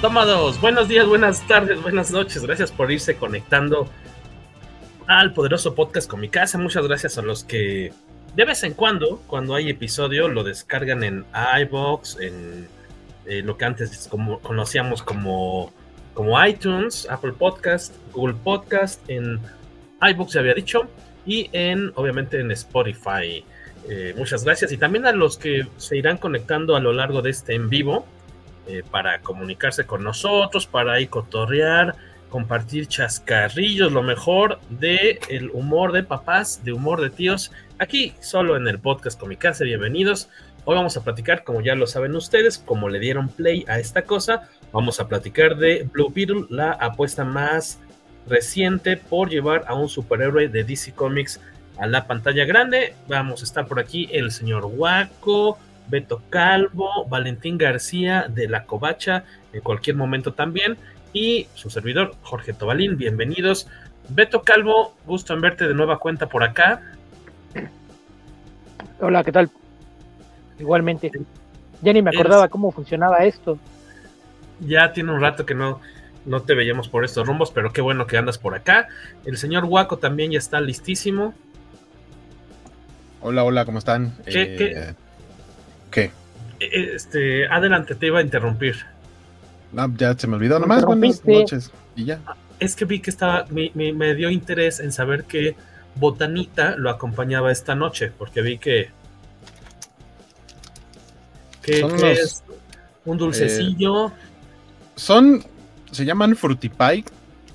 Tomados, buenos días, buenas tardes, buenas noches. Gracias por irse conectando al poderoso podcast Comicase. Muchas gracias a los que de vez en cuando, cuando hay episodio, lo descargan en iBox, en eh, lo que antes conocíamos como, como iTunes, Apple Podcast, Google Podcast, en iBox ya había dicho, y en obviamente en Spotify. Eh, muchas gracias. Y también a los que se irán conectando a lo largo de este en vivo eh, para comunicarse con nosotros, para ahí cotorrear, compartir chascarrillos, lo mejor de el humor de papás, de humor de tíos, aquí solo en el podcast Comicase. Bienvenidos. Hoy vamos a platicar, como ya lo saben ustedes, como le dieron play a esta cosa, vamos a platicar de Blue Beetle, la apuesta más reciente por llevar a un superhéroe de DC Comics a la pantalla grande. Vamos a estar por aquí el señor Waco, Beto Calvo, Valentín García de La Covacha, en cualquier momento también, y su servidor Jorge Tobalín. Bienvenidos. Beto Calvo, gusto en verte de nueva cuenta por acá. Hola, ¿qué tal? Igualmente. Ya ni me acordaba cómo funcionaba esto. Ya tiene un rato que no, no te veíamos por estos rumbos, pero qué bueno que andas por acá. El señor Waco también ya está listísimo. Hola, hola, ¿cómo están? ¿Qué? Eh, qué? ¿Qué? Este, adelante, te iba a interrumpir. No, ya se me olvidó, nomás buenas noches. Y ya. Es que vi que estaba, me, me, me, dio interés en saber que Botanita lo acompañaba esta noche, porque vi que. que, Son que los, es un dulcecillo. Eh, son. Se llaman Frutipie.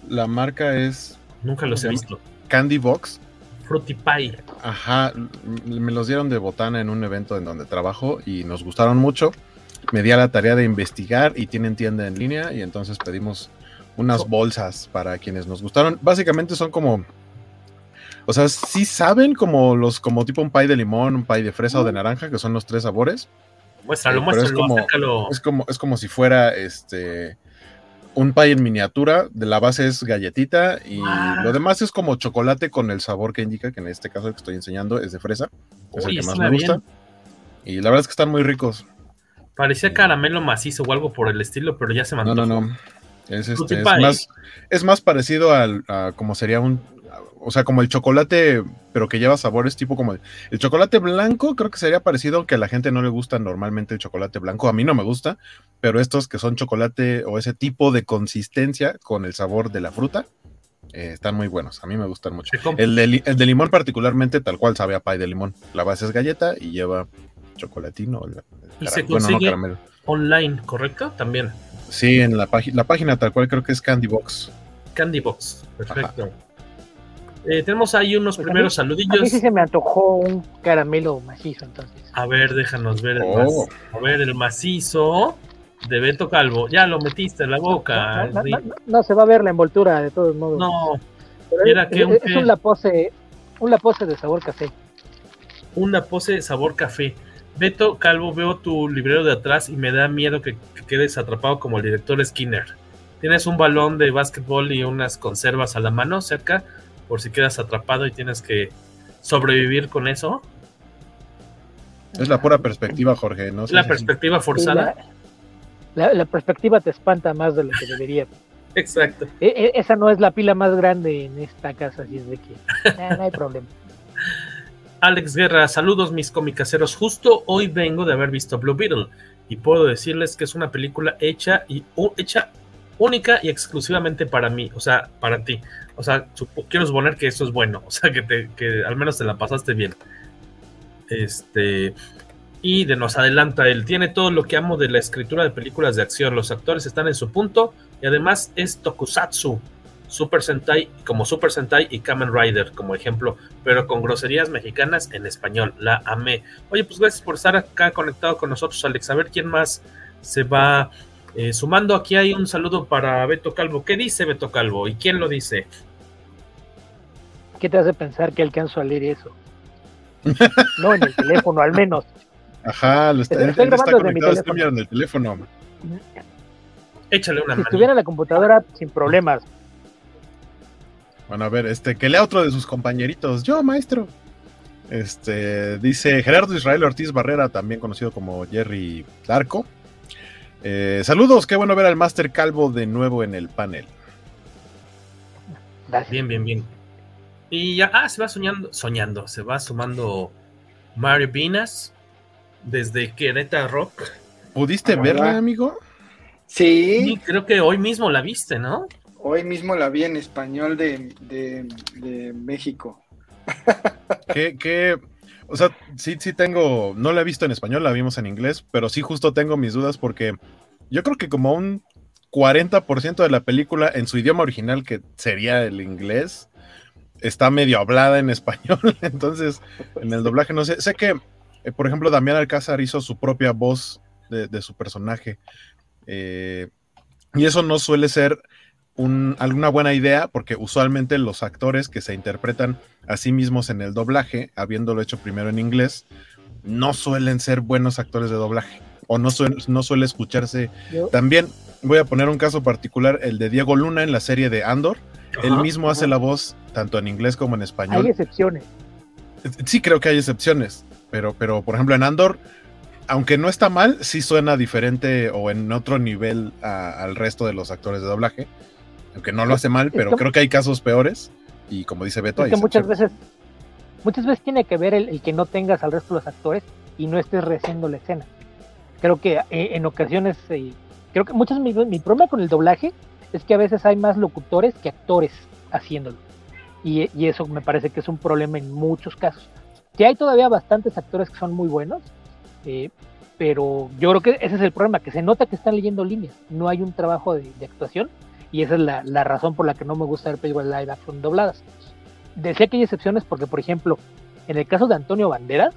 La marca es. Nunca los he visto. Candy Box. Frutipie. Ajá, me los dieron de botana en un evento en donde trabajo y nos gustaron mucho. Me di a la tarea de investigar y tienen tienda en línea y entonces pedimos unas bolsas para quienes nos gustaron. Básicamente son como, o sea, sí saben como los, como tipo un pie de limón, un pie de fresa o de naranja, que son los tres sabores. Muéstralo, Eh, muéstralo, es como, es como, es como si fuera este un pie en miniatura, de la base es galletita y Ah. lo demás es como chocolate con el sabor que indica, que en este caso el que estoy enseñando es de fresa, es el que más me gusta. Y la verdad es que están muy ricos. Parecía caramelo macizo o algo por el estilo, pero ya se No, mandó. no, no. Es, este, es, más, es más parecido al, a como sería un, o sea, como el chocolate, pero que lleva sabores tipo como el, el chocolate blanco, creo que sería parecido, aunque a la gente no le gusta normalmente el chocolate blanco, a mí no me gusta, pero estos que son chocolate o ese tipo de consistencia con el sabor de la fruta, eh, están muy buenos, a mí me gustan mucho. El de, el de limón particularmente, tal cual sabe a pie de limón, la base es galleta y lleva chocolatino, la- Y se bueno, no consigue online, ¿correcto? También. Sí, en la, página la página tal cual creo que es Candy Box. Candy Box, perfecto. Eh, tenemos ahí unos Pues a primeros A saludillos. mí sí se me antojó un caramelo macizo, entonces. A ver, déjanos ver el, Oh. a ver, el macizo de Beto Calvo. Ya lo metiste en la boca. No, no, Ri- no, no, no se va a ver la envoltura de todos modos. No, era es, que un es- es un lapose, un lapose de sabor café. una pose sabor café. Beto Calvo, veo tu librero de atrás y me da miedo que, que quedes atrapado como el director Skinner. ¿Tienes un balón de básquetbol y unas conservas a la mano cerca? Por si quedas atrapado y tienes que sobrevivir con eso. Es la pura perspectiva, Jorge. No la perspectiva forzada. La, la perspectiva te espanta más de lo que debería. Exacto. E- e- esa no es la pila más grande en esta casa, así es de que eh, no hay problema. Alex Guerra, saludos mis comicaseros. Justo hoy vengo de haber visto Blue Beetle y puedo decirles que es una película hecha y hecha única y exclusivamente para mí, o sea, para ti. O sea, quiero suponer que eso es bueno, o sea, que, te, que al menos te la pasaste bien. Este, y de nos adelanta, él tiene todo lo que amo de la escritura de películas de acción, los actores están en su punto y además es tokusatsu, Super Sentai como Super Sentai y Kamen Rider como ejemplo, pero con groserías mexicanas en español, la amé. Oye, pues gracias por estar acá conectado con nosotros, Alex, a ver quién más se va eh, sumando. Aquí hay un saludo para Beto Calvo. ¿Qué dice Beto Calvo y quién lo dice? ¿Qué te hace pensar que alcanzo a leer eso? no, en el teléfono al menos. Ajá, lo está, estoy, está conectado, está en el teléfono. Échale una Si estuviera en la computadora, sin problemas. Bueno, a ver, este, que lea otro de sus compañeritos. Yo, maestro. Este, dice Gerardo Israel Ortiz Barrera, también conocido como Jerry Darko. Eh, saludos, qué bueno ver al Master Calvo de nuevo en el panel. Bien, bien, bien. Y ya, ah, se va soñando, soñando, se va sumando Mario Vinas desde Querétaro Rock. ¿Pudiste verla, amigo? Sí. Creo que hoy mismo la viste, ¿no? Hoy mismo la vi en español de, México. ¿Qué, o sea, sí, sí tengo, no la he visto en español, la vimos en inglés, pero sí justo tengo mis dudas porque yo creo que como un 40% de la película en su idioma original, que sería el inglés, está medio hablada en español. Entonces, en el doblaje no sé. Sé que, eh, por ejemplo, Damián Alcázar hizo su propia voz de, su personaje. Eh, y eso no suele ser alguna buena idea, porque usualmente los actores que se interpretan a sí mismos en el doblaje, habiéndolo hecho primero en inglés, no suelen ser buenos actores de doblaje. O no, no suele escucharse. También voy a poner un caso particular, el de Diego Luna en la serie de Andor. Él mismo hace la voz tanto en inglés como en español. Hay excepciones. Sí, creo que hay excepciones. Pero, pero por ejemplo, en Andor, aunque no está mal, sí suena diferente o en otro nivel al resto de los actores de doblaje. Aunque no lo hace mal, pero creo que hay casos peores. Y como dice Beto, es que muchas veces, muchas veces tiene que ver el, que no tengas al resto de los actores y no estés rehaciendo la escena. Creo que eh, en ocasiones, eh, creo que muchas mi, mi problema con el doblaje es que a veces hay más locutores que actores haciéndolo. Y, y, eso me parece que es un problema en muchos casos. Que hay todavía bastantes actores que son muy buenos, eh, pero yo creo que ese es el problema, que se nota que están leyendo líneas, no hay un trabajo de, de actuación y esa es la, la, razón por la que no me gusta ver películas live action dobladas. Decía que hay excepciones porque, por ejemplo, en el caso de Antonio Banderas,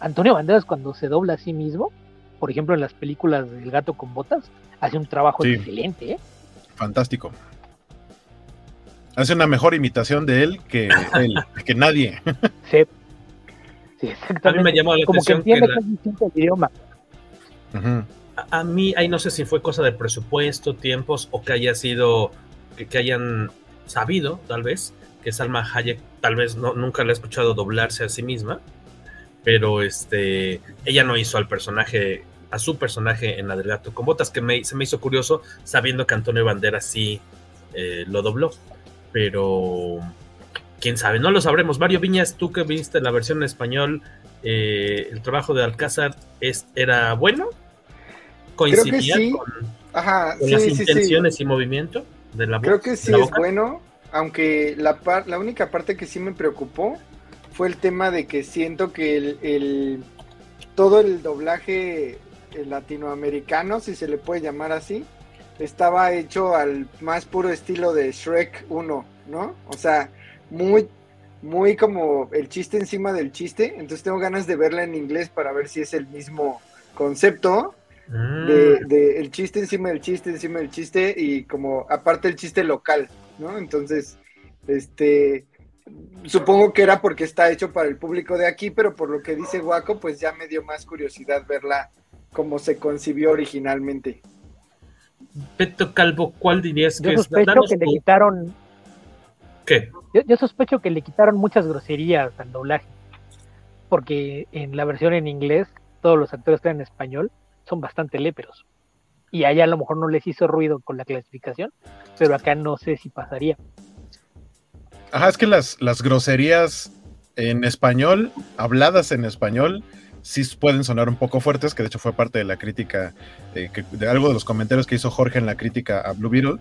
Antonio Banderas cuando se dobla a sí mismo, por ejemplo en las películas del gato con botas, hace un trabajo excelente. ¿eh? Fantástico. Hace una mejor imitación de él que, él, que nadie. Sí. sí, exactamente. A mí me llamó la Como atención que entiende que, es distinto el idioma. Uh a mí ahí no sé si fue cosa de presupuesto, tiempos o que haya sido, que, hayan sabido tal vez que Salma Hayek tal vez no, nunca la he escuchado doblarse a sí misma, pero este, ella no hizo al personaje, a su personaje en la con botas, que me, se me hizo curioso sabiendo que Antonio Banderas sí eh, lo dobló, pero quién sabe, no lo sabremos. Mario Viñas, tú que viste la versión en español, eh, el trabajo de Alcázar es, era bueno coincidía con, las intenciones y movimiento de la voz. Creo que sí es bueno, aunque la, la única parte que sí me preocupó fue el tema de que siento que el, todo el doblaje latinoamericano, si se le puede llamar así, estaba hecho al más puro estilo de Shrek 1, ¿no? O sea, muy muy como el chiste encima del chiste, entonces tengo ganas de verla en inglés para ver si es el mismo concepto Mm. de, el chiste encima del chiste encima del chiste y como aparte el chiste local, ¿no? Entonces, este, supongo que era porque está hecho para el público de aquí, pero por lo que dice Guaco, pues ya me dio más curiosidad verla como se concibió originalmente. Peto Calvo, ¿cuál dirías que yo sospecho que le quitaron ¿Qué? Yo, yo, sospecho que le quitaron muchas groserías al doblaje, porque en la versión en inglés todos los actores están en español son bastante léperos. Y allá a lo mejor no les hizo ruido con la clasificación, pero acá no sé si pasaría. Ajá, es que las, las groserías en español, habladas en español, sí pueden sonar un poco fuertes, que de hecho fue parte de la crítica, eh, que, de algo de los comentarios que hizo Jorge en la crítica a Blue Beetle,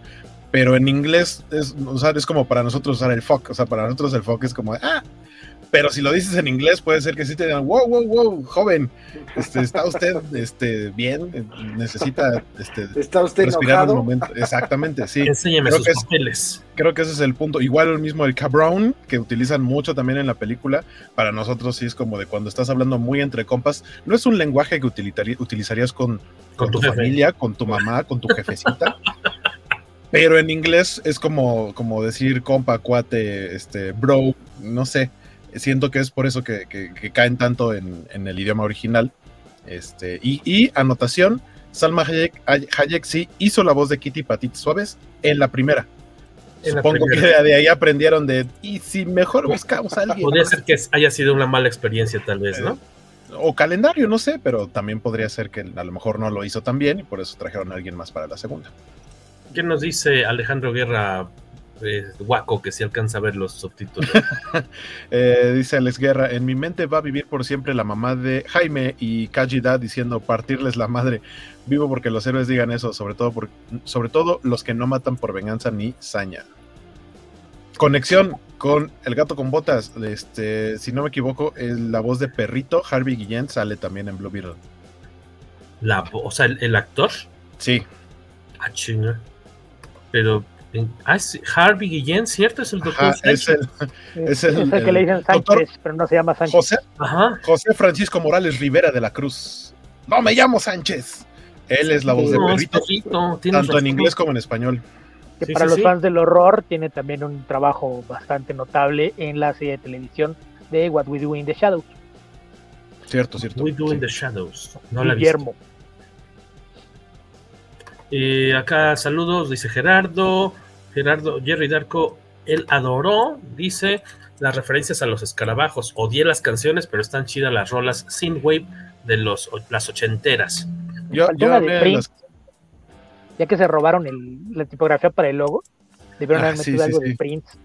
pero en inglés es, o sea, es como para nosotros usar el fuck, o sea, para nosotros el fuck es como, ah, pero si lo dices en inglés puede ser que sí te digan, wow, wow, wow, joven, este, está usted este, bien, necesita este, ¿Está usted respirar enojado? un momento. Exactamente, sí. Enséñeme creo sus que es- papeles. Creo que ese es el punto. Igual el mismo el cabrón, que utilizan mucho también en la película. Para nosotros sí es como de cuando estás hablando muy entre compas. No es un lenguaje que utilizarías con, con tu, tu familia, con tu mamá, con tu jefecita. Pero en inglés es como, como decir compa, cuate, este, bro, no sé. Siento que es por eso que, que- que caen tanto en, en el idioma original. Este, y, y anotación, Salma Hayek, Hayek sí hizo la voz de Kitty Patitas Suaves en la primera. En la Supongo primera. que de ahí aprendieron de, y si mejor buscamos a alguien. Podría ser que haya sido una mala experiencia, tal vez, ¿no? O calendario, no sé, pero también podría ser que a lo mejor no lo hizo tan bien y por eso trajeron a alguien más para la segunda. ¿Qué nos dice Alejandro Guerra eh, Guaco que si alcanza a ver los subtítulos? Eh, dice Alex Guerra, en mi mente va a vivir por siempre la mamá de Jaime y Kajida diciendo partirles la madre. Vivo porque los héroes digan eso, sobre todo, por, sobre todo los que no matan por venganza ni saña. Conexión con El gato con botas. Este, si no me equivoco, es la voz de Perrito, Harvey Guillén, sale también en Blue Beetle. La, o sea, el, el actor. Sí. Ah, chinga. Pero. Ah, es Harvey Guillén, ¿cierto? Es el doctor. Ajá, es el, es el- Es el que le dicen doctor Sánchez, pero no se llama Sánchez. José, Ajá. José Francisco Morales Rivera de la Cruz. No me llamo Sánchez. Él es la voz de No, Perrito, tanto en inglés como en español. que Sí, para sí, los sí. fans del horror tiene también un trabajo bastante notable en la serie de televisión de What We Do in the Shadows. Cierto, cierto. We Do in the Shadows. No la. Guillermo. Eh, acá saludos, dice Gerardo. Gerardo, Jerry Darko, él adoró, dice las referencias a los escarabajos. Odié las canciones, pero están chidas las rolas Synthwave de los, las ochenteras. Yo, yo hablé de las- ya que se robaron el- la tipografía para el logo. Debieron Ah, haber metido sí, algo sí. de Prince.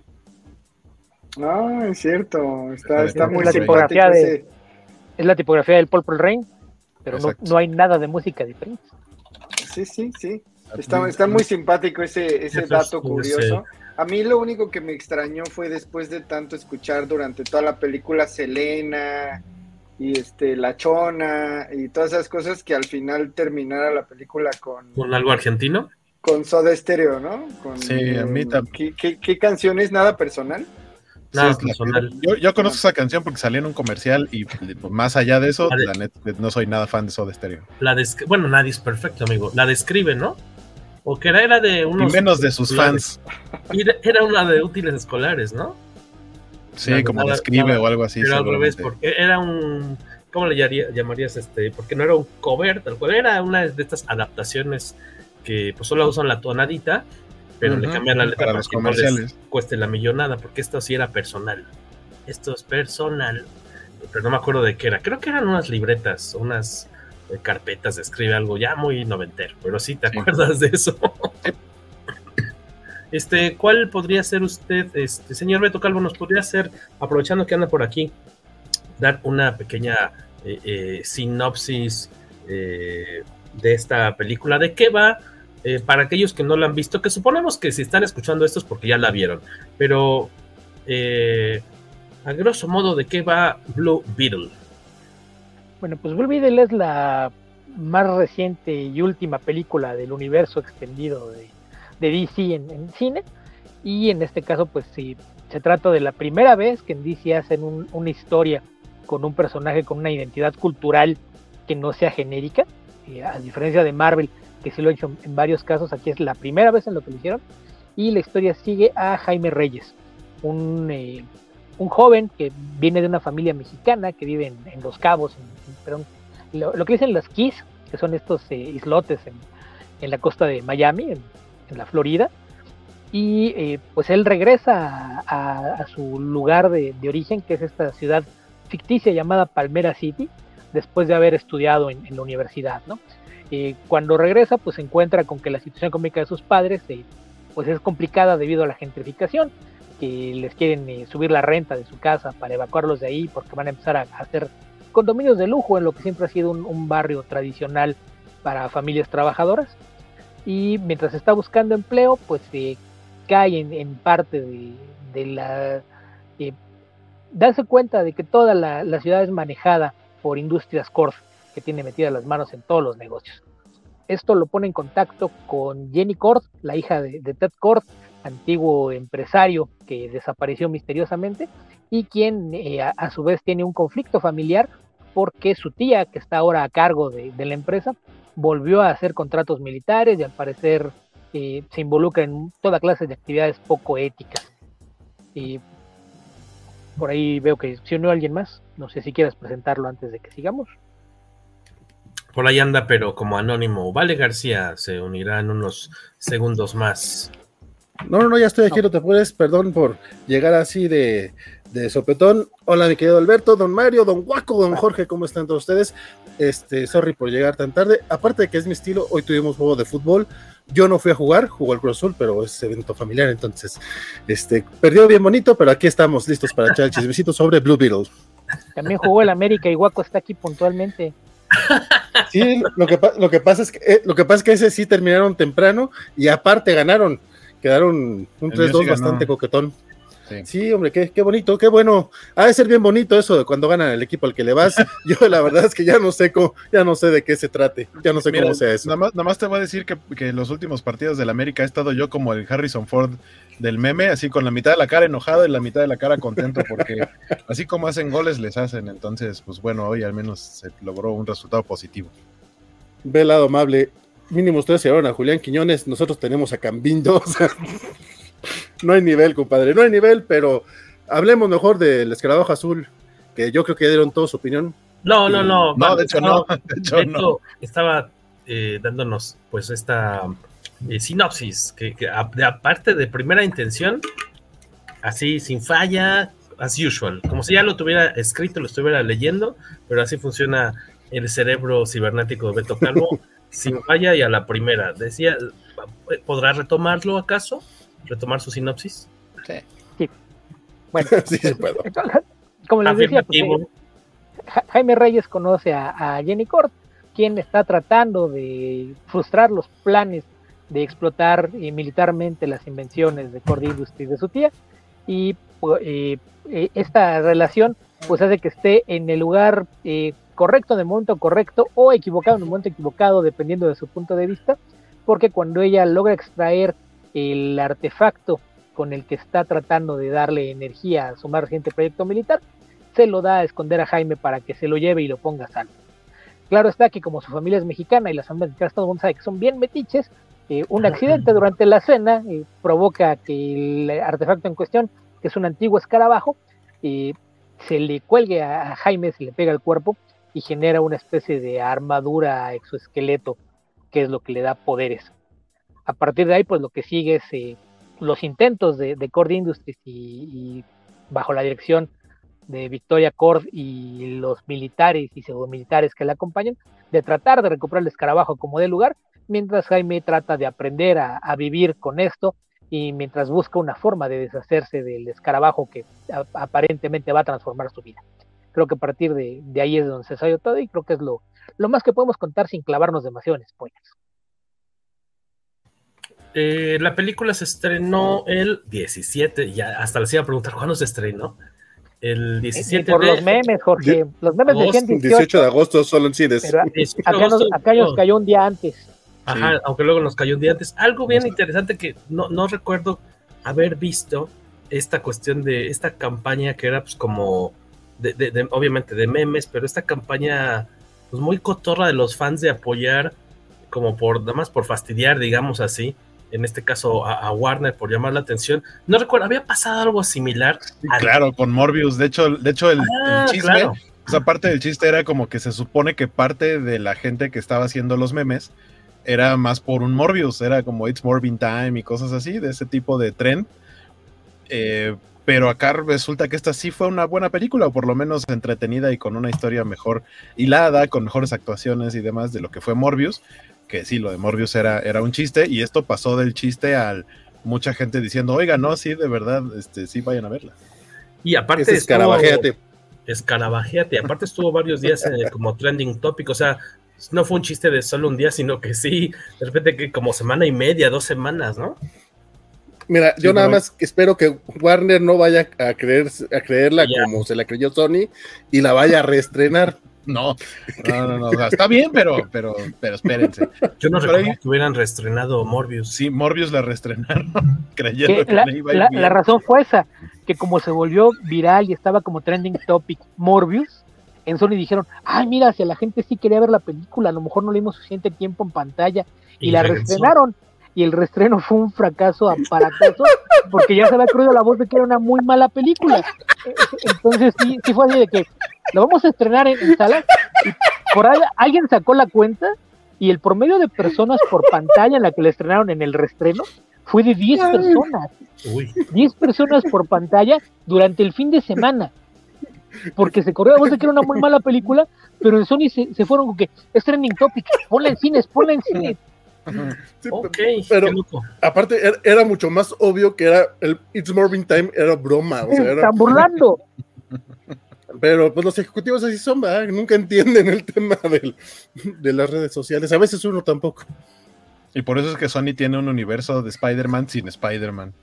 Ah, es cierto. Está, Está muy la tipografía de-. Es la tipografía del Purple Rain, pero no, no hay nada de música de Prince. Sí, sí, sí. Está, está muy simpático ese, ese Eso dato curioso. A mí lo único que me extrañó fue después de tanto escuchar durante toda la película Selena y este La Chona y todas esas cosas que al final terminara la película con, ¿Con algo argentino? con Soda Stereo, ¿no? Con, Sí, a mí eh, ¿qué, qué, qué canciones? ¿Nada personal? Nada Sí, la- yo, yo conozco esa canción porque salía en un comercial y pues, más allá de eso, la net, no soy nada fan de Soda Stereo. La bueno, nadie es perfecto, amigo. La describe, ¿no? O que era, era de Y unos. menos de sus escolares. fans. Era, una de útiles escolares, ¿no? Sí, Nada, como describe o algo así. Pero al revés, porque era un. ¿Cómo le llamaría- llamarías este? Porque no era un cover, tal cual. Era una de estas adaptaciones que pues solo usan la tonadita, pero le cambian la letra para para, los que no les comerciales. cueste la millonada, porque esto sí era personal. Esto es personal. Pero no me acuerdo de qué era. Creo que eran unas libretas, unas eh, carpetas de escribe algo ya muy noventero, pero sí te Sí. acuerdas de eso. Este, ¿cuál podría ser usted, este, señor Beto Calvo, nos podría hacer, aprovechando que anda por aquí, dar una pequeña eh, eh, sinopsis eh, de esta película? ¿De qué va? Eh, para aquellos que no la han visto, que suponemos que si están escuchando esto es porque ya la vieron, pero eh, a grosso modo, ¿de qué va Blue Beetle? Bueno, pues Blue Beetle es la más reciente y última película del universo extendido de, DC en, cine. Y en este caso, pues sí, se trata de la primera vez que en DC hacen un- una historia con un personaje con una identidad cultural que no sea genérica. eh, a diferencia de Marvel, que sí lo ha hecho en varios casos, aquí es la primera vez en lo que lo hicieron. Y la historia sigue a Jaime Reyes, un, eh, un joven que viene de una familia mexicana que vive en, en Los Cabos, en- lo, que dicen las Keys, que son estos eh, islotes en, la costa de Miami, en, la Florida. Y eh, pues él regresa a, su lugar de, de origen, que es esta ciudad ficticia llamada Palmera City, después de haber estudiado en la universidad, ¿no? Eh, cuando regresa, pues se encuentra con que la situación económica de sus padres eh, pues es complicada debido a la gentrificación, que les quieren eh, subir la renta de su casa para evacuarlos de ahí porque van a empezar a, hacer condominios de lujo en lo que siempre ha sido un, barrio tradicional para familias trabajadoras. Y mientras está buscando empleo, pues se cae en, parte de, la... Eh, darse cuenta de que toda la, ciudad es manejada por Industrias Corp, que tiene metidas las manos en todos los negocios. Esto lo pone en contacto con Jenny Kort, la hija de, Ted Kort, antiguo empresario que desapareció misteriosamente y quien eh, a, su vez tiene un conflicto familiar porque su tía, que está ahora a cargo de, la empresa, volvió a hacer contratos militares y al parecer eh, se involucra en toda clase de actividades poco éticas. Y por ahí veo que se unió alguien más. No sé si quieres presentarlo antes de que sigamos. Por ahí anda, pero como anónimo. Vale García se unirá en unos segundos más. No, no, no, ya estoy aquí, no, te puedes, perdón por llegar así de, de sopetón. Hola, mi querido Alberto, don Mario, don Guaco, don Jorge, ¿cómo están todos ustedes? Este, sorry por llegar tan tarde. Aparte de que es mi estilo, hoy tuvimos juego de fútbol. Yo no fui a jugar, jugó el Cruz Azul, pero es evento familiar, entonces, este, perdió bien bonito, pero aquí estamos listos para echar el chismecito sobre Blue Beetle. También jugó el América y Guaco está aquí puntualmente. Sí, lo que, lo que pasa es que eh, lo que pasa es que ese sí terminaron temprano y aparte ganaron, quedaron un 3-2 bastante coquetón. Sí. hombre, qué, qué, bonito, qué bueno. Ha de ser bien bonito eso de cuando gana el equipo al que le vas. Yo la verdad es que ya no sé cómo, ya no sé de qué se trate, ya no sé cómo sea eso. Nada más, te voy a decir que, que los últimos partidos del América he estado yo como el Harrison Ford del meme, así con la mitad de la cara enojado y la mitad de la cara contento, porque así como hacen goles, les hacen. Entonces, pues bueno, hoy al menos se logró un resultado positivo. Ve lado amable. Mínimo ustedes se a Julián Quiñones, nosotros tenemos a Cambindo. No hay nivel, compadre, no hay nivel, pero hablemos mejor del escarabajo azul, que yo creo que dieron toda su opinión. No, no, no. No, de hecho no. De hecho, Estaba eh, dándonos pues esta eh, sinopsis, que, aparte de primera intención, así sin falla, as usual, como si ya lo tuviera escrito, lo estuviera leyendo, pero así funciona el cerebro cibernético de Beto Calvo, sin falla y a la primera. Decía, ¿podrá retomarlo acaso? ¿Retomar su sinopsis? Sí. Bueno, sí, puedo. como les decía, pues, eh, Jaime Reyes conoce a, Jenny Cort, quien está tratando de frustrar los planes de explotar eh, militarmente las invenciones de Cord Industries de su tía y pues, eh, eh, esta relación pues hace que esté en el lugar correcto en el momento correcto o equivocado en el momento equivocado dependiendo de su punto de vista porque cuando ella logra extraer el artefacto con el que está tratando de darle energía a su más reciente proyecto militar se lo da a esconder a Jaime para que se lo lleve y lo ponga a salvo. Claro está que como su familia es mexicana y las familias mexicanas todo el mundo sabe que son bien metiches, eh, un accidente durante la cena eh, provoca que el artefacto en cuestión, que es un antiguo escarabajo, eh, se le cuelgue a, Jaime, se le pega al cuerpo y genera una especie de armadura exoesqueleto, que es lo que le da poderes. A partir de ahí, pues lo que sigue es los intentos de, de Cord Industries y, bajo la dirección de Victoria Cord y los militares y militares que le acompañan, de tratar de recuperar el escarabajo como de lugar, mientras Jaime trata de aprender a, vivir con esto y mientras busca una forma de deshacerse del escarabajo que aparentemente va a transformar su vida. Creo que a partir de, ahí es donde se salió todo y creo que es lo, lo más que podemos contar sin clavarnos demasiado en spoilers. Eh, la película se estrenó el 17, ya hasta les iba a preguntar cuándo se estrenó. El 17 por los memes, Jorge. Los memes decían 18, de agosto solo en cines. acá nos cayó un día antes. Ajá, aunque luego nos cayó un día antes. Algo bien interesante que no, no recuerdo haber visto esta cuestión de esta campaña que era pues como de, obviamente de memes, pero esta campaña pues muy cotorra de los fans de apoyar como por nada más por fastidiar, digamos así, en este caso a, Warner por llamar la atención. No recuerdo, había pasado algo similar. claro, con Morbius. De hecho, de hecho el, ah, chisme, esa parte del chiste era como que se supone que parte de la gente que estaba haciendo los memes era más por un Morbius, era como It's Morbin Time y cosas así, de ese tipo de tren. Eh, pero acá resulta que esta sí fue una buena película, o por lo menos entretenida y con una historia mejor hilada, con mejores actuaciones y demás de lo que fue Morbius, que sí, lo de Morbius era, era un chiste, y esto pasó del chiste al mucha gente diciendo, oiga, no, sí, de verdad, este, sí, vayan a verla. Y aparte... escarabajéate. escarabajeate. Aparte estuvo varios días eh, como trending topic, o sea, no fue un chiste de solo un día, sino que sí, de repente que como semana y media, dos semanas, ¿no? Mira, yo nada más espero que Warner no vaya a creer a creerla como se la creyó Sony y la vaya a reestrenar. No, no, no, no, está bien, pero, pero, pero espérense. Yo no recuerdo que hubieran reestrenado Morbius. Sí, Morbius la reestrenaron, creyendo que, la, iba la, la, razón fue esa, que como se volvió viral y estaba como trending topic Morbius, en Sony dijeron, ay, mira, si a la gente sí quería ver la película, a lo mejor no le dimos suficiente tiempo en pantalla, y, y la reestrenaron. Y el reestreno fue un fracaso aparatoso, porque ya se había creído la voz de que era una muy mala película. Entonces sí, sí fue así de que lo vamos a estrenar en, en salas, y por ahí alguien sacó la cuenta, y el promedio de personas por pantalla en la que le estrenaron en el reestreno fue de 10 personas. Uy. 10 personas por pantalla durante el fin de semana porque se corrió la voz de que era una muy mala película, pero en Sony se, se fueron con que es trending topic, ponla en cines, ponla en cines. Sí, ok, pero aparte era, era, mucho más obvio que era el It's Morbing Time, era broma. O sea, era... Están burlando. Pero pues los ejecutivos así son, ¿verdad? nunca entienden el tema del, de las redes sociales. A veces uno tampoco. Y por eso es que Sony tiene un universo de Spider-Man sin Spider-Man.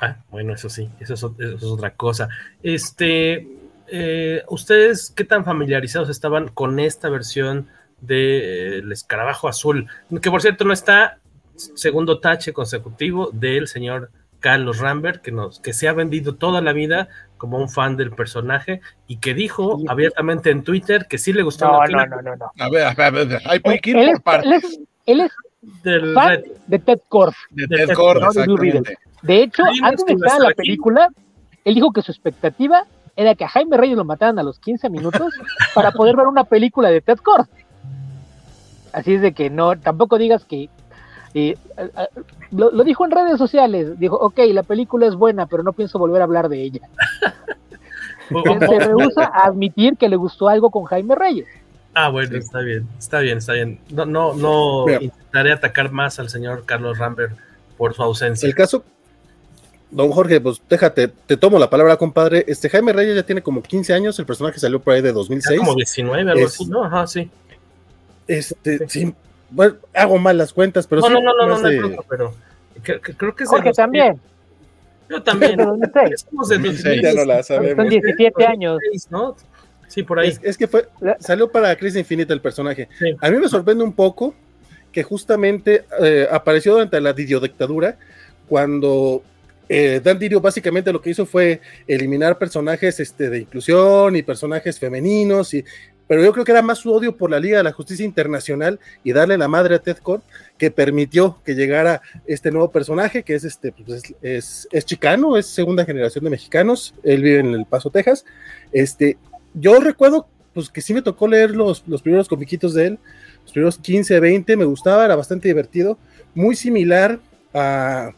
Ah, bueno, eso sí, eso es, eso es otra cosa. Este, eh, ¿ustedes qué tan familiarizados estaban con esta versión de, eh, escarabajo azul? Que por cierto no está segundo tache consecutivo del señor Carlos Rambert, que, nos, que se ha vendido toda la vida como un fan del personaje y que dijo sí. abiertamente en Twitter que sí le gustó no, la no, no, no, no. A ver, a ver, a ver, hay que ir él, por partes. Él es, él es del fan Red. de Ted Kord. De Ted Kord, exactamente. De hecho, antes de estuvo estar en la película, él dijo que su expectativa era que a Jaime Reyes lo mataran a los 15 minutos para poder ver una película de Ted Kord. Así es de que no, tampoco digas que. eh, lo, lo dijo en redes sociales. Dijo, ok, la película es buena, pero no pienso volver a hablar de ella. Se rehúsa a admitir que le gustó algo con Jaime Reyes. Ah, bueno, está bien, está bien, está bien. No, no, no Mira. intentaré atacar más al señor Carlos Rambert por su ausencia. El caso, don Jorge, pues déjate, te tomo la palabra, compadre. Este Jaime Reyes ya tiene como 15 años, el personaje salió por ahí de Ya 2006. como 19, algo Es- así, ¿no? Ajá, sí. Este, sí, bueno, hago mal las cuentas, pero no, sí, no, no, no, no, no, de- bronca, pero que- que creo que es Jorge 2000. también. Yo también. De 2006. Somos de 2006. 2006, ya no la sabemos. Son 17 años. ¿no? Sí, por ahí. Es, es que fue, salió para Crisis Infinita el personaje. Sí. A mí me sorprende un poco que justamente eh, apareció durante la dictadura cuando eh, Dan Dirio básicamente lo que hizo fue eliminar personajes este, de inclusión y personajes femeninos, y, pero yo creo que era más su odio por la Liga de la Justicia Internacional y darle la madre a Ted Kord que permitió que llegara este nuevo personaje que es este pues, es, es, es chicano, es segunda generación de mexicanos, él vive en El Paso, Texas. Este, yo recuerdo pues que sí me tocó leer los, los primeros comiquitos de él, los primeros 15, 20, me gustaba, era bastante divertido, muy similar a,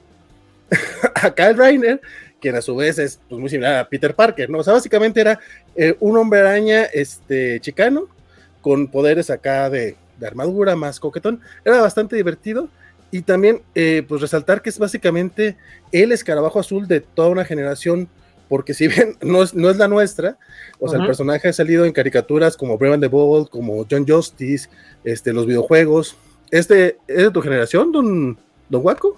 a Kyle Reiner, quien a su vez es pues, muy similar a Peter Parker, ¿no? O sea, básicamente era eh, un hombre araña este, chicano con poderes acá de, de armadura más coquetón, era bastante divertido. Y también, eh, pues resaltar que es básicamente el escarabajo azul de toda una generación porque si bien no es, no es la nuestra, o sea, uh -huh. el personaje ha salido en caricaturas como Brave and the Bold, como John Justice, este, los videojuegos. ¿Este es de tu generación, don, don Waco?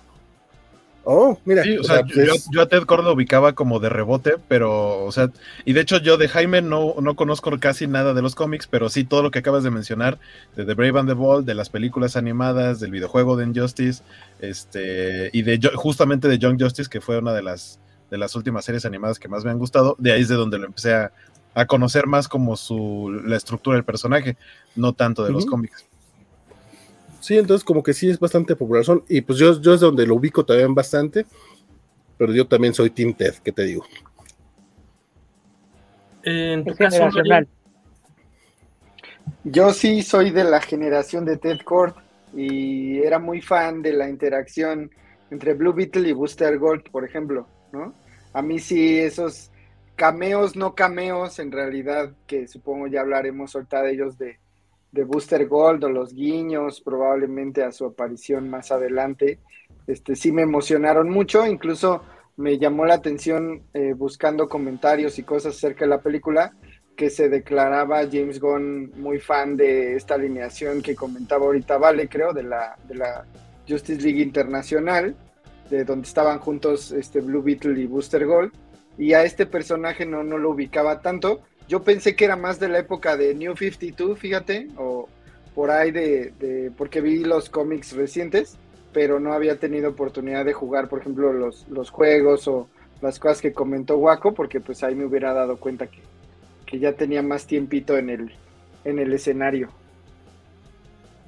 Oh, mira. Sí, o, o sea, sea yo, yo, a Ted Cord lo ubicaba como de rebote, pero, o sea, y de hecho yo de Jaime no, no conozco casi nada de los cómics, pero sí todo lo que acabas de mencionar, de The Brave and the Bold, de las películas animadas, del videojuego de Injustice, este, y de justamente de John Justice, que fue una de las de las últimas series animadas que más me han gustado, de ahí es de donde lo empecé a, a conocer más como su, la estructura del personaje, no tanto de uh -huh. los cómics. Sí, entonces como que sí es bastante popular, son, y pues yo, yo es donde lo ubico también bastante, pero yo también soy Team Ted, ¿qué te digo? En tu Es caso. Yo sí soy de la generación de Ted Kord y era muy fan de la interacción entre Blue Beetle y Booster Gold, por ejemplo, ¿no? A mí sí esos cameos, no cameos, en realidad, que supongo ya hablaremos ahorita de ellos de, de Booster Gold o los guiños, probablemente a su aparición más adelante, este, sí me emocionaron mucho, incluso me llamó la atención eh, buscando comentarios y cosas acerca de la película que se declaraba James Gunn muy fan de esta alineación que comentaba ahorita Vale, creo, de la, de la Justice League Internacional, de donde estaban juntos este Blue Beetle y Booster Gold, y a este personaje no, no lo ubicaba tanto. Yo pensé que era más de la época de New 52, fíjate, o por ahí de, de porque vi los cómics recientes, pero no había tenido oportunidad de jugar, por ejemplo, los, los juegos o las cosas que comentó Waco, porque pues ahí me hubiera dado cuenta que, que ya tenía más tiempito en el, en el escenario.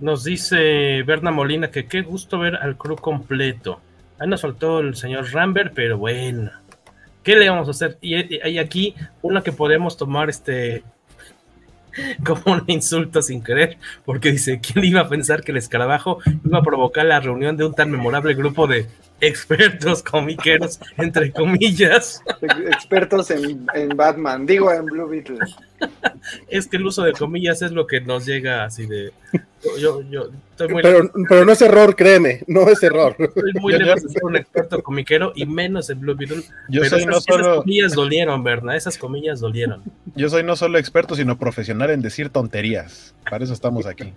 Nos dice Berna Molina que qué gusto ver al crew completo. Ahí nos faltó el señor Rambert, pero bueno. ¿Qué le vamos a hacer? Y hay aquí una que podemos tomar este como un insulto sin querer, porque dice, ¿quién iba a pensar que el escarabajo iba a provocar la reunión de un tan memorable grupo de expertos comiqueros, entre comillas? Expertos en, en Batman, digo en Blue Beetle. Es que el uso de comillas es lo que nos llega así de... Yo, yo estoy muy pero, pero, no es error, créeme, no es error. Estoy muy lejos de ser un experto comiquero y menos en Blue Beetle. Yo pero soy esas, no solo... esas comillas dolieron, ¿verdad? Esas comillas dolieron. Yo soy no solo experto, sino profesional en decir tonterías. Para eso estamos aquí.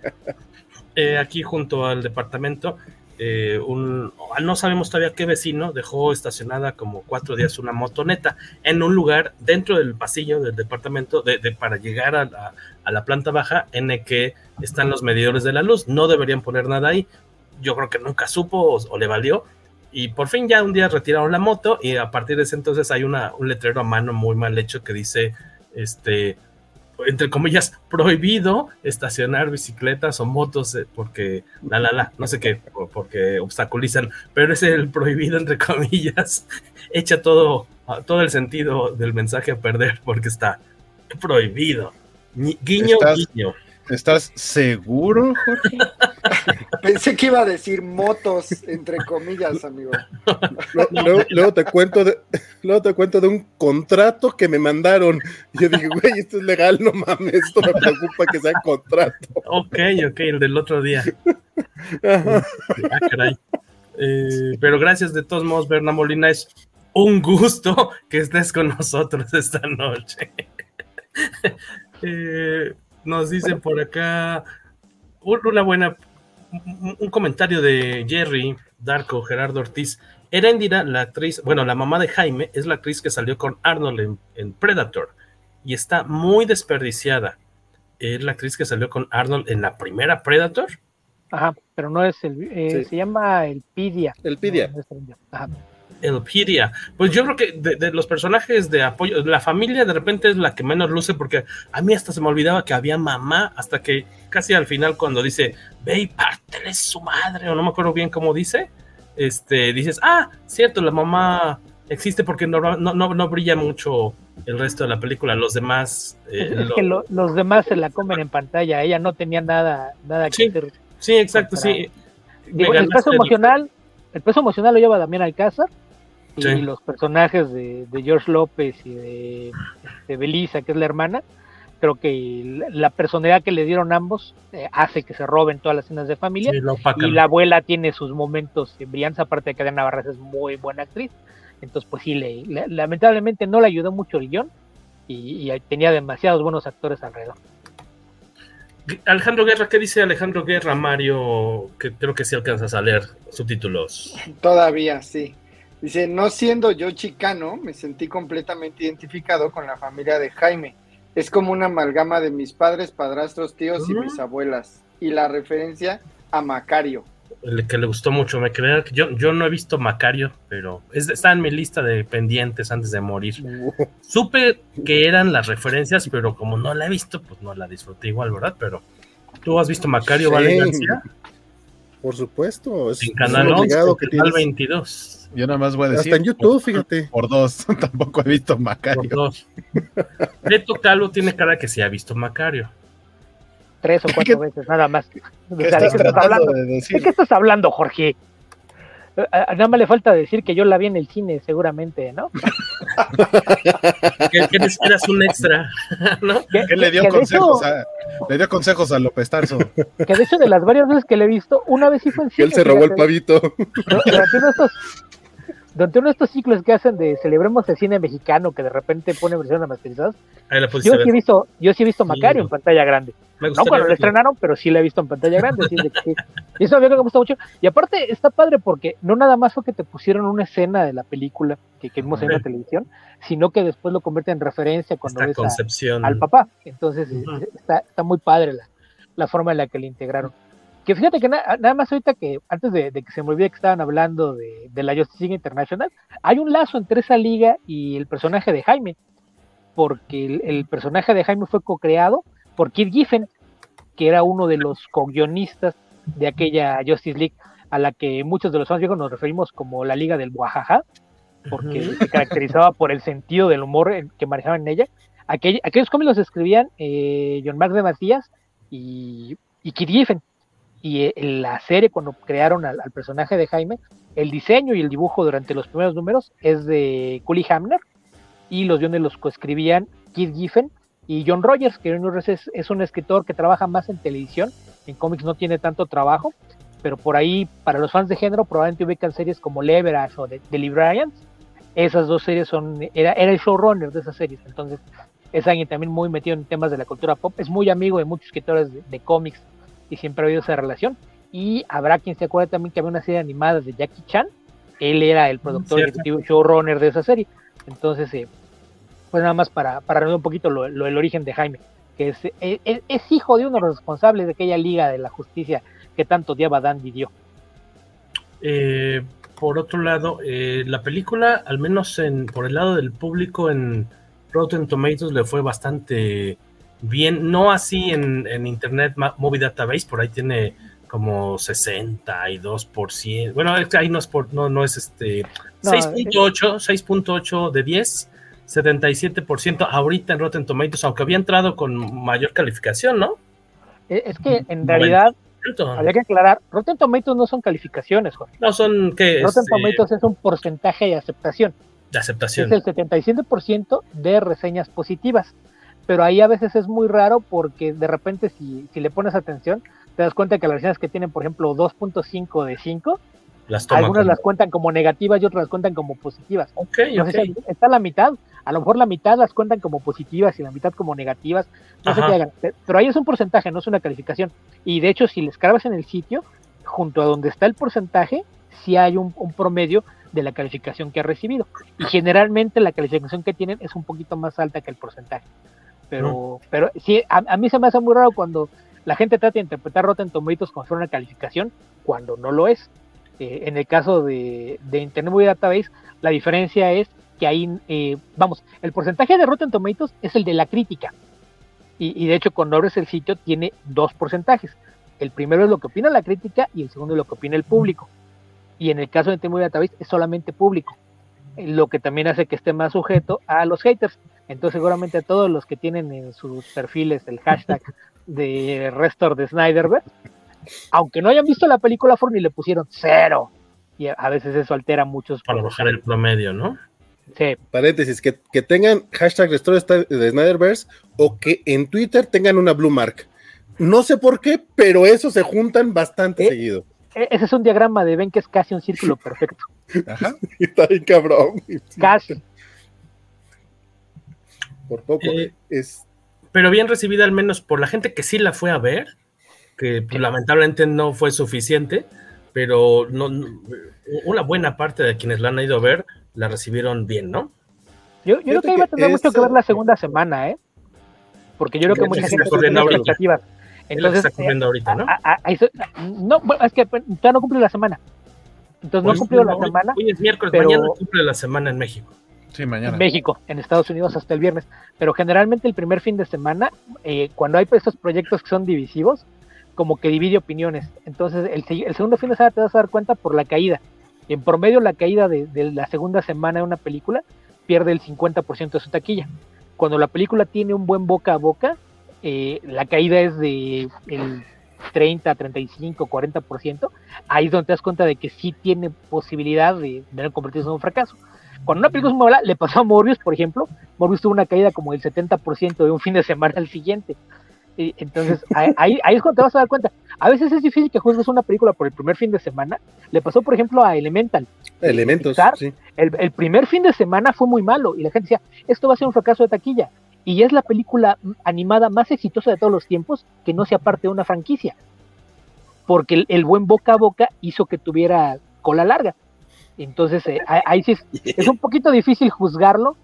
Eh, aquí junto al departamento, eh, un, no sabemos todavía qué vecino dejó estacionada como cuatro días una motoneta en un lugar dentro del pasillo del departamento de, de, para llegar a la, planta baja en el que están los medidores de la luz. No deberían poner nada ahí. Yo creo que nunca supo o, o le valió. Y por fin ya un día retiraron la moto y a partir de ese entonces hay un letrero a mano muy mal hecho que dice, este, entre comillas, prohibido estacionar bicicletas o motos eh, porque, la, la, la, no sé qué, porque obstaculizan, pero es el prohibido, entre comillas, echa todo, todo el sentido del mensaje a perder porque está prohibido. Guiño, ¿Estás, guiño. ¿Estás seguro, Jorge? Pensé que iba a decir motos, entre comillas, amigo. Luego, luego, te cuento de, luego te cuento de un contrato que me mandaron. Yo dije, güey, esto es legal, no mames, esto me preocupa que sea contrato. Ok, ok, el del otro día. ah, caray. Eh, pero gracias de todos modos, Berna Molina, es un gusto que estés con nosotros esta noche. eh, nos dicen por acá una buena un comentario de Jerry Darko, Gerardo Ortiz. Erendira, la actriz, bueno, la mamá de Jaime, es la actriz que salió con Arnold en, en, Predator y está muy desperdiciada. Es la actriz que salió con Arnold en la primera Predator. Ajá, pero no es el. Eh, sí. Se llama el Pidia. El Pidia. No, no Ajá. Elpidia. Pues yo creo que de, de, los personajes de apoyo, la familia de repente es la que menos luce porque a mí hasta se me olvidaba que había mamá hasta que casi al final cuando dice, ve y pártele su madre, o no me acuerdo bien cómo dice, este, dices, ah, cierto, la mamá existe porque no, no, no, no brilla mucho el resto de la película, los demás... Eh, es lo... que lo, los demás se la comen en pantalla, ella no tenía nada, nada que sí, hacer. Sí, exacto, sí. Digo, el peso emocional, el peso emocional lo lleva Damián Alcázar, y sí. los personajes de, de, George López y de, de, Belisa, que es la hermana, creo que la personalidad que le dieron ambos eh, hace que se roben todas las escenas de familia. Sí, y la abuela tiene sus momentos brillantes, aparte de que Adriana Barras es muy buena actriz. Entonces, pues sí, le, le, lamentablemente no le ayudó mucho el guion y, y, tenía demasiados buenos actores alrededor. Alejandro Guerra, ¿qué dice Alejandro Guerra, Mario? Que creo que sí alcanzas a leer subtítulos. Todavía, sí. Dice, no siendo yo chicano, me sentí completamente identificado con la familia de Jaime. Es como una amalgama de mis padres, padrastros, tíos uh -huh. y mis abuelas. Y la referencia a Macario. El que le gustó mucho, me creo que yo, yo no he visto Macario, pero es, está en mi lista de pendientes antes de morir. Supe que eran las referencias, pero como no la he visto, pues no la disfruté igual, ¿verdad? Pero tú has visto Macario, sí. ¿vale, García? Por supuesto, es en Canal 11, que Canal 22. Yo nada más voy a decir. Hasta en YouTube, fíjate. Por dos. Tampoco he visto Macario. Por dos. Beto Calo tiene cara que sí ha visto Macario. Tres o cuatro veces, nada más. ¿Qué, o sea, estás, ¿de qué estás hablando? De decir? ¿De qué estás hablando, Jorge? A, nada más le falta decir que yo la vi en el cine, seguramente, ¿no? que, que eras un extra, ¿no? Que, que le, dio que consejos hecho, a, le dio consejos a López Tarso. Que de hecho, de las varias veces que le he visto, una vez sí fue en cine. Él se robó el pavito. Pero, pero estos, durante uno de estos ciclos que hacen de celebremos el cine mexicano, que de repente pone versiones masterizadas, yo sí, he visto, yo sí he visto Macario en pantalla grande. no cuando lo estrenaron, pero sí lo he visto en pantalla grande. y eso me gusta mucho. Y aparte está padre porque no nada más fue que te pusieron una escena de la película que, que vimos en la televisión, sino que después lo convierte en referencia cuando ves al papá. Entonces está, está muy padre la, la forma en la que le integraron. Que fíjate que nada más ahorita que, antes de, que se me olvide que estaban hablando de, la Justice League International, hay un lazo entre esa liga y el personaje de Jaime, porque el, personaje de Jaime fue co-creado por Kid Giffen, que era uno de los co-guionistas de aquella Justice League a la que muchos de los fans viejos nos referimos como la Liga del Guajaja, porque se caracterizaba por el sentido del humor que manejaban en ella. aquellos cómics los escribían eh, John Max de Matías y, y Kid Giffen y en eh, la serie cuando crearon al, personaje de Jaime, el diseño y el dibujo durante los primeros números es de Cully Hamner y los guiones los coescribían Keith Giffen y John Rogers, que es, es, un escritor que trabaja más en televisión, en cómics no tiene tanto trabajo, pero por ahí para los fans de género probablemente ubican series como Leverage o The, Librarians, esas dos series son, era, era el showrunner de esas series, entonces es alguien también muy metido en temas de la cultura pop, es muy amigo de muchos escritores de cómics y siempre ha habido esa relación. Y habrá quien se acuerde también que había una serie animada de Jackie Chan. Él era el productor ejecutivo showrunner de esa serie. Entonces, eh, pues nada más para, para reunir un poquito lo, el origen de Jaime, que eh, es, es, hijo de uno de los responsables de aquella Liga de la Justicia que tanto odiaba Dan dio. Eh, por otro lado, la película, al menos en, por el lado del público en Rotten Tomatoes, le fue bastante bien, no así en, en Internet Movie Database, por ahí tiene como 62%. Bueno, ahí no es por, no, no es este 6.8, 6.8 de 10, 77% ahorita en Rotten Tomatoes, aunque había entrado con mayor calificación, ¿no? E, es que en realidad había que aclarar, Rotten Tomatoes no son calificaciones, Jorge. No son que Rotten este, Tomatoes es un porcentaje de aceptación. De aceptación. Es el 77% de reseñas positivas pero ahí a veces es muy raro porque de repente si, si le pones atención, te das cuenta que las reseñas que tienen, por ejemplo, 2.5 de 5, las algunas las cuentan como negativas y otras las cuentan como positivas. Ok, está la mitad, a lo mejor la mitad las cuentan como positivas y la mitad como negativas, no sé qué hagan, pero ahí es un porcentaje, no es una calificación. Y de hecho, si les cargas en el sitio, junto a donde está el porcentaje, sí hay un, un promedio de la calificación que ha recibido. Y generalmente la calificación que tienen es un poquito más alta que el porcentaje. Pero, pero sí, a, mí se me hace muy raro cuando la gente trata de interpretar Rotten Tomatoes como si fuera una calificación, cuando no lo es. Eh, en el caso de, Internet Movie Database, la diferencia es que ahí, eh, vamos, el porcentaje de Rotten Tomatoes es el de la crítica. Y, de hecho, cuando abres el sitio, tiene dos porcentajes. El primero es lo que opina la crítica y el segundo es lo que opina el público. Y en el caso de Internet Movie Database, es solamente público lo que también hace que esté más sujeto a los haters. Entonces seguramente todos los que tienen en sus perfiles el hashtag de Restore de Snyderberg, aunque no hayan visto la película, y le pusieron cero. Y a veces eso altera muchos. Para bajar el promedio, ¿no? Sí. Paréntesis, que, tengan hashtag Restore de Snyderverse o que en Twitter tengan una blue mark. No sé por qué, pero eso se juntan bastante eh, seguido. E, ese es un diagrama de ven que es casi un círculo perfecto. Ajá. Está bien cabrón. Casi. Por poco. Eh, es... Pero bien recibida al menos por la gente que sí la fue a ver, que pues, lamentablemente no fue suficiente, pero no, una buena parte de quienes la han ido a ver la recibieron bien, ¿no? Yo, creo que iba a tener mucho que ver la segunda semana, ¿eh? Porque yo creo que mucha gente tiene expectativas. Entonces, está corriendo ahorita, ¿no? no, bueno, es que ya no cumple la semana. Entonces no ha cumplido la semana. Hoy es miércoles, mañana cumple la semana en México. Sí, mañana. En México, en Estados Unidos hasta el viernes. Pero generalmente el primer fin de semana, eh, cuando hay estos proyectos que son divisivos, como que divide opiniones. Entonces el, el, segundo fin de semana te vas a dar cuenta por la caída. En promedio la caída de, de la segunda semana de una película pierde el 50% de su taquilla. Cuando la película tiene un buen boca a boca, eh, la caída es de el 30, 35, 40%, ahí es donde te das cuenta de que sí tiene posibilidad de, de convertirse en un fracaso. Cuando una película es muy mala, le pasó a Morbius, por ejemplo, Morbius tuvo una caída como del 70% de un fin de semana al siguiente. entonces, ahí, ahí es cuando te vas a dar cuenta. A veces es difícil que juzgues una película por el primer fin de semana. Le pasó, por ejemplo, a Elemental. Elementos, sí. el, el, primer fin de semana fue muy malo y la gente decía, esto va a ser un fracaso de taquilla. Y es la película animada más exitosa de todos los tiempos que no sea parte de una franquicia. Porque el, buen boca a boca hizo que tuviera cola larga. Entonces, eh, ahí sí es, es, un poquito difícil juzgarlo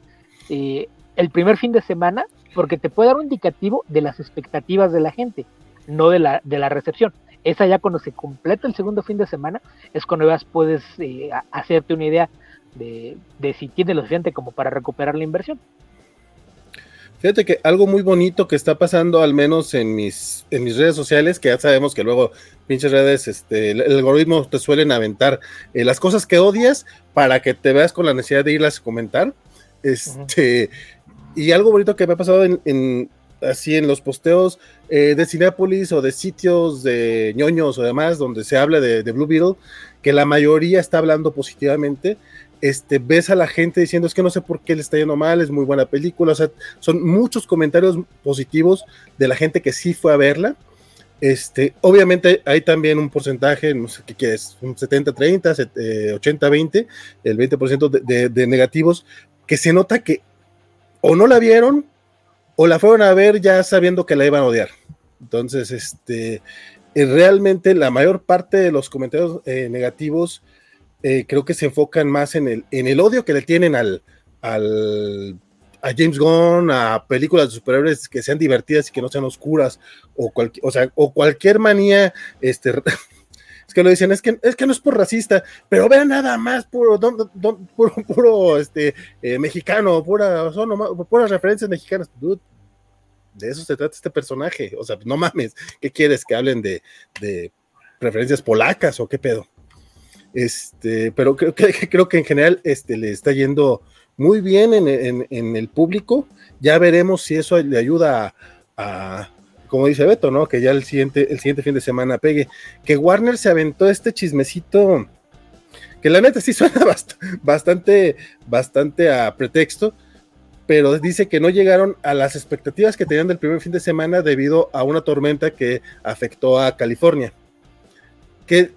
eh, el primer fin de semana, porque te puede dar un indicativo de las expectativas de la gente, no de la, de la recepción. Esa ya cuando se completa el segundo fin de semana, es cuando puedes eh, hacerte una idea de, de si tiene lo suficiente como para recuperar la inversión. Fíjate que algo muy bonito que está pasando, al menos en mis, en mis redes sociales, que ya sabemos que luego pinches redes, este, el, el algoritmo te suelen aventar eh, las cosas que odias para que te veas con la necesidad de irlas a comentar. Este, uh -huh. y algo bonito que me ha pasado en, en así en los posteos eh, de Cinepolis o de sitios de ñoños o demás, donde se habla de, de Blue Beetle, que la mayoría está hablando positivamente este, ves a la gente diciendo es que no sé por qué le está yendo mal, es muy buena película, son muchos comentarios positivos de la gente que sí fue a verla. Este, obviamente hay también un porcentaje, no sé qué es, un 70-30, eh, 80-20, el 20% de, de, negativos, que se nota que o no la vieron o la fueron a ver ya sabiendo que la iban a odiar. Entonces, este, realmente la mayor parte de los comentarios eh, negativos eh, creo que se enfocan más en el, en el odio que le tienen al, al, a James Gunn, a películas de superhéroes que sean divertidas y que no sean oscuras, o, cual, o, sea, o cualquier manía, este, es que lo dicen, es que, es que no es por racista, pero vean nada más puro, don, puro, puro este, eh, mexicano, pura, son nomás, puras referencias mexicanas, de eso se trata este personaje, o sea, no mames, ¿qué quieres? ¿Que hablen de, de referencias polacas o qué pedo? Este, pero creo que, creo que en general este, le está yendo muy bien en, el público. Ya veremos si eso le ayuda a, como dice Beto, ¿no? Que ya el siguiente, el siguiente fin de semana pegue. Que Warner se aventó este chismecito, que la neta sí suena bast bastante, bastante a pretexto, pero dice que no llegaron a las expectativas que tenían del primer fin de semana debido a una tormenta que afectó a California. Que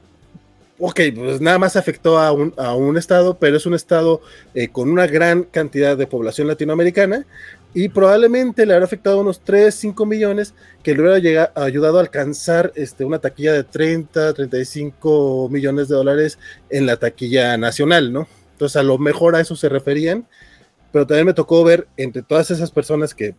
ok, pues nada más afectó a un, a un estado, pero es un estado eh, con una gran cantidad de población latinoamericana y probablemente le habrá afectado a unos 3, 5 millones que le hubiera llegado, ayudado a alcanzar este, una taquilla de 30, 35 millones de dólares en la taquilla nacional, ¿no? Entonces a lo mejor a eso se referían, pero también me tocó ver entre todas esas personas que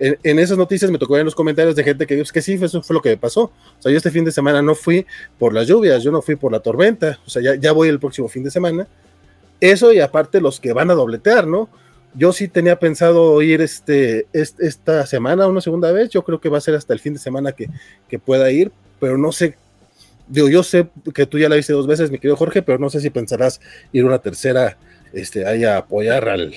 en, en, esas noticias me tocó ver en los comentarios de gente que dijo que sí, eso fue lo que me pasó. O sea, yo este fin de semana no fui por las lluvias, yo no fui por la tormenta, o sea, ya, ya voy el próximo fin de semana. Eso y aparte los que van a dobletear, ¿no? Yo sí tenía pensado ir este, este, esta semana una segunda vez, yo creo que va a ser hasta el fin de semana que, que pueda ir, pero no sé, digo, yo sé que tú ya la viste dos veces, mi querido Jorge, pero no sé si pensarás ir una tercera este, ahí a apoyar al,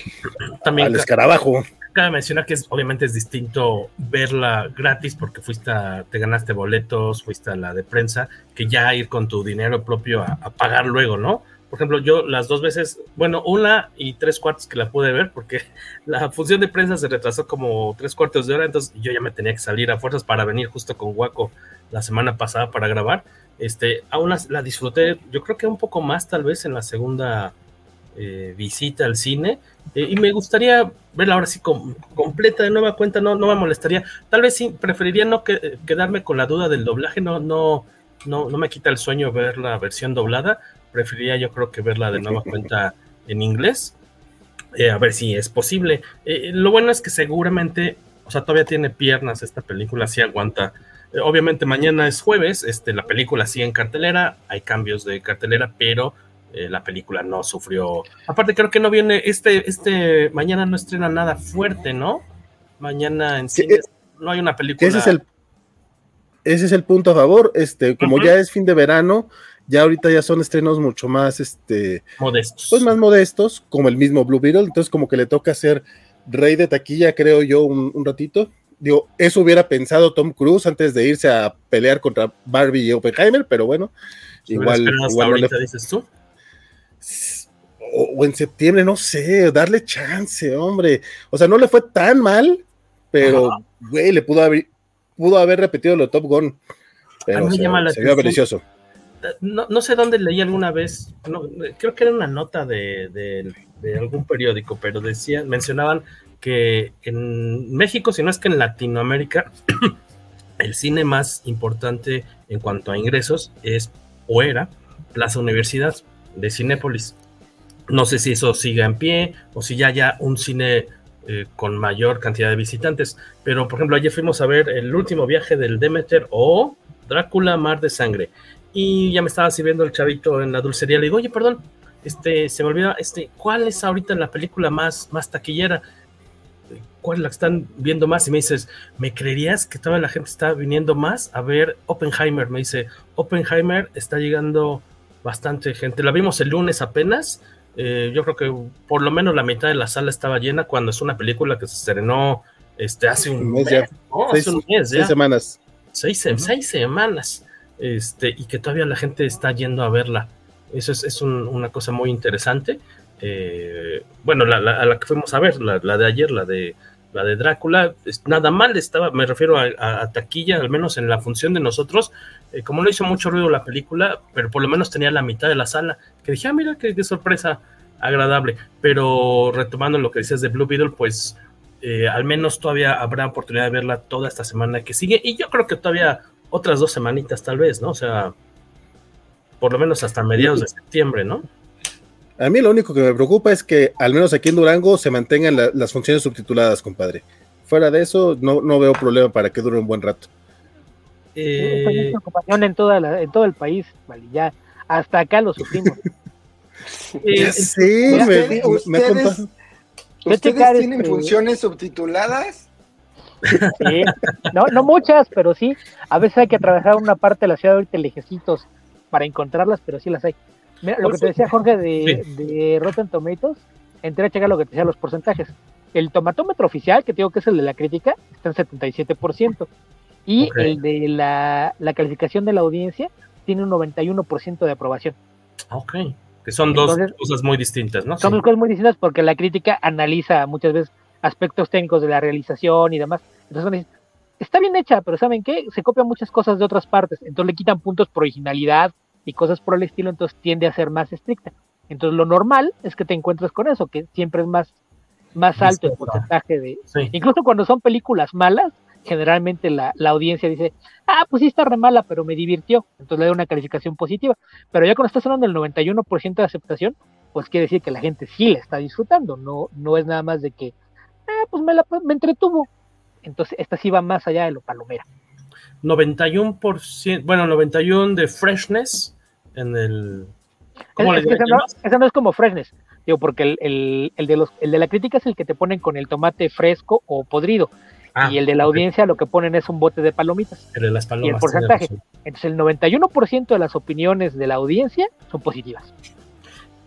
También al escarabajo cabe mencionar que es, obviamente es distinto verla gratis porque fuiste a, te ganaste boletos, fuiste a la de prensa, que ya ir con tu dinero propio a, pagar luego, ¿no? Por ejemplo, yo las dos veces, bueno, una y tres cuartos que la pude ver porque la función de prensa se retrasó como tres cuartos de hora, entonces yo ya me tenía que salir a fuerzas para venir justo con Waco la semana pasada para grabar. Este, aún la disfruté, yo creo que un poco más tal vez en la segunda eh, visita al cine eh, y me gustaría verla ahora sí com completa de nueva cuenta, no, no me molestaría. Tal vez sí, preferiría no que, quedarme con la duda del doblaje, no, no, no, no me quita el sueño ver la versión doblada, preferiría yo creo que verla de nueva cuenta en inglés, eh, a ver si es posible. Eh, lo bueno es que seguramente, o sea, todavía tiene piernas esta película, sí aguanta. Eh, obviamente mañana es jueves, este, la película sigue en cartelera, hay cambios de cartelera, pero eh, la película no sufrió. Aparte, creo que no viene, este, este, mañana no estrena nada fuerte, ¿no? Mañana en cine no hay una película. Ese es el, ese es el punto a favor. Este, como uh -huh. ya es fin de verano, ya ahorita ya son estrenos mucho más, este, modestos. Pues más modestos, como el mismo Blue Beetle. Entonces, como que le toca ser rey de taquilla, creo yo, un, un ratito. Digo, eso hubiera pensado Tom Cruise antes de irse a pelear contra Barbie y Oppenheimer, pero bueno, igual. igual ahorita, no le... dices tú? O, o, en septiembre, no sé, darle chance, hombre. O sea, no le fue tan mal, pero, güey, le pudo haber, pudo haber repetido lo de Top Gun. Pero se, se vio delicioso. No, no, sé dónde leí alguna vez, no, creo que era una nota de, de, de, algún periódico, pero decían, mencionaban que en México, si no es que en Latinoamérica, el cine más importante en cuanto a ingresos es o era Plaza Universidad de Cinépolis. No sé si eso siga en pie o si ya haya un cine eh, con mayor cantidad de visitantes. Pero, por ejemplo, ayer fuimos a ver el último viaje del Demeter o Drácula Mar de Sangre. Y ya me estaba sirviendo el chavito en la dulcería. Le digo, oye, perdón, este, se me olvida, este, ¿cuál es ahorita la película más, más taquillera? ¿Cuál la están viendo más? Y me dices, ¿me creerías que toda la gente está viniendo más a ver Oppenheimer? Me dice, Oppenheimer está llegando bastante gente. La vimos el lunes apenas. Eh, yo creo que por lo menos la mitad de la sala estaba llena cuando es una película que se estrenó este, hace un, mes, ya. seis, hace un mes ya. seis semanas. Seis, uh -huh. seis, semanas. Este, y que todavía la gente está yendo a verla. Eso es, es un, una cosa muy interesante. Eh, bueno, la, la, a la que fuimos a ver, la, la, de ayer, la de la de Drácula, nada mal estaba, me refiero a, a, a taquilla, al menos en la función de nosotros, eh, como no hizo mucho ruido la película, pero por lo menos tenía la mitad de la sala, que dije, ah, mira, qué, qué sorpresa agradable, pero retomando lo que decías de Blue Beetle, pues eh, al menos todavía habrá oportunidad de verla toda esta semana que sigue, y yo creo que todavía otras dos semanitas tal vez, ¿no? O sea, por lo menos hasta mediados de septiembre, ¿no? A mí lo único que me preocupa es que al menos aquí en Durango se mantengan la, las funciones subtituladas, compadre. Fuera de eso, no, no veo problema para que dure un buen rato. Eh... preocupación en, toda la, en todo el país, vale, ya hasta acá lo sufrimos. eh, sí, me, me, me ¿Ustedes, ¿ustedes tienen este... funciones subtituladas? Sí. No, no muchas, pero sí. A veces hay que atravesar una parte de la ciudad ahorita lejecitos para encontrarlas, pero sí las hay. Mira, lo que te decía Jorge de, sí. de Rotten Tomatoes, entré a checar lo que te decía los porcentajes. El tomatómetro oficial, que te digo que es el de la crítica, está en 77%. Y okay. el de la, la, calificación de la audiencia tiene un 91% de aprobación. Ok. Que son Entonces, dos cosas muy distintas, ¿no? Son sí. dos cosas muy distintas porque la crítica analiza muchas veces aspectos técnicos de la realización y demás. Entonces, está bien hecha, pero ¿saben qué? Se copian muchas cosas de otras partes. Entonces le quitan puntos por originalidad, y cosas por el estilo, entonces tiende a ser más estricta. Entonces lo normal es que te encuentres con eso, que siempre es más, más alto el porcentaje de... Sí. Incluso cuando son películas malas, generalmente la, la, audiencia dice, ah, pues sí está re mala, pero me divirtió, entonces le da una calificación positiva. Pero ya cuando estás hablando del 91% de aceptación, pues quiere decir que la gente sí la está disfrutando, no, no es nada más de que, ah, pues me, la, me entretuvo. Entonces esta sí va más allá de lo palomera. 91%, bueno, 91 de freshness en el... ¿Cómo es, le esa, no, es como freshness, digo, porque el, el, el, de los, el de la crítica es el que te ponen con el tomate fresco o podrido. Ah, y el de la okay. audiencia lo que ponen es un bote de palomitas. El de las palomas. Y el porcentaje. Entonces el 91% de las opiniones de la audiencia son positivas.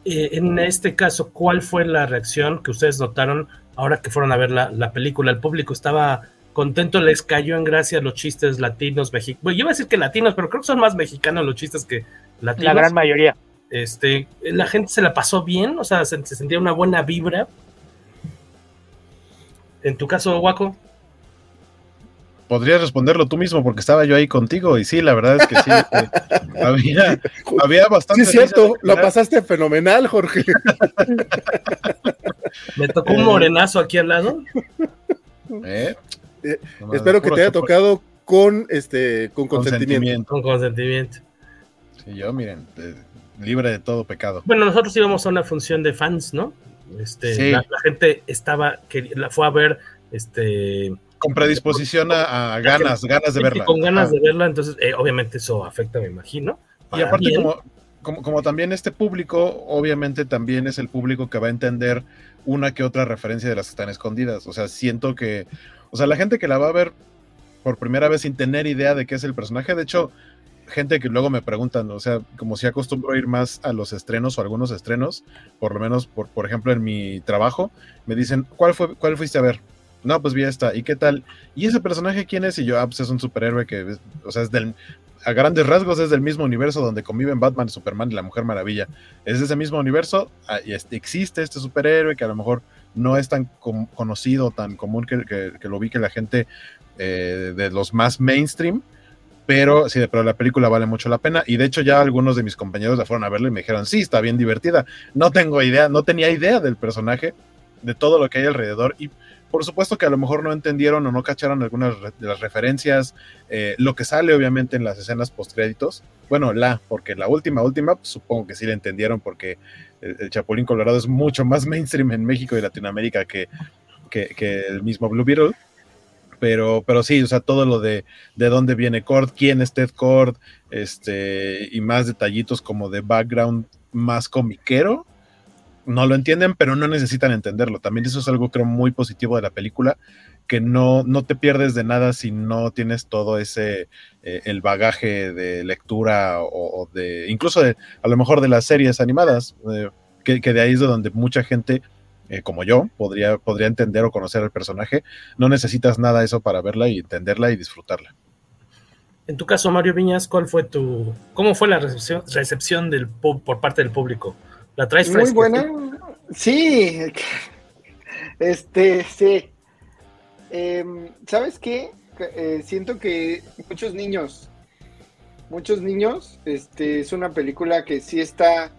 Eh, en este caso, ¿cuál fue la reacción que ustedes notaron ahora que fueron a ver la, la película? ¿El público estaba contento les cayó en gracia los chistes latinos mexicanos. Bueno, yo iba a decir que latinos, pero creo que son más mexicanos los chistes que latinos. La gran mayoría. Este, la gente se la pasó bien, o sea, se, se sentía una buena vibra. En tu caso, Waco. Podrías responderlo tú mismo porque estaba yo ahí contigo y sí, la verdad es que sí. eh, había, había bastante. Sí, es cierto, lo pasaste fenomenal, Jorge. Me tocó un morenazo aquí al lado. ¿Eh? Eh, espero que te haya tocado con este con consentimiento. Con consentimiento. Sí, yo, miren, eh, libre de todo pecado. Bueno, nosotros íbamos a una función de fans, ¿no? Este, sí. la, la, gente estaba, que la fue a ver, este. Con predisposición a, a ganas, que, ganas de verla. Con ganas ah. de verla, entonces, eh, obviamente eso afecta, me imagino. Y aparte, como, como, como, también este público, obviamente también es el público que va a entender una que otra referencia de las que están escondidas. O sea, siento que o sea, la gente que la va a ver por primera vez sin tener idea de qué es el personaje, de hecho, gente que luego me preguntan, o sea, como si acostumbro a ir más a los estrenos o algunos estrenos, por lo menos, por, por ejemplo, en mi trabajo, me dicen, ¿cuál, fue, ¿cuál fuiste a ver? No, pues vi esta, ¿y qué tal? ¿Y ese personaje quién es? Y yo, ah, pues es un superhéroe que, o sea, es del, a grandes rasgos es del mismo universo donde conviven Batman, Superman y la Mujer Maravilla. Es de ese mismo universo, ah, y existe este superhéroe que a lo mejor no es tan conocido, tan común que, que, lo vi que la gente eh, de los más mainstream, pero sí, pero la película vale mucho la pena. Y de hecho, ya algunos de mis compañeros la fueron a verla y me dijeron, sí, está bien divertida. No tengo idea, no tenía idea del personaje, de todo lo que hay alrededor. Y por supuesto que a lo mejor no entendieron o no cacharon algunas de las referencias, eh, lo que sale obviamente en las escenas postcréditos. Bueno, la, porque la última, última, pues, supongo que sí la entendieron porque el, Chapulín Colorado es mucho más mainstream en México y Latinoamérica que, que, que el mismo Blue Beetle pero, pero sí, o sea, todo lo de de dónde viene Cord, quién es Ted Cord, este, y más detallitos como de background más comiquero, no lo entienden, pero no necesitan entenderlo. También eso es algo creo muy positivo de la película, que no, no te pierdes de nada si no tienes todo ese, eh, el bagaje de lectura o, de, incluso de, a lo mejor de las series animadas, eh, que, que de ahí es de donde mucha gente eh, como yo, podría, podría entender o conocer al personaje. No necesitas nada de eso para verla y entenderla y disfrutarla. En tu caso, Mario Viñas, ¿cuál fue tu, cómo fue la recepción, recepción del por parte del público? ¿La traes Muy buena. Sí. Este, sí. Em, ¿Sabes qué? Eh, siento que muchos niños, muchos niños, este, es una película que sí está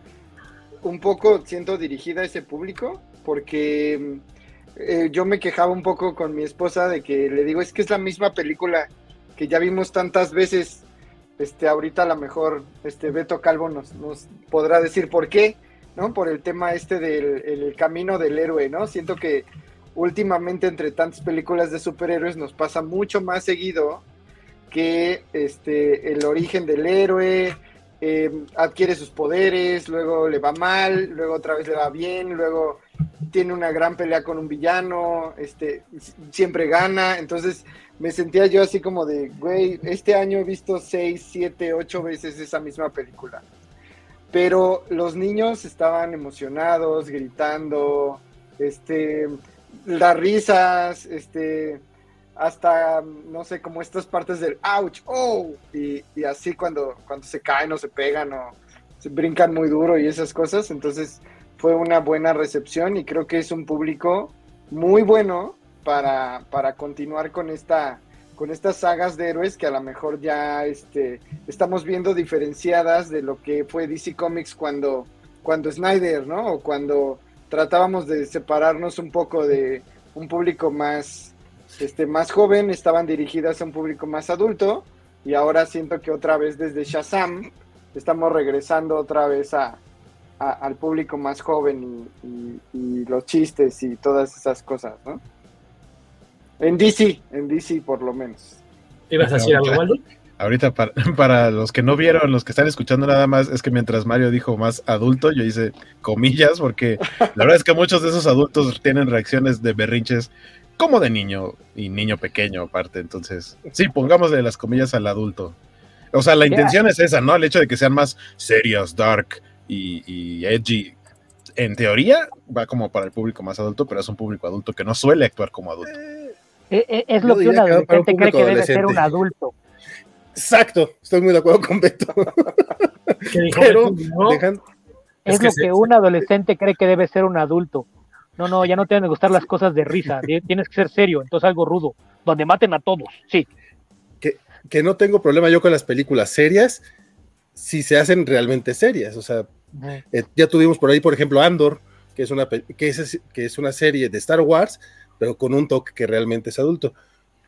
un poco, siento, dirigida a ese público porque eh, yo me quejaba un poco con mi esposa de que le digo, es que es la misma película que ya vimos tantas veces. Este, ahorita a lo mejor este Beto Calvo nos, podrá decir por qué, ¿no? Por el tema este del camino del héroe, ¿no? Siento que últimamente entre tantas películas de superhéroes nos pasa mucho más seguido que este el origen del héroe, eh, adquiere sus poderes, luego le va mal, luego otra vez le va bien, luego tiene una gran pelea con un villano, este, siempre gana, entonces me sentía yo así como de, güey, este año he visto seis, siete, ocho veces esa misma película. Pero los niños estaban emocionados, gritando, este, las risas, este, hasta, no sé, como estas partes del ouch, oh, y, y así cuando, cuando se caen o se pegan o se brincan muy duro y esas cosas, entonces fue una buena recepción y creo que es un público muy bueno para, para continuar con esta con estas sagas de héroes que a lo mejor ya este, estamos viendo diferenciadas de lo que fue DC Comics cuando, cuando Snyder, ¿no? O cuando tratábamos de separarnos un poco de un público más, este, más joven, estaban dirigidas a un público más adulto, y ahora siento que otra vez desde Shazam estamos regresando otra vez a, al público más joven y, los chistes y todas esas cosas, ¿no? En DC, en DC por lo menos. ¿Ibas a decir algo, Ahorita para, para, los que no vieron, los que están escuchando nada más, es que mientras Mario dijo más adulto, yo hice comillas, porque la verdad es que muchos de esos adultos tienen reacciones de berrinches como de niño y niño pequeño aparte. Entonces, sí, pongámosle las comillas al adulto. O sea, la intención es esa, ¿no? El hecho de que sean más serios, dark, y, edgy, en teoría va como para el público más adulto, pero es un público adulto que no suele actuar como adulto. Eh, eh, es lo que un adolescente cree que debe ser un adulto. Exacto, estoy muy de acuerdo con Beto. pero es, lo que un adolescente cree que debe ser un adulto. No, no, ya no te a gustar las cosas de risa, tienes que ser serio, entonces algo rudo, donde maten a todos, sí. Que, que no tengo problema yo con las películas serias si se hacen realmente serias, o sea, eh, ya tuvimos por ahí, por ejemplo, Andor, que es, una, que, es, que es una serie de Star Wars, pero con un toque que realmente es adulto.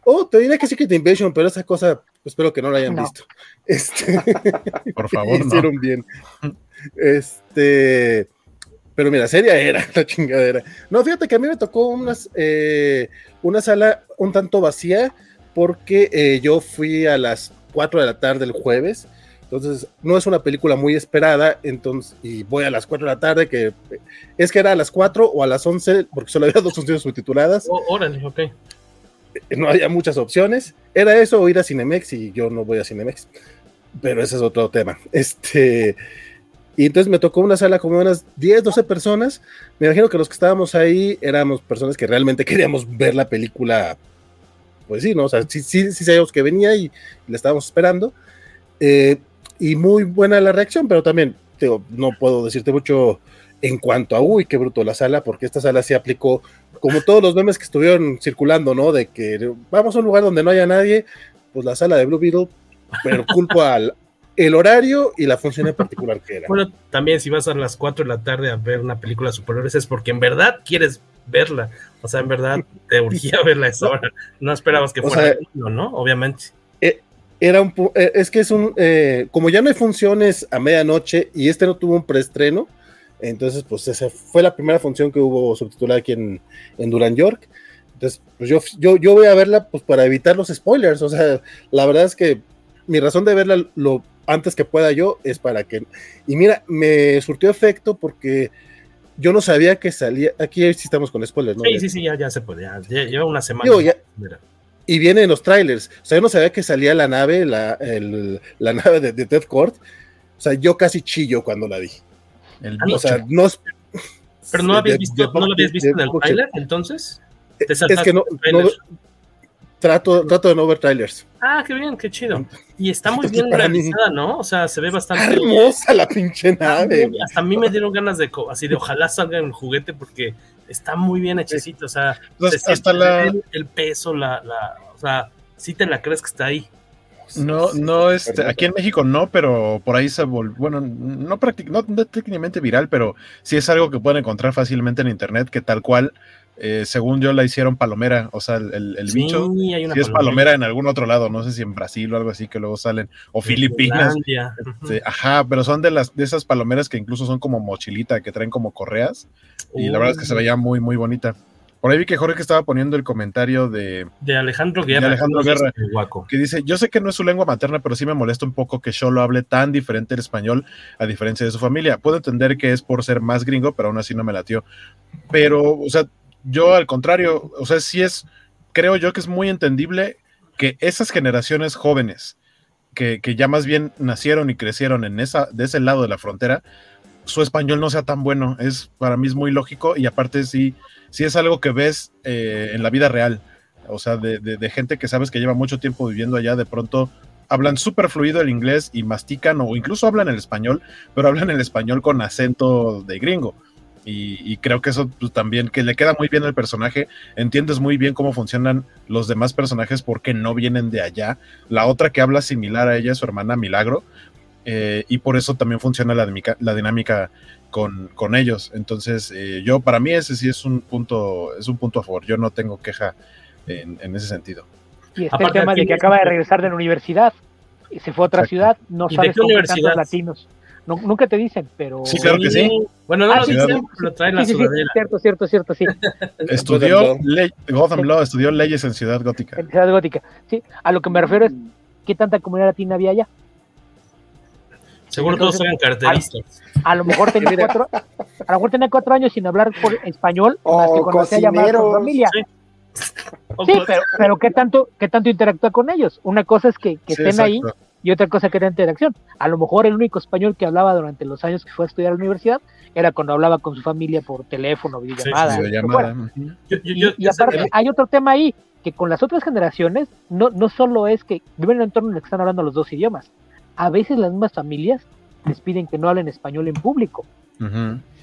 Oh, te diré que Secret Invasion, pero esa cosa, pues, espero que no la hayan visto. Este, por favor, hicieron bien. Este, pero mira, seria era la chingadera. No, fíjate que a mí me tocó unas, eh, una sala un tanto vacía, porque eh, yo fui a las 4 de la tarde el jueves entonces, no es una película muy esperada, entonces, y voy a las 4 de la tarde, que es que era a las 4 o a las 11, porque solo había dos funciones subtituladas. Oh, órale, ok. No había muchas opciones. Era eso o ir a Cinemex, y yo no voy a Cinemex. Pero ese es otro tema. Este. Y entonces me tocó una sala como unas 10, 12 personas. Me imagino que los que estábamos ahí éramos personas que realmente queríamos ver la película. Pues sí, ¿no? O sea, sí, sí, sí sabíamos que venía y, la estábamos esperando. Eh, y muy buena la reacción, pero también digo, no puedo decirte mucho en cuanto a, uy, qué bruto la sala, porque esta sala se aplicó, como todos los memes que estuvieron circulando, ¿no? De que vamos a un lugar donde no haya nadie, pues la sala de Blue Beetle, pero culpo al el horario y la función en particular que era. Bueno, también si vas a las 4 de la tarde a ver una película superiores es porque en verdad quieres verla, o sea, en verdad te urgía verla a esa hora, no esperabas que fuera, ¿no? Obviamente. Era un, eh, es que es un, eh, como ya no hay funciones a medianoche y este no tuvo un preestreno, entonces, pues esa fue la primera función que hubo subtitulada aquí en, en Duran York. Entonces, pues yo, yo, yo voy a verla pues para evitar los spoilers. O sea, la verdad es que mi razón de verla lo antes que pueda yo es para que... Y mira, me surtió efecto porque yo no sabía que salía... Aquí sí estamos con spoilers, ¿no? Sí, sí, sí, ya, ya se puede. Ya, lleva una semana. Y viene en los trailers. O sea, yo no sabía que salía la nave, la, el, la nave de, de Death Court. O sea, yo casi chillo cuando la vi. El o sea, no Pero no habías visto, ¿no lo habías visto en el trailer, entonces. es que no, trato, trato de no ver trailers. Ah, qué bien, qué chido. Y está muy bien realizada, ¿no? O sea, se ve bastante. hermosa la pinche nave. Hasta a mí me dieron ganas de así de ojalá salga en el juguete porque está muy bien hechecito. O sea, pues hasta la... el, peso, la, la, o sea, sí te la crees que está ahí. No, no, este, aquí en México no, pero por ahí se volvió, bueno, no, no, técnicamente viral, pero sí es algo que pueden encontrar fácilmente en internet, que tal cual, eh, según yo, la hicieron palomera, o sea, el, el, bicho, sí es palomera en algún otro lado, no sé si en Brasil o algo así, que luego salen, o Filipinas, este, ajá, pero son de las de esas palomeras que incluso son como mochilita, que traen como correas, y la verdad es que se veía muy, muy bonita. Por ahí vi que Jorge estaba poniendo el comentario de, de Alejandro Guerra, Alejandro Guerra que dice, yo sé que no es su lengua materna, pero sí me molesta un poco que lo hable tan diferente el español a diferencia de su familia. Puedo entender que es por ser más gringo, pero aún así no me latió. Pero, o sea, yo al contrario, o sea, sí es, creo yo que es muy entendible que esas generaciones jóvenes que, que ya más bien nacieron y crecieron en esa, de ese lado de la frontera, su español no sea tan bueno. Es para mí es muy lógico y aparte sí si es algo que ves eh, en la vida real. O sea, de, gente que sabes que lleva mucho tiempo viviendo allá, de pronto hablan súper fluido el inglés y mastican o incluso hablan el español, pero hablan el español con acento de gringo. Y, creo que eso pues, también, que le queda muy bien al personaje, entiendes muy bien cómo funcionan los demás personajes porque no vienen de allá. La otra que habla similar a ella es su hermana Milagro, eh, y por eso también funciona la dinámica, la dinámica con, con ellos. Entonces, eh, yo para mí ese sí es un punto, es un punto a favor. Yo no tengo queja en, en ese sentido. Y este el tema de que acaba de regresar de la universidad, y se fue a otra ciudad, no sabes cómo universidad? latinos. No, nunca te dicen, pero. Sí, claro que sí. Bueno, no ah, lo dicen, lo traen la sí, sí, cierto, cierto, cierto, sí. estudió Gotham Law, estudió leyes en Ciudad Gótica. En Ciudad Gótica, sí. A lo que me refiero es, ¿qué tanta comunidad latina había allá? Seguro todos eran carteristas. A, lo mejor tenía cuatro, a lo mejor tenía cuatro años sin hablar por español, o cocinero. familia. Sí, sí pero, pero ¿qué tanto, qué tanto interactúa con ellos? Una cosa es que, que estén ahí y otra cosa que era interacción. A lo mejor el único español que hablaba durante los años que fue a estudiar a la universidad era cuando hablaba con su familia por teléfono, videollamada. y, aparte, hay otro tema ahí, que con las otras generaciones no, no solo es que viven en un entorno en el que están hablando los dos idiomas, a veces las mismas familias les piden que no hablen español en público.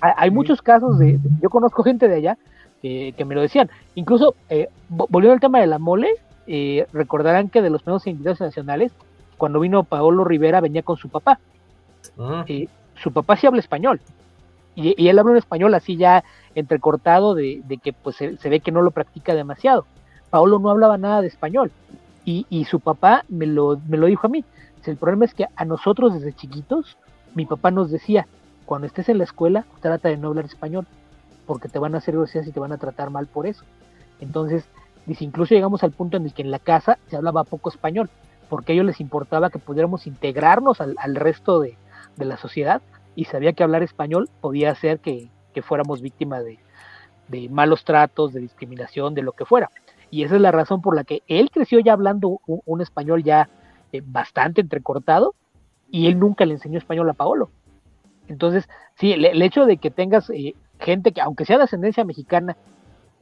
hay, muchos casos de, yo conozco gente de allá que, me lo decían. Incluso, eh, volviendo al tema de la mole, eh, recordarán que de los primeros invitados nacionales, cuando vino Paolo Rivera, venía con su papá. Eh, su papá sí habla español. Y, él habla un español así ya entrecortado de, que pues se, ve que no lo practica demasiado. Paolo no hablaba nada de español. Y, y su papá me lo, me lo dijo a mí. El problema es que a nosotros desde chiquitos, mi papá nos decía, cuando estés en la escuela, trata de no hablar español, porque te van a hacer groserías y te van a tratar mal por eso. Entonces, dice, incluso llegamos al punto en el que en la casa se hablaba poco español, porque a ellos les importaba que pudiéramos integrarnos al, resto de, la sociedad y sabía que hablar español podía hacer que, fuéramos víctimas de, malos tratos, de discriminación, de lo que fuera. Y esa es la razón por la que él creció ya hablando un español ya eh, bastante entrecortado y él nunca le enseñó español a Paolo. Entonces, sí, el, hecho de que tengas eh, gente que, aunque sea de ascendencia mexicana,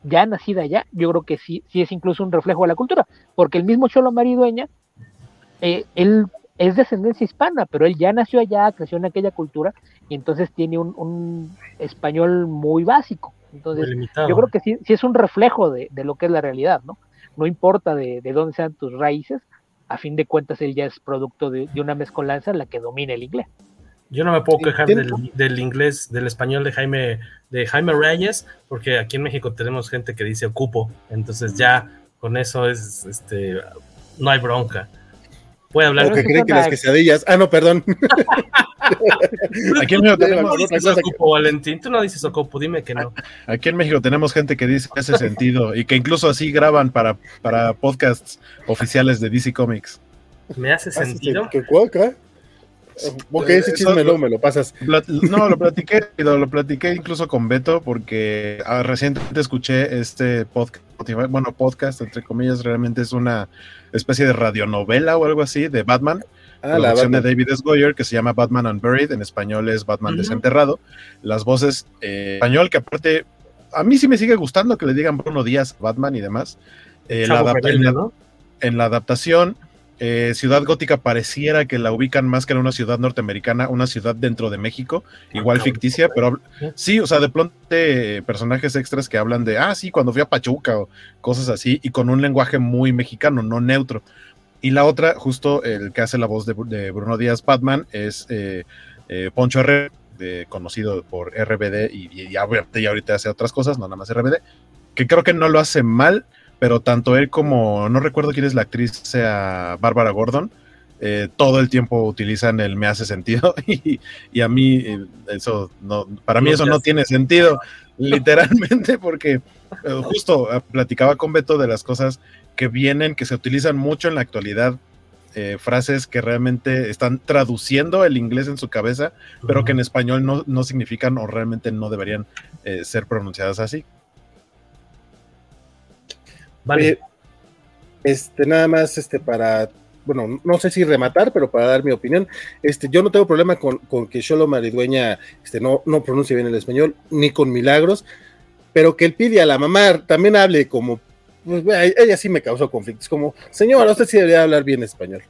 ya nacida allá, yo creo que sí, sí es incluso un reflejo de la cultura, porque el mismo Cholo Maridueña, eh, él es descendencia hispana, pero él ya nació allá, creció en aquella cultura y entonces tiene un, un español muy básico. Entonces, yo creo que sí, sí es un reflejo de, de, lo que es la realidad, ¿no? No importa de, de, dónde sean tus raíces, a fin de cuentas él ya es producto de, de una mezcolanza en la que domina el inglés. Yo no me puedo quejar del, del, inglés, del español de Jaime, de Jaime Reyes, porque aquí en México tenemos gente que dice ocupo, entonces ya con eso es, este, no hay bronca. Puede hablar. que creen que las quesadillas. Ah, no, perdón. Aquí en México tenemos. No dices ocupo, Valentín. Tú no dices ocupo, dime que no. Aquí en México tenemos gente que dice que hace sentido y que incluso así graban para, para podcasts oficiales de DC Comics. ¿Me hace sentido? ¿Qué cuaca? Ok, ese chisme no me lo pasas. No, lo platiqué, lo platiqué incluso con Beto porque ah, recientemente escuché este podcast, bueno, podcast, entre comillas, realmente es una especie de radionovela o algo así de Batman. Ah, la versión de David S. Goyer que se llama Batman Unburied, en español es Batman Desenterrado. Las voces eh, español, que aparte, a mí sí me sigue gustando que le digan Bruno Díaz, Batman y demás. Eh, la en la adaptación eh, ciudad Gótica pareciera que la ubican más que en una ciudad norteamericana, una ciudad dentro de México, igual ficticia, pero sí, o sea, de pronto eh, personajes extras que hablan de, ah, sí, cuando fui a Pachuca o cosas así, y con un lenguaje muy mexicano, no neutro. Y la otra, justo el que hace la voz de, Bruno Díaz Batman, es eh, Poncho R, conocido por RBD y, y, y ahorita hace otras cosas, no nada más RBD, que creo que no lo hace mal pero tanto él como, no recuerdo quién es la actriz, sea Bárbara Gordon, eh, todo el tiempo utilizan el me hace sentido y, y a mí eh, eso no, para mí eso no tiene sentido, literalmente, porque eh, justo platicaba con Beto de las cosas que vienen, que se utilizan mucho en la actualidad, frases que realmente están traduciendo el inglés en su cabeza, pero que en español no, no significan o realmente no deberían ser pronunciadas así. Vale. este, nada más, este, para, bueno, no sé si rematar, pero para dar mi opinión, este, yo no tengo problema con, con que Sholo Maridueña, este, no, no pronuncie bien el español, ni con Milagros, pero que él pide a la mamá también hable como, pues, ella sí me causó conflictos, como, señora, usted sí debería hablar bien español.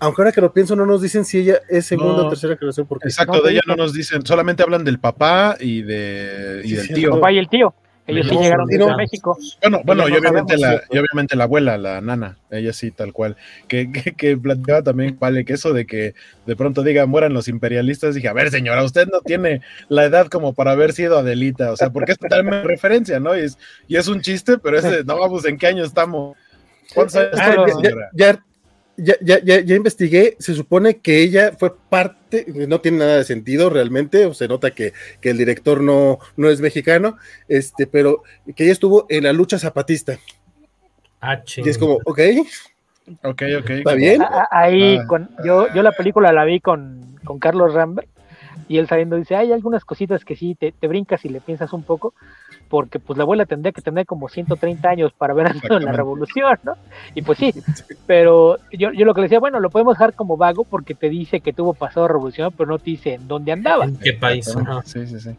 Aunque ahora que lo pienso, no nos dicen si ella es segunda o tercera generación. Porque exacto, de ella no nos dicen, solamente hablan del papá y, de, y del tío. papá y el tío. Ellos sí llegaron desde México. Bueno, bueno, y obviamente, la, y obviamente la abuela, la nana, ella sí, tal cual. Que, que, platicaba también, vale, que eso de que de pronto digan mueran los imperialistas, dije, a ver, señora, usted no tiene la edad como para haber sido Adelita, o sea, porque es totalmente referencia, ¿no? Y es, y es un chiste, pero ese, no vamos, ¿en qué año estamos? ¿Cuántos años ah, ya, ya, ya, ya, ya, investigué, se supone que ella fue parte, no tiene nada de sentido realmente, o se nota que, que el director no, no es mexicano, este, pero que ella estuvo en la lucha zapatista. Ah, y es como, ok. Ok, ok. ¿Está bien? Ahí, ah. con, yo, yo la película la vi con, con Carlos Rambert y él sabiendo dice, hay algunas cositas que sí te, te, brincas y le piensas un poco, porque pues la abuela tendría que tener como 130 años para ver andado en la revolución, ¿no? Y pues sí, pero yo, yo lo que le decía, bueno, lo podemos dejar como vago porque te dice que tuvo pasado revolución, pero no te dice en dónde andaba. ¿En qué país? Ajá. Sí, sí, sí.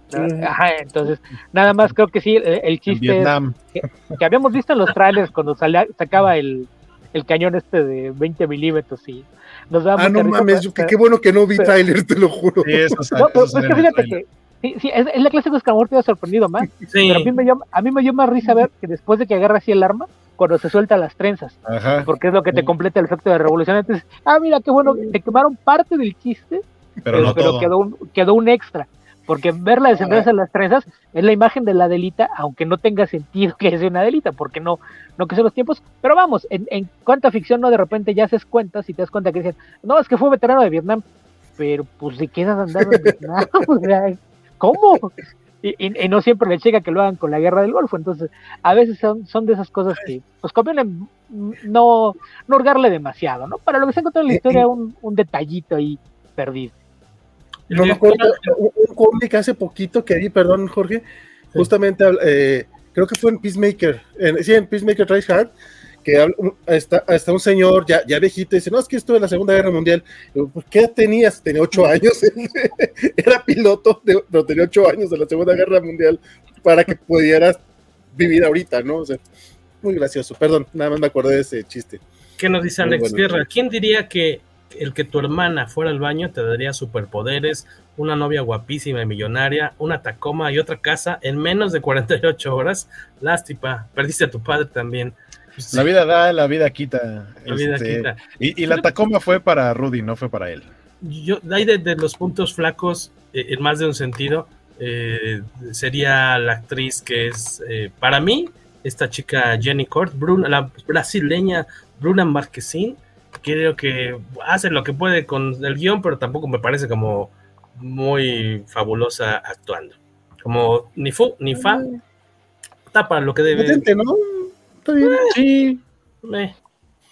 Ajá, entonces, nada más creo que sí, el, chiste es que, que, habíamos visto en los trailers cuando salía, sacaba el, el cañón este de 20 milímetros y nos da Ah, no mames, qué, qué, bueno que no vi trailer, te lo juro. Sí, eso, no, pero, es que fíjate que sí, sí, es, es la clase de escamor te ha sorprendido más. Sí. Pero a mí, me dio, a mí me dio más risa ver que después de que agarra así el arma, cuando se suelta las trenzas, Ajá. porque es lo que te completa el efecto de revolución. Entonces, ah, mira, qué bueno, te quemaron parte del chiste, pero, no pero quedó, un, quedó un extra. Porque verla desenredarse las trenzas es la imagen de la delita, aunque no tenga sentido que sea una delita, porque no, no que son los tiempos. Pero vamos, en, en cuánta ficción no de repente ya haces cuentas y te das cuenta que dicen, no, es que fue veterano de Vietnam, pero pues si quedas andando en Vietnam, o sea, ¿cómo? Y, y, y, no siempre le llega que lo hagan con la guerra del Golfo. Entonces, a veces son, son de esas cosas que pues conviene no, no hurgarle demasiado, ¿no? Para lo que se encontrado en la historia, un, un detallito ahí perdido. No me acuerdo, un, un cómic hace poquito que vi, perdón, Jorge, justamente eh, creo que fue en Peacemaker, en, sí, en Peacemaker Tries Hard, que está, está un señor ya, ya viejito y dice, no, es que esto de la Segunda Guerra Mundial. Yo, pues, ¿Qué tenías? Tenía ocho años, era piloto, de, pero tenía ocho años de la Segunda Guerra Mundial para que pudieras vivir ahorita, ¿no? O sea, muy gracioso, perdón, nada más me acordé de ese chiste. ¿Qué nos dice Alex bueno, Guerra? ¿Quién diría que el que tu hermana fuera al baño te daría superpoderes, una novia guapísima y millonaria, una Tacoma y otra casa en menos de 48 horas. Lástima, perdiste a tu padre también. La vida da, la vida quita. La vida Este, quita. Y, y la Tacoma fue para Rudy, no fue para él. Yo, hay de, de los puntos flacos, eh, en más de un sentido, eh, sería la actriz que es, eh, para mí, esta chica Jenny Court, Bruna, la brasileña Bruna Marquezine, creo que hace lo que puede con el guion, pero tampoco me parece como muy fabulosa actuando. Como ni fu ni fa, para lo que debe. Potente, ¿no? Está bien. Sí.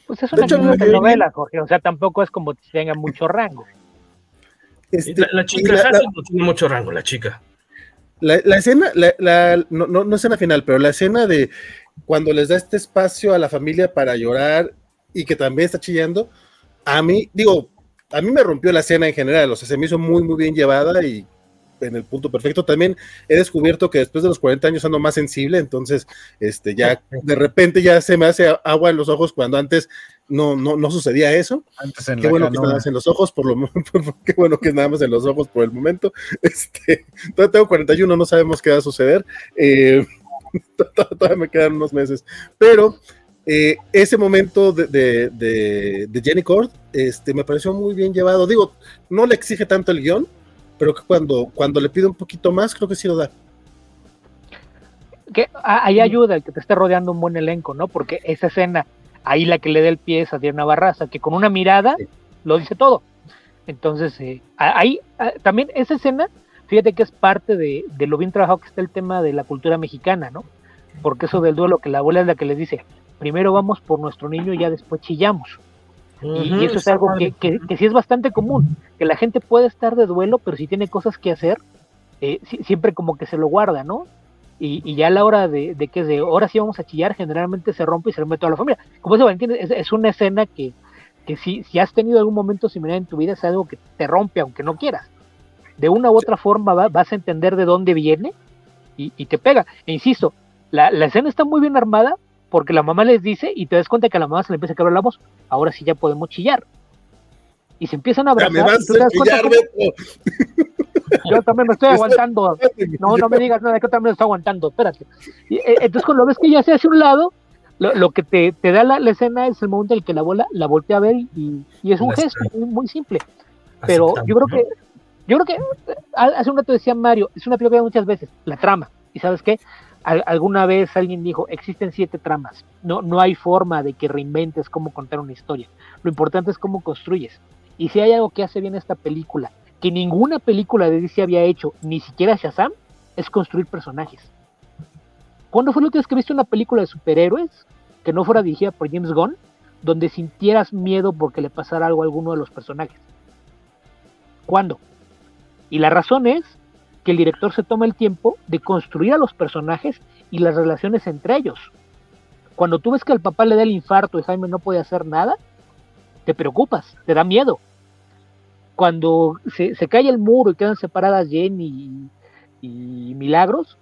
Pues es una hecho, me- novela, Jorge. O sea, tampoco es como que tenga mucho rango. Este, La, la chica la- no tiene mucho rango, la chica. La, la escena, la, la- no, no, no escena final, pero la escena de cuando les da este espacio a la familia para llorar y que también está chillando, a mí, digo, a mí me rompió la escena en general, o sea, se me hizo muy, muy bien llevada y en el punto perfecto. También he descubierto que después de los 40 años ando más sensible, entonces, este, ya de repente ya se me hace agua en los ojos cuando antes no, no, no sucedía eso. Antes en Qué bueno que nada más en los ojos, por lo qué bueno que nada más en los ojos por el momento. Este, todavía tengo 41, no sabemos qué va a suceder. Eh, todavía me quedan unos meses. Pero eh, ese momento de, de, de- de Jenny Cord este, me pareció muy bien llevado. Digo, no le exige tanto el guion, pero que cuando, cuando le pido un poquito más, creo que sí lo da. Que ahí ayuda el que te esté rodeando un buen elenco, ¿no? Porque esa escena, ahí la que le da el pie es a Diana Barraza, que con una mirada lo dice todo. Entonces, eh, ahí también esa escena, fíjate que es parte de, de lo bien trabajado que está el tema de la cultura mexicana, ¿no? Porque eso del duelo, que la abuela es la que les dice, primero vamos por nuestro niño y ya después chillamos. Y, Ujú, y eso es algo que, que, que sí es bastante común, que la gente puede estar de duelo, pero si tiene cosas que hacer, eh, si- siempre como que se lo guarda, ¿no? Y, y ya a la hora de, de que de ahora sí vamos a chillar, generalmente se rompe y se a toda la familia. Como eso, Valentín, es, es una escena que, que si, si has tenido algún momento similar en tu vida, es algo que te rompe aunque no quieras. De una u otra forma va- vas a entender de dónde viene y, y te pega. E insisto, la, la escena está muy bien armada porque la mamá les dice y te das cuenta que a la mamá se le empieza a quebrar la voz. Ahora sí ya podemos chillar. Y se empiezan a Ya me abrazar. vas y tú te a das cuenta chillar, cómo- Beto. yo también me estoy aguantando. No, no me digas nada, que yo también lo estoy aguantando. Espérate. Y, eh, entonces, cuando ves que ya se hace un lado, lo, lo que te, te da la, la escena es el momento en el que la abuela la voltea a ver y, y es un gesto muy simple. Pero yo creo que, yo creo que eh, hace un rato decía Mario, es una película que muchas veces, la trama. Y sabes qué? Al- alguna vez alguien dijo, existen siete tramas. No, no hay forma de que reinventes cómo contar una historia. Lo importante es cómo construyes. Y si hay algo que hace bien esta película, que ninguna película de DC había hecho, ni siquiera Shazam, es construir personajes. ¿Cuándo fue la última que viste una película de superhéroes que no fuera dirigida por James Gunn, donde sintieras miedo porque le pasara algo a alguno de los personajes? ¿Cuándo? Y la razón es que el director se toma el tiempo de construir a los personajes y las relaciones entre ellos. Cuando tú ves que al papá le da el infarto y Jaime no puede hacer nada, te preocupas, te da miedo. Cuando se, cae el muro y quedan separadas Jenny y, y Milagros,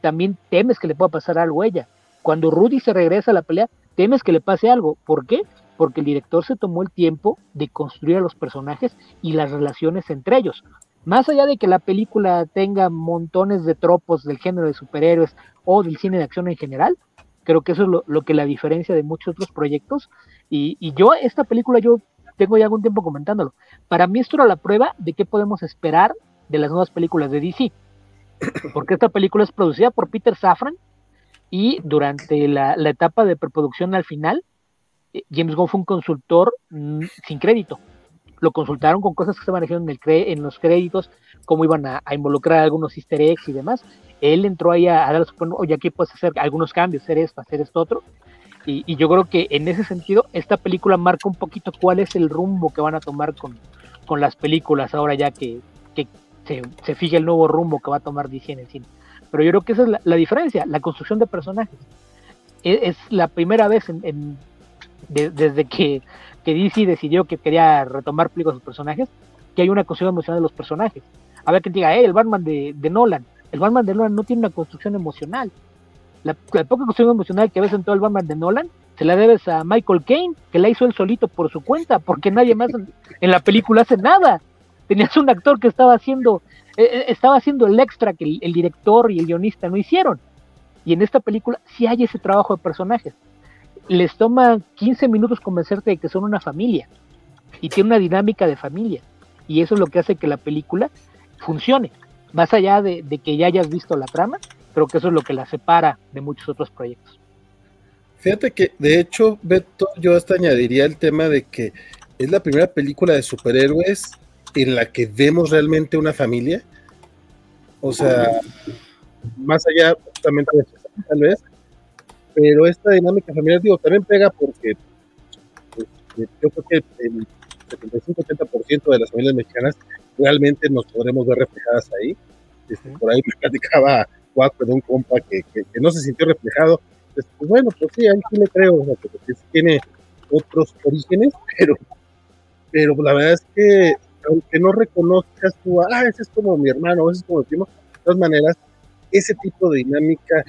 también temes que le pueda pasar algo a ella. Cuando Rudy se regresa a la pelea, temes que le pase algo. ¿Por qué? Porque el director se tomó el tiempo de construir a los personajes y las relaciones entre ellos. Más allá de que la película tenga montones de tropos del género de superhéroes o del cine de acción en general, creo que eso es lo, lo que la diferencia de muchos otros proyectos. Y, y yo, esta película, yo tengo ya algún tiempo comentándolo. Para mí esto era la prueba de qué podemos esperar de las nuevas películas de DC. Porque esta película es producida por Peter Safran y durante la, la etapa de preproducción al final, eh, James Gunn fue un consultor mm, sin crédito. Lo consultaron con cosas que se manejaron en, el en los créditos, cómo iban a, a involucrar algunos easter eggs y demás. Él entró ahí a, a dar oye, aquí puedes hacer algunos cambios, hacer esto, hacer esto otro. Y, yo creo que en ese sentido, esta película marca un poquito cuál es el rumbo que van a tomar con, con las películas ahora ya que, que se, se fija el nuevo rumbo que va a tomar DC en el cine. Pero yo creo que esa es la, la diferencia, la construcción de personajes. Es, es la primera vez en, en- de- desde que, que DC decidió que quería retomar películas de sus personajes, que hay una construcción emocional de los personajes. A ver que diga, hey, el Batman de, Nolan. El Batman de Nolan no tiene una construcción emocional. La, poca construcción emocional que ves en todo el Batman de Nolan se la debes a Michael Caine, que la hizo él solito por su cuenta, porque nadie más en, la película hace nada. Tenías un actor que estaba haciendo, eh, eh, estaba haciendo el extra que el, director y el guionista no hicieron. Y en esta película sí hay ese trabajo de personajes. Les toma 15 minutos convencerte de que son una familia y tiene una dinámica de familia. Y eso es lo que hace que la película funcione. Más allá de que ya hayas visto la trama, creo que eso es lo que la separa de muchos otros proyectos. Fíjate que, de hecho, Beto, yo hasta añadiría el tema de que es la primera película de superhéroes en la que vemos realmente una familia. O sea, más allá justamente de eso, tal vez, pero esta dinámica familiar, digo, también pega porque pues, yo creo que el 75-80% de las familias mexicanas realmente nos podremos ver reflejadas ahí. Este, por ahí me platicaba Cuatro de un compa que, que, no se sintió reflejado pues, bueno, pues sí, ahí sí le creo, o sea, que tiene otros orígenes, pero, pero la verdad es que aunque no reconozcas tú, ah, ese es como mi hermano, ese es como mi primo, de todas maneras, ese tipo de dinámica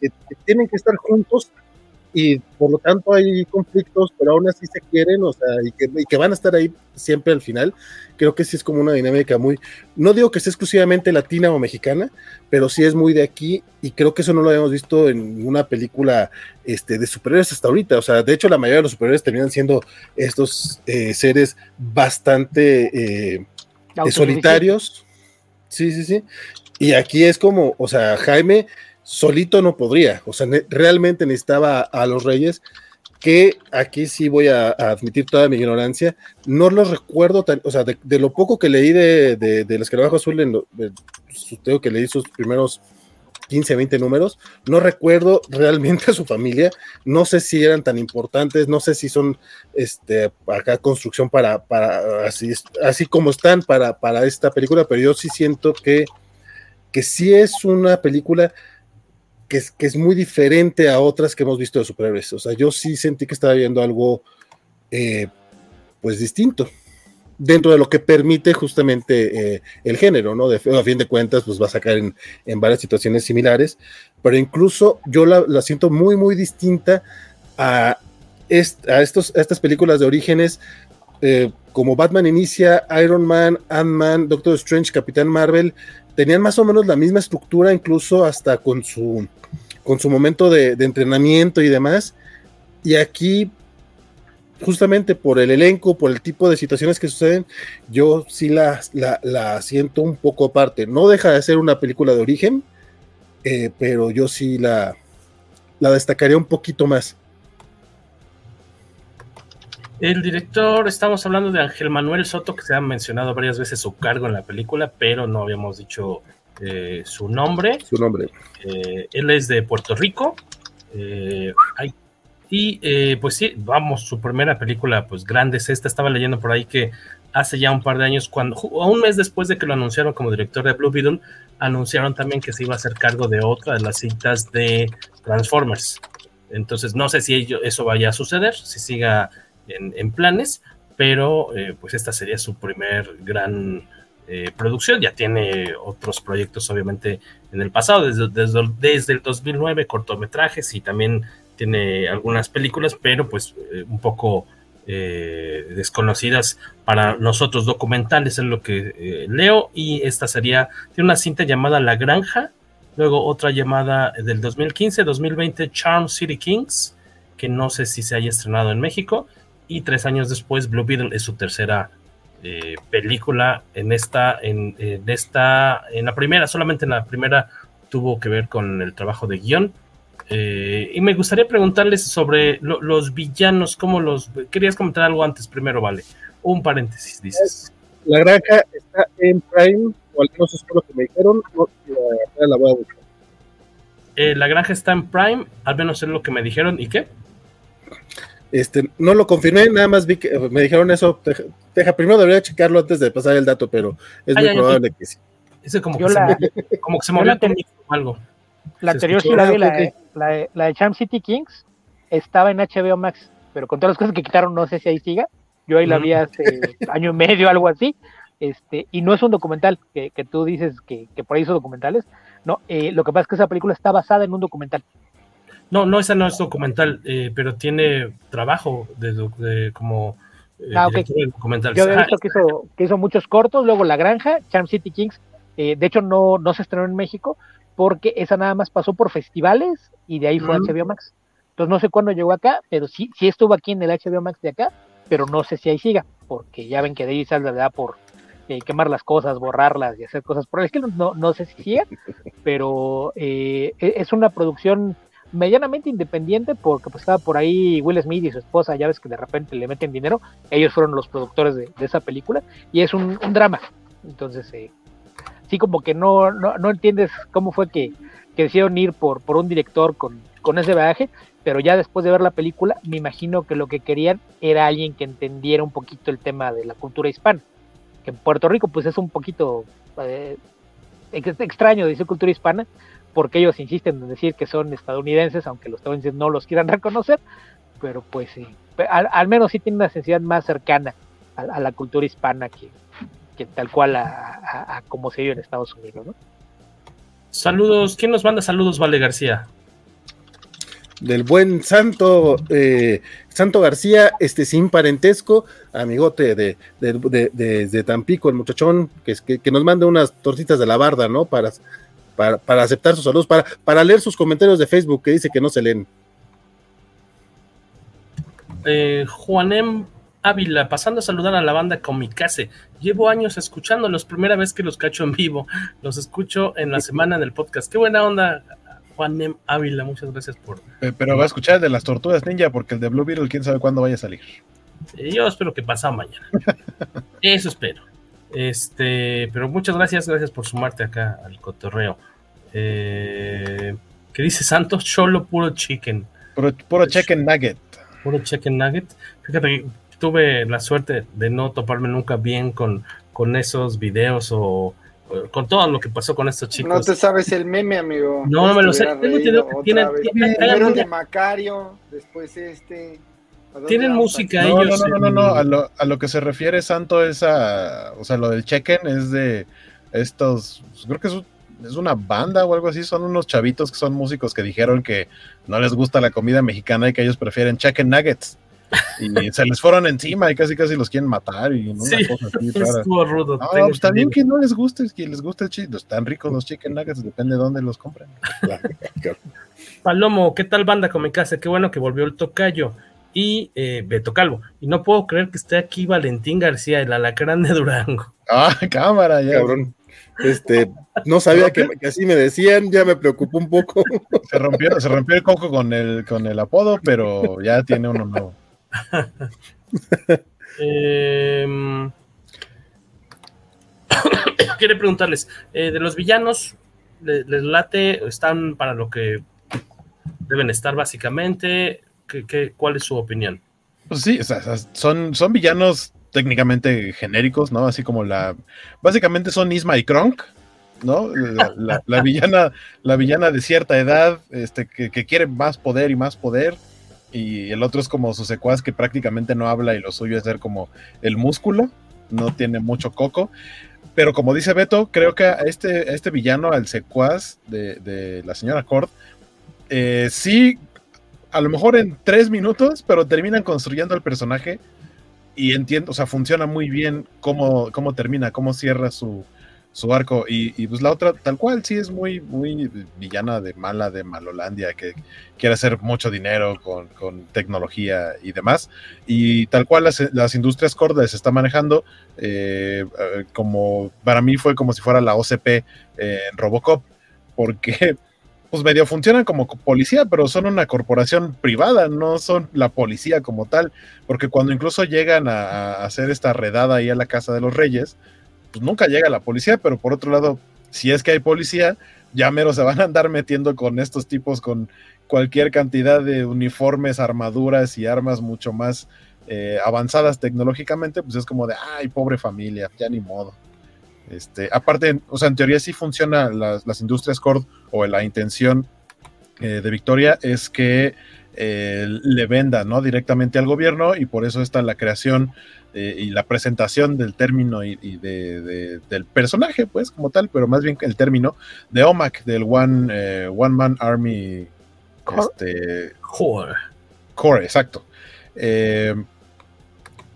que tienen que estar juntos y por lo tanto hay conflictos, pero aún así se quieren, o sea, y que, y que, van a estar ahí siempre al final. Creo que sí es como una dinámica muy, no digo que sea exclusivamente latina o mexicana, pero sí es muy de aquí y creo que eso no lo habíamos visto en una película este, de superhéroes hasta ahorita. O sea, de hecho la mayoría de los superhéroes terminan siendo estos eh, seres bastante eh, solitarios. Sí, sí, sí. Y aquí es como, o sea, Jaime solito no podría, o sea, realmente necesitaba a los Reyes, que aquí sí voy a, admitir toda mi ignorancia, no los recuerdo, tan, o sea, de, lo poco que leí de, de, de Escarabajo Azul, en tengo que leí sus primeros 15, 20 números, no recuerdo realmente a su familia, no sé si eran tan importantes, no sé si son este acá construcción para, para así, así como están para, para esta película, pero yo sí siento que, que sí es una película que es, que es muy diferente a otras que hemos visto de superhéroes. O sea, yo sí sentí que estaba viendo algo, eh, pues distinto, dentro de lo que permite justamente eh, el género, ¿no? De, a fin de cuentas, pues va a sacar en, en varias situaciones similares, pero incluso yo la, la siento muy, muy distinta a, a, estos, a estas películas de orígenes. Eh, como Batman inicia, Iron Man, Ant-Man, Doctor Strange, Capitán Marvel, tenían más o menos la misma estructura, incluso hasta con su, con su momento de, entrenamiento y demás. Y aquí, justamente por el elenco, por el tipo de situaciones que suceden, yo sí la, la, siento un poco aparte. No deja de ser una película de origen, eh, pero yo sí la, la destacaría un poquito más. El director, estamos hablando de Ángel Manuel Soto, que se ha mencionado varias veces su cargo en la película, pero no habíamos dicho eh, su nombre. Su nombre. Eh, él es de Puerto Rico. Eh, y pues sí, vamos, su primera película, pues grande es esta. Estaba leyendo por ahí que hace ya un par de años, cuando un mes después de que lo anunciaron como director de Blue Beetle, anunciaron también que se iba a hacer cargo de otra de las cintas de Transformers. Entonces, no sé si eso vaya a suceder, si siga en, planes, pero eh, pues esta sería su primer gran eh, producción. Ya tiene otros proyectos, obviamente, en el pasado, desde, desde, el 2009, cortometrajes y también tiene algunas películas, pero pues eh, un poco desconocidas para nosotros, documentales es lo que leo. Y esta sería, tiene una cinta llamada La Granja, luego otra llamada del 2015-2020, Charm City Kings, que no sé si se haya estrenado en México y tres años después Blue Beetle es su tercera eh, película en esta, en, esta, en la primera, solamente en la primera tuvo que ver con el trabajo de guion. Eh, y me gustaría preguntarles sobre los villanos, ¿cómo los... Querías comentar algo antes, primero, vale. Un paréntesis, dices. La granja está en Prime, o al menos es lo que me dijeron, la, voy a buscar. Eh, la granja está en Prime, al menos es lo que me dijeron, ¿y qué? Este, no lo confirmé, nada más vi que me dijeron eso. Deja, primero debería checarlo antes de pasar el dato, pero es muy probable que sí. como, que se, como que se movió algo. La anterior sí la vi, la, de, la, de Charm City Kings, estaba en HBO Max, pero con todas las cosas que quitaron, no sé si ahí siga. Yo ahí la vi hace año y medio, algo así. Este, y no es un documental, que, que tú dices que, que, por ahí son documentales. No, eh, lo que pasa es que esa película está basada en un documental. No, no, esa no es documental, eh, pero tiene trabajo de, como eh, ah, documental. Yo he visto que hizo, que hizo muchos cortos, luego La Granja, Charm City Kings. Eh, de hecho, no, no se estrenó en México porque esa nada más pasó por festivales y de ahí fue HBO Max. Entonces no sé cuándo llegó acá, pero sí, sí estuvo aquí en el HBO Max de acá, pero no sé si ahí siga, porque ya ven que de ahí sale por quemar las cosas, borrarlas y hacer cosas por el estilo. No, no sé si siga, pero e, es una producción medianamente independiente porque pues estaba por ahí Will Smith y su esposa, ya ves que de repente le meten dinero, ellos fueron los productores de, esa película y es un, drama, entonces eh, sí como que no, no, entiendes cómo fue que, que, decidieron ir por, por un director con, con ese viaje, pero ya después de ver la película me imagino que lo que querían era alguien que entendiera un poquito el tema de la cultura hispana, que en Puerto Rico pues es un poquito eh, extraño decir cultura hispana, porque ellos insisten en decir que son estadounidenses, aunque los estadounidenses no los quieran reconocer, pero pues sí, al, menos sí tienen una sensibilidad más cercana a, la cultura hispana que, tal cual a, como se vive en Estados Unidos, ¿no? Saludos, ¿quién nos manda saludos, Vale García? Del buen Santo, eh, Santo García, este sin parentesco, amigote de, de, Tampico, el muchachón, que, que, nos manda unas tortitas de la barda, ¿no? Para, para, aceptar sus saludos, para, para leer sus comentarios de Facebook que dice que no se leen. Eh, Juanem Ávila, pasando a saludar a la banda Comicase. Llevo años escuchándolos, primera vez que los cacho en vivo. Los escucho en la semana del podcast. Qué buena onda, Juanem Ávila. Muchas gracias por. Pero va a escuchar el de las tortugas ninja, porque el de Blue Beetle, quién sabe cuándo vaya a salir. yo espero que pasa mañana. Eso espero. Este, pero muchas gracias, gracias por sumarte acá al cotorreo. Eh, ¿Qué dice Santos? Solo puro chicken. Puro, chicken nugget. Puro chicken nugget. Fíjate que tuve la suerte de no toparme nunca bien con, con esos videos o, con todo lo que pasó con estos chicos. No te sabes el meme, amigo. No, me lo sé. tienen, Primero de Macario, después este. Tienen música no, ellos. No, no, no, no, A, lo, a lo que se refiere Santo es a, o sea, lo del chequen es de estos, pues, creo que es, una banda o algo así, son unos chavitos que son músicos que dijeron que no les gusta la comida mexicana y que ellos prefieren chicken nuggets. Y se les fueron encima y casi casi los quieren matar y una cosa así rudo. No, pues también que no les guste, que les guste el chicken, están ricos los chicken nuggets, depende de dónde los compren. Palomo, ¿qué tal banda con mi casa? Qué bueno que volvió el tocayo y eh, Beto Calvo. Y no puedo creer que esté aquí Valentín García, el alacrán de Durango. Ah, cámara, ya. Cabrón. Este, no sabía que, así me decían, ya me preocupó un poco. Se rompió, se rompió el coco con el, con el apodo, pero ya tiene uno nuevo. eh, quiere preguntarles, eh, de los villanos, ¿les, ¿les, late? ¿Están para lo que deben estar básicamente? ¿Qué, cuál es su opinión? Pues sí, son, son villanos técnicamente genéricos, ¿no? Así como la. Básicamente son Isma y Kronk, ¿no? La, villana, la villana de cierta edad, este, que, quiere más poder y más poder. Y el otro es como su secuaz que prácticamente no habla y lo suyo es ser como el músculo, no tiene mucho coco. Pero como dice Beto, creo que este, este villano, al secuaz de, la señora Cord, eh, sí a lo mejor en tres minutos, pero terminan construyendo el personaje y entiendo, o sea, funciona muy bien cómo, cómo termina, cómo cierra su, su arco. Y, pues la otra, tal cual, sí es muy, muy villana de mala, de Malolandia, que quiere hacer mucho dinero con, tecnología y demás. Y tal cual las, industrias cordas se está manejando, eh, eh, como para mí fue como si fuera la OCP en Robocop, porque pues medio funcionan como policía, pero son una corporación privada, no son la policía como tal, porque cuando incluso llegan a, hacer esta redada ahí a la casa de los reyes, pues nunca llega la policía, pero por otro lado, si es que hay policía, ya mero se van a andar metiendo con estos tipos con cualquier cantidad de uniformes, armaduras y armas mucho más eh, avanzadas tecnológicamente, pues es como de, ay, pobre familia, ya ni modo. Este, aparte, o sea, en teoría sí funciona las, industrias Cord o la intención eh, de Victoria es que eh, le venda ¿no? directamente al gobierno y por eso está la creación eh, y la presentación del término y, del personaje, pues como tal, pero más bien el término de OMAC, del One, One Man Army Este, Core. Core, exacto.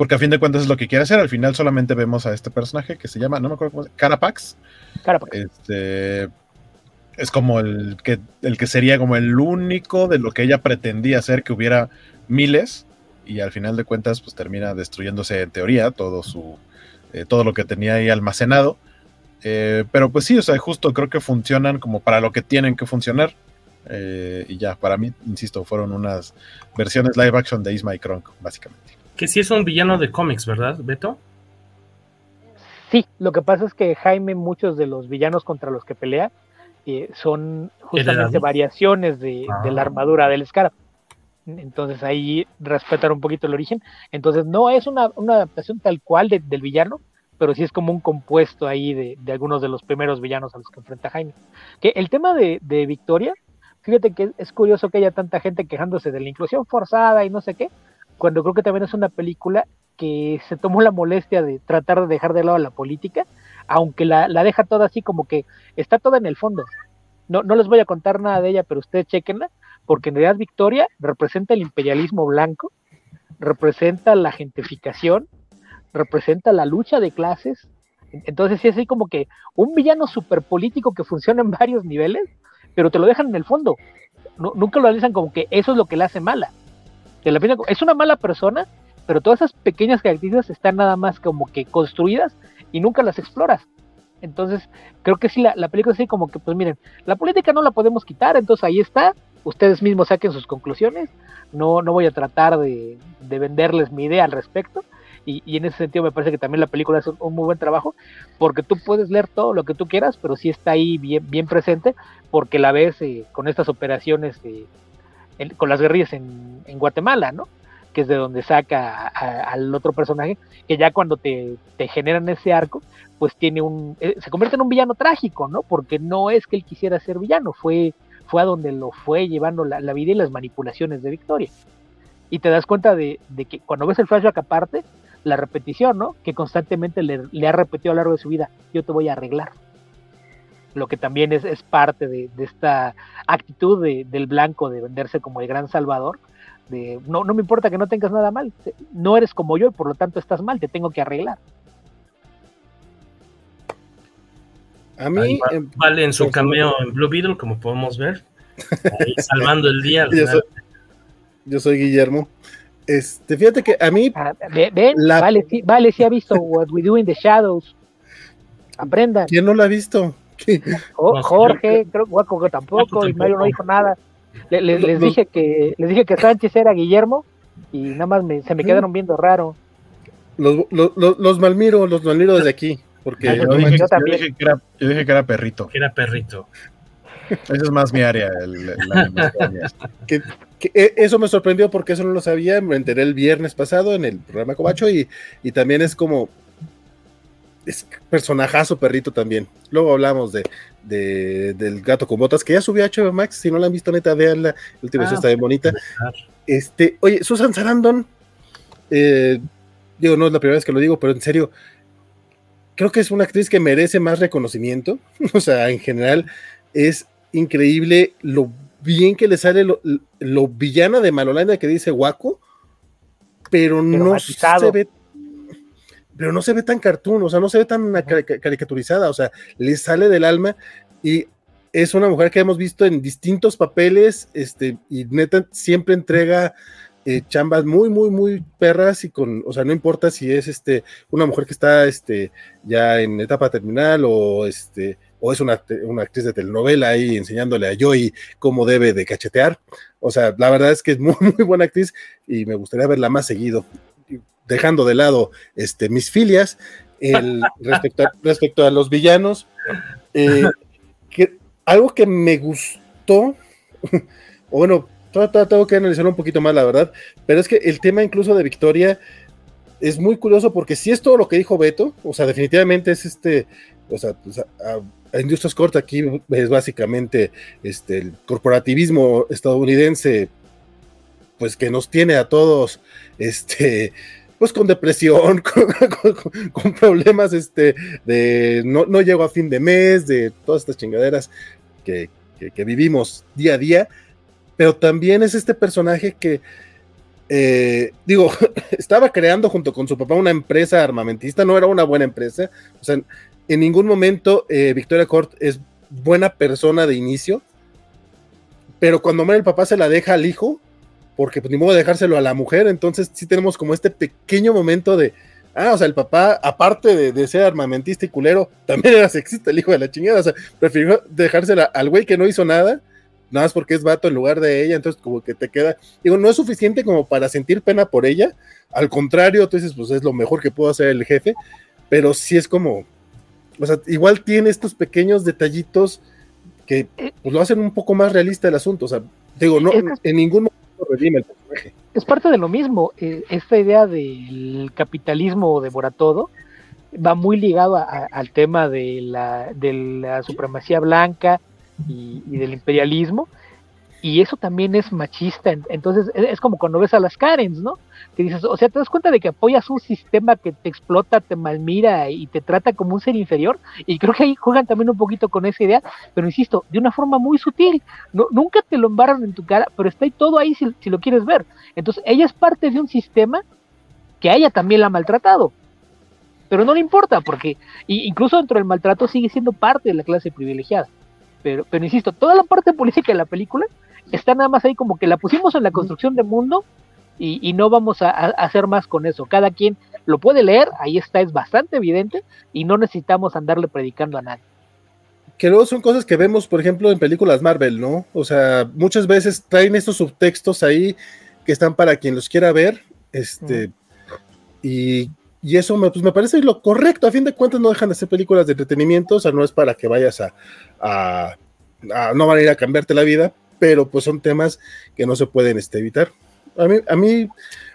Porque a fin de cuentas es lo que quiere hacer. Al final solamente vemos a este personaje que se llama, no me acuerdo cómo se llama, Carapax. Carapax. Este, es como el que, el que sería como el único de lo que ella pretendía hacer, que hubiera miles, y al final de cuentas, pues termina destruyéndose en teoría todo su eh, todo lo que tenía ahí almacenado. Eh, pero pues sí, o sea, justo creo que funcionan como para lo que tienen que funcionar. Eh, y ya, para mí, insisto, fueron unas versiones live action de Isma y Kronk, básicamente. Que sí es un villano de cómics, ¿verdad, Beto? Sí, lo que pasa es que Jaime, muchos de los villanos contra los que pelea, eh, son justamente variaciones de, Ah. de la armadura del Scarab. Entonces ahí respetar un poquito el origen. Entonces no es una, una adaptación tal cual de- del villano, pero sí es como un compuesto ahí de, de algunos de los primeros villanos a los que enfrenta Jaime. Que el tema de Victoria, fíjate que es curioso que haya tanta gente quejándose de la inclusión forzada y no sé qué, cuando creo que también es una película que se tomó la molestia de tratar de dejar de lado la política, aunque la, la deja toda así como que está toda en el fondo. No, no les voy a contar nada de ella, pero ustedes chequenla, porque en realidad Victoria representa el imperialismo blanco, representa la gentrificación, representa la lucha de clases. Entonces sí es así como que un villano súper político que funciona en varios niveles, pero te lo dejan en el fondo. Nu- nunca lo analizan como que eso es lo que la hace mala. Es una mala persona, pero todas esas pequeñas características están nada más como que construidas y nunca las exploras. Entonces, creo que sí, la, la película es así como que, pues miren, la política no la podemos quitar, entonces ahí está, ustedes mismos saquen sus conclusiones, no, no voy a tratar de, de venderles mi idea al respecto, y, en ese sentido me parece que también la película hace un, muy buen trabajo, porque tú puedes leer todo lo que tú quieras, pero sí está ahí bien, bien presente, porque la ves eh, con estas operaciones, eh, con las guerrillas en, Guatemala, ¿no? que es de donde saca a- al otro personaje, que ya cuando te, te generan ese arco, pues tiene un, eh, se convierte en un villano trágico, ¿no? Porque no es que él quisiera ser villano, fue, fue a donde lo fue llevando la, vida y las manipulaciones de Victoria. Y te das cuenta de, de que cuando ves el flashback aparte, la repetición, ¿no? Que constantemente le ha repetido a lo largo de su vida, yo te voy a arreglar. Lo que también es, es parte de, de esta actitud de- del blanco de venderse como el gran salvador, de no, no me importa que no tengas nada mal, no eres como yo y por lo tanto estás mal, te tengo que arreglar. A mí, Ahí em, vale en su cameo en Blue Beetle, como podemos ver. Ahí salvando el día. Yo soy, yo soy Guillermo. Este, fíjate que a mí, Ah, ve- Ven, La- vale, sí, vale, sí ha visto What We Do in the Shadows. Aprendan. ¿quién no la ha visto? Jorge, creo que Guaco que tampoco, y Mario no dijo nada. Le- le- les dije que les dije que Sánchez era Guillermo y nada más me- se me quedaron viendo raro. Los, los, los, los malmiro, los malmiro desde aquí. Porque Ah, yo, dije, manches, yo también. dije que era, yo dije que era perrito. Que era perrito. Esa es más mi área. el- la que, eh, eso me sorprendió porque eso no lo sabía, me enteré el viernes pasado en el programa Cobacho y, y también es como es personajazo perrito también. Luego hablamos de, de- del gato con botas que ya subió a HBO Max, si no la han visto neta, veanla, la última Ah, está bien bonita. Este, oye, Susan Sarandon, eh, digo, no es la primera vez que lo digo, pero en serio, creo que es una actriz que merece más reconocimiento. O sea, en general, es increíble lo bien que le sale lo, lo villana de Malolanda que dice Waco, pero, no matizado. se ve. Pero no se ve tan cartoon, o sea, no se ve tan ca- ca- caricaturizada, o sea, le sale del alma y es una mujer que hemos visto en distintos papeles, este, y neta siempre entrega eh, chambas muy, muy, muy perras y con, o sea, no importa si es este, una mujer que está este, ya en etapa terminal o este, o es una, una actriz de telenovela ahí enseñándole a Joey cómo debe de cachetear. O sea, la verdad es que es muy, muy buena actriz y me gustaría verla más seguido. Dejando de lado este, mis filias, el, respecto, a, respecto a los villanos, eh, que, algo que me gustó, o bueno, tengo que analizarlo un poquito más, la verdad, pero es que el tema incluso de Victoria es muy curioso porque si es todo lo que dijo Beto, o sea, definitivamente es este, o sea, pues, a, Industrias Corp aquí es básicamente este, el corporativismo estadounidense, pues que nos tiene a todos, este, pues con depresión, con, problemas este, de no, no llego a fin de mes, de todas estas chingaderas que, que- vivimos día a día, pero también es este personaje que, eh, digo, estaba creando junto con su papá una empresa armamentista, no era una buena empresa, o sea, en ningún momento eh, Victoria Court es buena persona de inicio, pero cuando muere el papá se la deja al hijo, porque pues ni modo de dejárselo a la mujer, entonces sí tenemos como este pequeño momento de, ah, o sea, el papá, aparte de, de ser armamentista y culero, también era sexista el hijo de la chingada, o sea, prefirió dejársela al güey que no hizo nada, nada más porque es vato en lugar de ella, entonces como que te queda, digo, no es suficiente como para sentir pena por ella, al contrario, tú dices, pues es lo mejor que puedo hacer el jefe, pero sí es como, o sea, igual tiene estos pequeños detallitos que pues, lo hacen un poco más realista el asunto, o sea, digo, no, en ningún momento el personaje. Es parte de lo mismo, eh, esta idea del capitalismo devora todo va muy ligado al tema de la, de la supremacía blanca y, del imperialismo, y eso también es machista, entonces es como cuando ves a las Karens, ¿no? Que dices, o sea, te das cuenta de que apoyas un sistema que te explota, te malmira y te trata como un ser inferior, y creo que ahí juegan también un poquito con esa idea, pero insisto, de una forma muy sutil, no, nunca te lo embarran en tu cara, pero está ahí todo ahí si, si lo quieres ver. Entonces, ella es parte de un sistema que ella también la ha maltratado, pero no le importa, porque incluso dentro del maltrato sigue siendo parte de la clase privilegiada. Pero, pero insisto, toda la parte política de la película está nada más ahí como que la pusimos en la construcción de mundo y, y no vamos a, a, hacer más con eso. Cada quien lo puede leer, ahí está, es bastante evidente y no necesitamos andarle predicando a nadie. Que luego son cosas que vemos, por ejemplo, en películas Marvel, ¿no? O sea, muchas veces traen estos subtextos ahí que están para quien los quiera ver, este, mm. y, y, eso me, pues me parece lo correcto. A fin de cuentas, no dejan de ser películas de entretenimiento, o sea, no es para que vayas a, a, a no van a ir a cambiarte la vida, pero pues son temas que no se pueden este, evitar. A mí, a mí,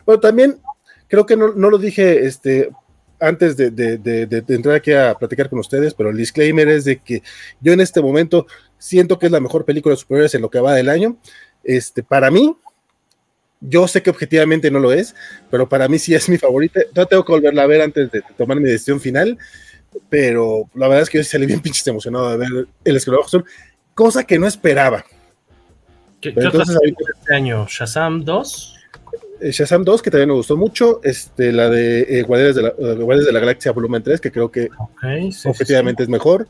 bueno, también creo que no, lo dije este, antes de, entrar aquí a platicar con ustedes, pero el disclaimer es de que yo en este momento siento que es la mejor película de superhéroes en lo que va del año. Este, para mí, yo sé que objetivamente no lo es, pero para mí sí es mi favorita. No tengo que volverla a ver antes de tomar mi decisión final, pero la verdad es que yo salí bien pinches emocionado de ver El Escarabajo Azul, cosa que no esperaba. ¿Qué, ¿qué entonces, ahorita, este año? ¿Shazam 2? Eh, Shazam 2, que también me gustó mucho. Este, la de eh, Guardianes, de la, Guardianes de la Galaxia Volumen 3, que creo que okay, sí, objetivamente sí, es mejor.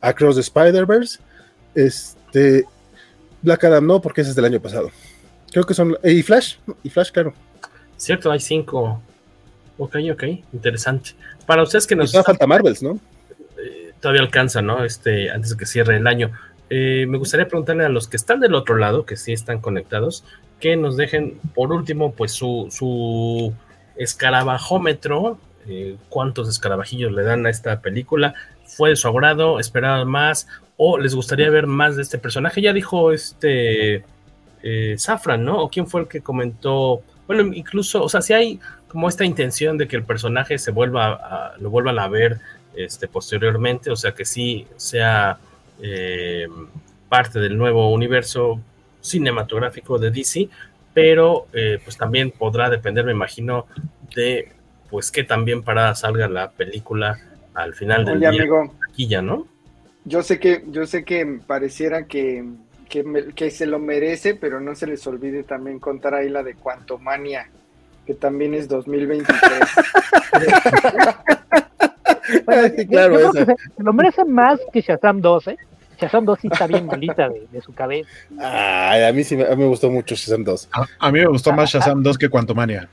Across the Spider-Verse. Este, Black Adam no, porque ese es del año pasado. Creo que son. Eh, y Flash, y Flash, claro. Cierto, hay cinco. Ok, ok, interesante. Para ustedes que nos. Falta Marvels, ¿no? Eh, todavía alcanza, ¿no? Este, antes de que cierre el año. Eh, me gustaría preguntarle a los que están del otro lado, que sí están conectados, que nos dejen por último, pues su, su escarabajómetro, eh, cuántos escarabajillos le dan a esta película, fue de su agrado, esperaban más, o les gustaría ver más de este personaje. Ya dijo este eh, ¿no? ¿O quién fue el que comentó? Bueno, incluso, o sea, si hay como esta intención de que el personaje se vuelva a, lo vuelvan a ver este, posteriormente, o sea, que sí sea eh, parte del nuevo universo cinematográfico de DC, pero eh, pues también podrá depender, me imagino, de pues que también para salga la película al final del Oye, día. Amigo, aquí ya, ¿no? Yo sé que, yo sé que pareciera que, que, me, que, se lo merece, pero no se les olvide también contar ahí la de Quantumania, que también es 2023. bueno, sí, claro, yo, yo se, se, lo merece más que Shazam 2, ¿eh? Shazam 2 sí está bien malita de, de, su cabeza. Ay, a mí sí me, a mí me gustó mucho Shazam 2. A, a mí me gustó más Shazam 2 que Quantumania.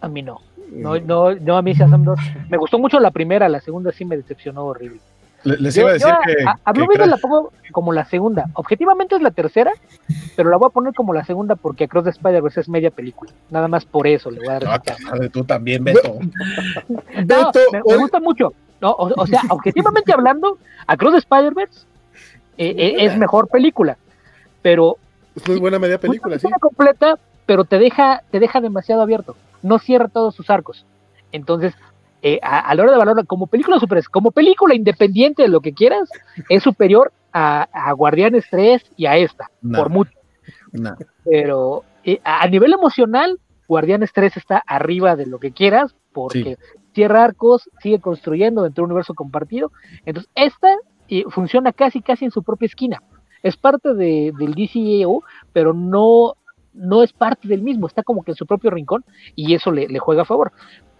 A mí no. No, no, no, a mí Shazam 2. Me gustó mucho la primera, la segunda sí me decepcionó horrible. Les iba a decir yo, que. A, a Blue Beetle la pongo como la segunda. Objetivamente es la tercera, pero la voy a poner como la segunda porque Across the Spider-Verse es media película. Nada más por eso le voy a dar. No, tú también, Beto. no, Beto me, me, gusta mucho. No, o, o, sea, objetivamente hablando, Across the Spider-Verse eh, eh, es mejor película. Pero. Es muy buena media película, sí. completa, pero te deja, te deja demasiado abierto. No cierra todos sus arcos. Entonces, eh, a, a, la hora de valorar como película super, como película independiente de lo que quieras, es superior a, a Guardianes 3 y a esta, no, por mucho. No. Pero eh, a nivel emocional, Guardianes 3 está arriba de lo que quieras, porque sí. cierra arcos, sigue construyendo dentro de un universo compartido. Entonces, esta eh, funciona casi, casi en su propia esquina. es parte de, del DCEO, pero no, no es parte del mismo, está como que en su propio rincón y eso le, le juega a favor.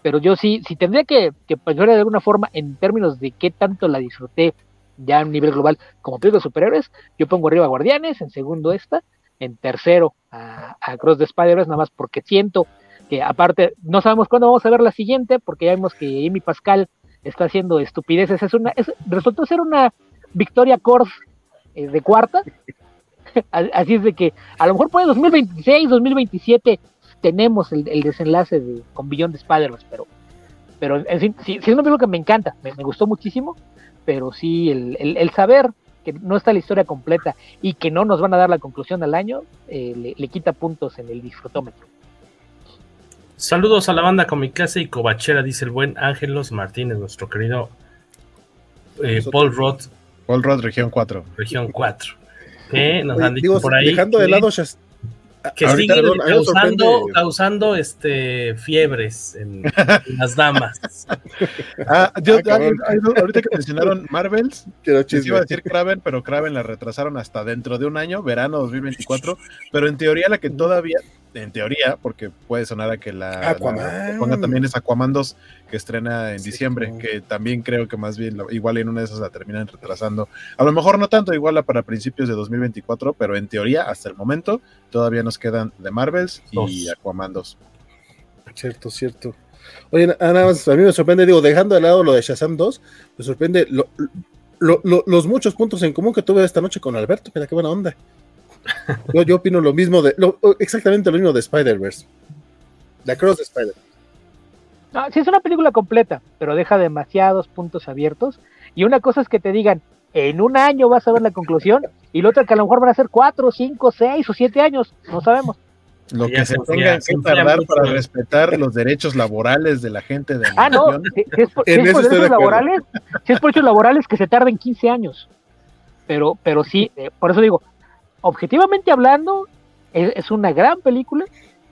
Pero yo sí, si tendría que, que pensar de alguna forma en términos de qué tanto la disfruté ya a nivel global como película de superhéroes, yo pongo arriba Guardianes, en segundo esta, en tercero a, a Cross the Spider-Verse, nada más porque siento que aparte no sabemos cuándo vamos a ver la siguiente, porque ya vemos que Amy Pascal está haciendo estupideces, es una, es, resultó ser una victoria Corf eh, de cuarta, así es de que a lo mejor puede 2026, 2027 tenemos el, el desenlace de, con Billón de Spider-Man, pero, pero en fin, sí, sí, es una película que me encanta, me, me gustó muchísimo, pero sí el, el, el, saber que no está la historia completa y que no nos van a dar la conclusión al año, eh, le, le, quita puntos en el disfrutómetro. Saludos a la banda Comicase y Cobachera, dice el buen Ángelos Martínez, nuestro querido eh, Paul Roth. Paul Roth, región 4. Región 4. Que nos Oye, han dicho digo, por ahí. Dejando que, de lado que Ahorita, siguen perdón, causando, causando este, fiebres en, en las damas. ah, yo, ah, ahorita que mencionaron Marvels, les iba a decir Kraven, pero Kraven la retrasaron hasta dentro de un año, verano 2024, pero en teoría la que todavía, en teoría, porque puede sonar a que la, la ponga también es Aquaman 2, que estrena en sí, diciembre, como... que también creo que más bien, igual en una de esas la terminan retrasando. A lo mejor no tanto, igual la para principios de 2024, pero en teoría, hasta el momento, todavía nos quedan de Marvels y. Aquaman 2. Cierto, cierto. Oye, nada más, a mí me sorprende, digo, dejando de lado lo de Shazam 2, me sorprende lo, lo, lo, los muchos puntos en común que tuve esta noche con Alberto, mira qué buena onda. Yo, yo opino lo mismo de, exactamente lo mismo de Spider-Verse. The Cross de Spider-Verse. No, sí es una película completa, pero deja demasiados puntos abiertos. Y una cosa es que te digan, en un año vas a ver la conclusión, y la otra que a lo mejor van a ser cuatro, cinco, seis o siete años, no sabemos. Lo que se tenga que tardar para respetar los derechos laborales de la gente de Ah, no, si, si es por, si es por derechos laborales, si es por derechos laborales que se tarden 15 años. Pero, pero sí, eh, por eso digo, objetivamente hablando, es, es una gran película,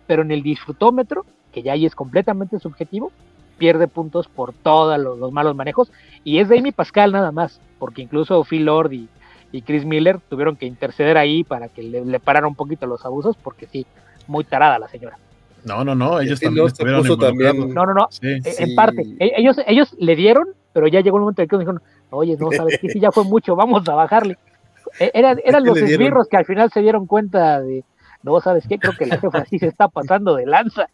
pero en el disfrutómetro que ya ahí es completamente subjetivo, pierde puntos por todos los, los, malos manejos, y es de Amy Pascal nada más, porque incluso Phil Lord y, y Chris Miller tuvieron que interceder ahí para que le, le pararan un poquito los abusos, porque sí, muy tarada la señora. No, no, no, ellos también estuvieron también. No, no, no, sí, en sí. parte, e, ellos, ellos le dieron, pero ya llegó un momento en que dijeron, oye, no, sabes que sí, ya fue mucho, vamos a bajarle. E, eran, eran los esbirros que al final se dieron cuenta de, no, ¿sabes qué? Creo que la jefa sí se está pasando de lanza.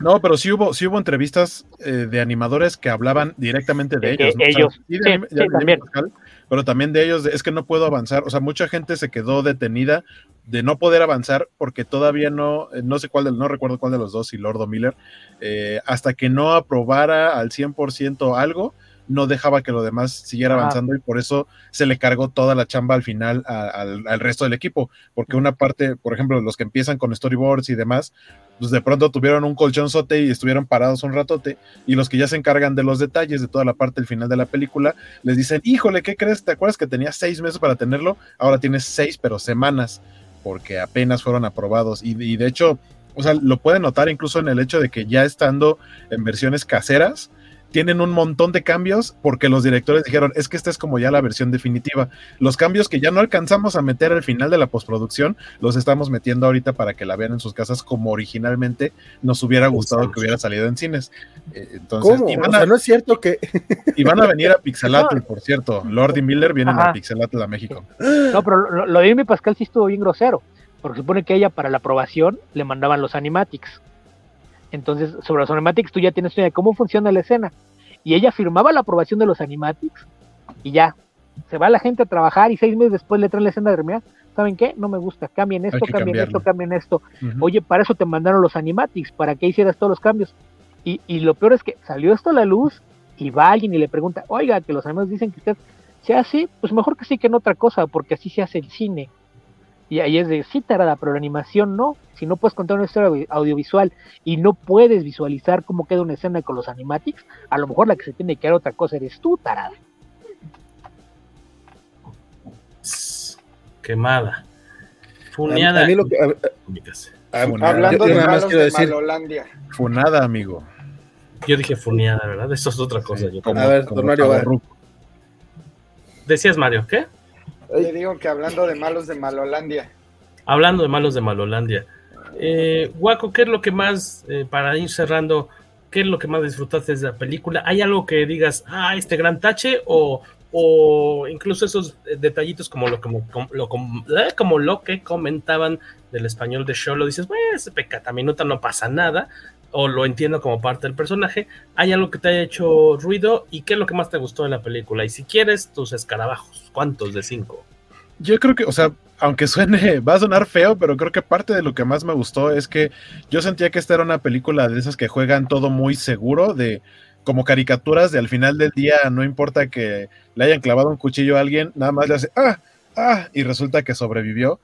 No, pero sí hubo, sí hubo entrevistas eh, de animadores que hablaban directamente de ellos. ¿no? ellos. O sea, sí, de, sí, de, sí, también. Pascal, pero también de ellos, es que no puedo avanzar. O sea, mucha gente se quedó detenida de no poder avanzar porque todavía no, eh, no sé cuál, de, no recuerdo cuál de los dos, si Lord o Miller, eh, hasta que no aprobara al 100% algo, no dejaba que lo demás siguiera avanzando ah. y por eso se le cargó toda la chamba al final a, al, al, resto del equipo, porque una parte, por ejemplo, los que empiezan con storyboards y demás, pues de pronto tuvieron un colchonzote y estuvieron parados un ratote, y los que ya se encargan de los detalles de toda la parte del final de la película, les dicen, híjole, ¿qué crees? ¿Te acuerdas que tenías seis meses para tenerlo? Ahora tienes seis, pero semanas, porque apenas fueron aprobados, y, y de hecho, o sea, lo pueden notar incluso en el hecho de que ya estando en versiones caseras, tienen un montón de cambios porque los directores dijeron, es que esta es como ya la versión definitiva. Los cambios que ya no alcanzamos a meter al final de la postproducción, los estamos metiendo ahorita para que la vean en sus casas como originalmente nos hubiera gustado que hubiera salido en cines. Eh, entonces, ¿Cómo? A, o sea, no es cierto que... y van a venir a Pixelatl, por cierto. Lord y Miller vienen Ajá. a Pixelatl a México. No, pero lo, lo de Amy Pascal sí estuvo bien grosero, porque supone que ella para la aprobación le mandaban los animatics. Entonces, sobre los animatics tú ya tienes idea de cómo funciona la escena. Y ella firmaba la aprobación de los animatics y ya. Se va la gente a trabajar y seis meses después le traen la escena de terminar. ¿Saben qué? No me gusta. Cambien esto, cambien cambiarlo. esto, cambien esto. Uh -huh. Oye, para eso te mandaron los animatics, para que hicieras todos los cambios. Y, y, lo peor es que salió esto a la luz y va alguien y le pregunta, oiga, que los animatics dicen que usted se hace, pues mejor que sí que en otra cosa, porque así se hace el cine. Y ahí es de, sí, tarada, pero la animación no. Si no puedes contar una historia audiovisual y no puedes visualizar cómo queda una escena con los animatics, a lo mejor la que se tiene que dar otra cosa eres tú, tarada. Quemada. Funeada. A, a mí lo que, a, Hablando de malos de decir, Malolandia. Funada, amigo. Yo dije funeada, ¿verdad? Eso es otra cosa. Sí, yo como, a ver, don Mario, Decías, Mario, ¿qué? Le digo que hablando de malos de Malolandia. Hablando de malos de Malolandia. Eh, Guaco, ¿qué es lo que más, eh, para ir cerrando, qué es lo que más disfrutaste de la película? ¿Hay algo que digas, ah, este gran tache? O, o incluso esos detallitos como lo, como, lo, eh, como lo que comentaban del español de show, lo dices, pues, pecata minuta no pasa nada, o lo entiendo como parte del personaje, hay algo que te haya hecho ruido y qué es lo que más te gustó de la película. Y si quieres, tus escarabajos, ¿cuántos de cinco? Yo creo que, o sea, aunque suene, va a sonar feo, pero creo que parte de lo que más me gustó es que yo sentía que esta era una película de esas que juegan todo muy seguro, de como caricaturas, de al final del día no importa que le hayan clavado un cuchillo a alguien, nada más le hace, ah, ah, y resulta que sobrevivió.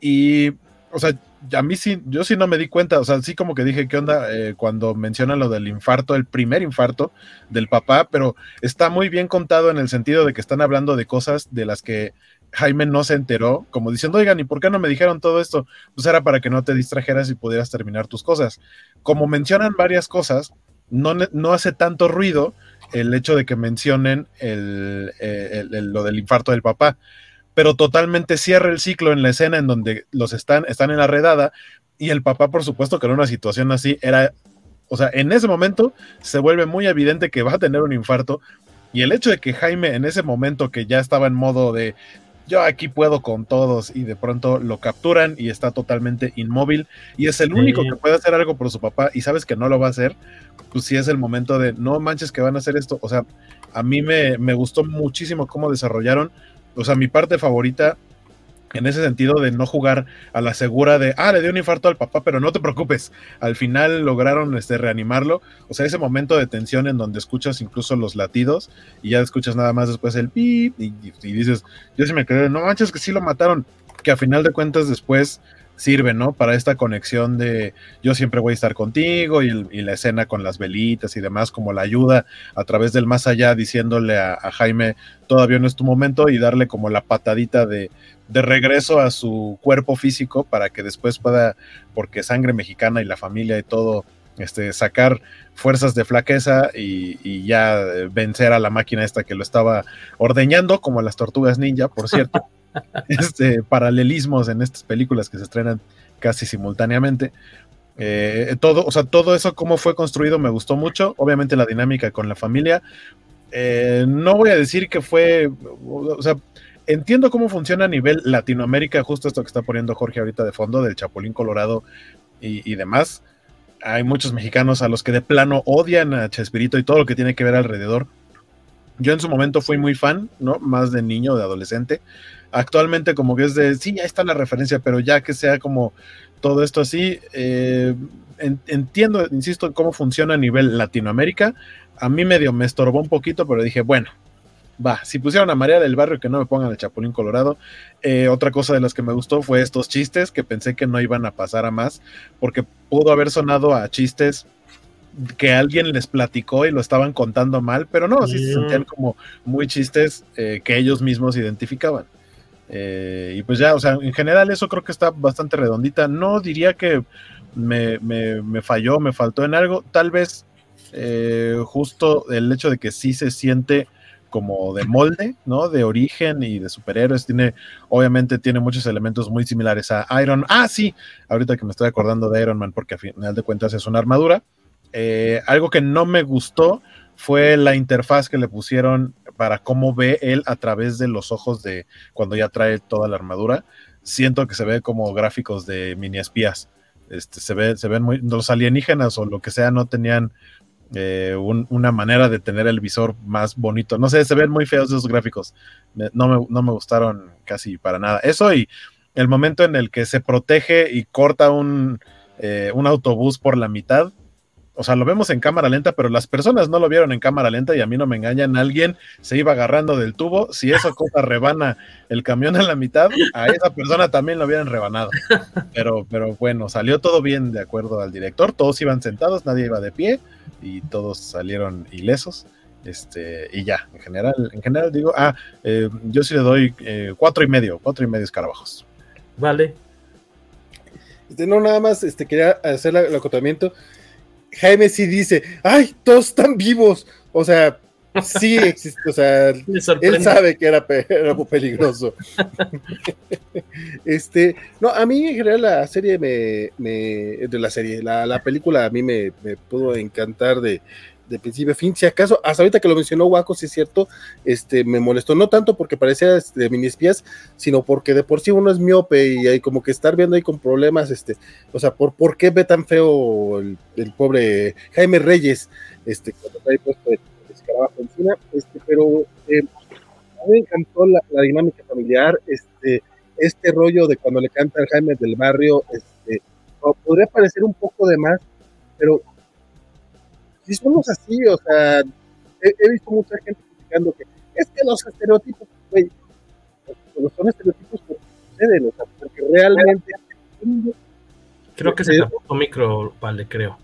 Y, o sea, a mí sí, yo sí no me di cuenta, o sea, sí como que dije, ¿qué onda? Eh, cuando mencionan lo del infarto, el primer infarto del papá, pero está muy bien contado en el sentido de que están hablando de cosas de las que Jaime no se enteró, como diciendo, oigan, ¿y por qué no me dijeron todo esto? Pues era para que no te distrajeras y pudieras terminar tus cosas. Como mencionan varias cosas, no, no hace tanto ruido el hecho de que mencionen el, lo del infarto del papá pero totalmente cierra el ciclo en la escena en donde los están, están en la redada y el papá, por supuesto, que en una situación así era, o sea, en ese momento se vuelve muy evidente que va a tener un infarto y el hecho de que Jaime en ese momento que ya estaba en modo de yo aquí puedo con todos y de pronto lo capturan y está totalmente inmóvil y es el único que puede hacer algo por su papá y sabes que no lo va a hacer, pues sí es el momento de no manches que van a hacer esto, o sea, a mí me, me gustó muchísimo cómo desarrollaron o sea, mi parte favorita en ese sentido de no jugar a la segura de, ah, le dio un infarto al papá, pero no te preocupes, al final lograron este, reanimarlo, o sea, ese momento de tensión en donde escuchas incluso los latidos y ya escuchas nada más después el pip y, dices, yo sí me quedé, no manches que sí lo mataron, que a final de cuentas después sirve, ¿no? Para esta conexión de yo siempre voy a estar contigo y, la escena con las velitas y demás, como la ayuda a través del más allá, diciéndole a, Jaime, todavía no es tu momento y darle como la patadita de, de, regreso a su cuerpo físico para que después pueda, porque sangre mexicana y la familia y todo, este, sacar fuerzas de flaqueza y, y ya vencer a la máquina esta que lo estaba ordeñando, como las tortugas ninja, por cierto. este, paralelismos en estas películas que se estrenan casi simultáneamente. Eh, todo, o sea, todo eso, cómo fue construido, me gustó mucho. Obviamente la dinámica con la familia. Eh, no voy a decir que fue, o sea, entiendo cómo funciona a nivel Latinoamérica, justo esto que está poniendo Jorge ahorita de fondo, del Chapulín Colorado y, y demás. Hay muchos mexicanos a los que de plano odian a Chespirito y todo lo que tiene que ver alrededor. Yo en su momento fui muy fan, ¿no? Más de niño, de adolescente actualmente como que es de, sí, ya está la referencia, pero ya que sea como todo esto así, eh, entiendo, insisto, cómo funciona a nivel Latinoamérica. A mí medio me estorbó un poquito, pero dije, bueno, va, si pusieron a María del Barrio, que no me pongan el Chapulín Colorado. Eh, otra cosa de las que me gustó fue estos chistes que pensé que no iban a pasar a más, porque pudo haber sonado a chistes que alguien les platicó y lo estaban contando mal, pero no, sí se sentían como muy chistes eh, que ellos mismos identificaban. Eh, y pues ya, o sea, en general eso creo que está bastante redondita. No diría que me, falló, me faltó en algo. Tal vez eh, justo el hecho de que sí se siente como de molde, ¿no? De origen y de superhéroes. Tiene, obviamente, tiene muchos elementos muy similares a Iron Ah, sí, ahorita que me estoy acordando de Iron Man, porque a final de cuentas es una armadura. Eh, algo que no me gustó fue la interfaz que le pusieron para cómo ve él a través de los ojos de cuando ya trae toda la armadura. Siento que se ve como gráficos de mini espías. Este, se, ve, se ven muy. Los alienígenas o lo que sea no tenían eh, una manera de tener el visor más bonito. No sé, se ven muy feos esos gráficos. No me, no me gustaron casi para nada. Eso y el momento en el que se protege y corta un, eh, un autobús por la mitad o sea, lo vemos en cámara lenta, pero las personas no lo vieron en cámara lenta y a mí no me engañan. Alguien se iba agarrando del tubo. Si esa cosa rebana el camión a la mitad, a esa persona también lo hubieran rebanado. Pero, pero bueno, salió todo bien de acuerdo al director. Todos iban sentados, nadie iba de pie y todos salieron ilesos. Este, y ya, en general, en general digo, ah, eh, yo sí le doy eh, cuatro y medio, cuatro y medio escarabajos. Vale. Este, no, nada más, este, quería hacer el acotamiento. Jaime sí dice, ay, todos están vivos. O sea, Sí existe, o sea, él sabe que era, era peligroso. este, no, a mí en general la serie me, me de la serie, la, la película a mí me, me pudo encantar de, de principio a fin. Si acaso, hasta ahorita que lo mencionó Waco, si es cierto, este, me molestó, no tanto porque parecía de este, mini espías, sino porque de por sí uno es miope y hay como que estar viendo ahí con problemas, este, o sea, por, ¿por qué ve tan feo el, pobre Jaime Reyes, este, cuando trae puesto el, escarabajo encima, este, pero eh, a mí me encantó la, dinámica familiar, este, este rollo de cuando le canta al Jaime del barrio, este, podría parecer un poco de más, pero si somos así, o sea, he, visto mucha gente criticando que es que los estereotipos, güey, los son estereotipos porque suceden, o sea, porque realmente. Creo que se tapó tu micro, vale, creo.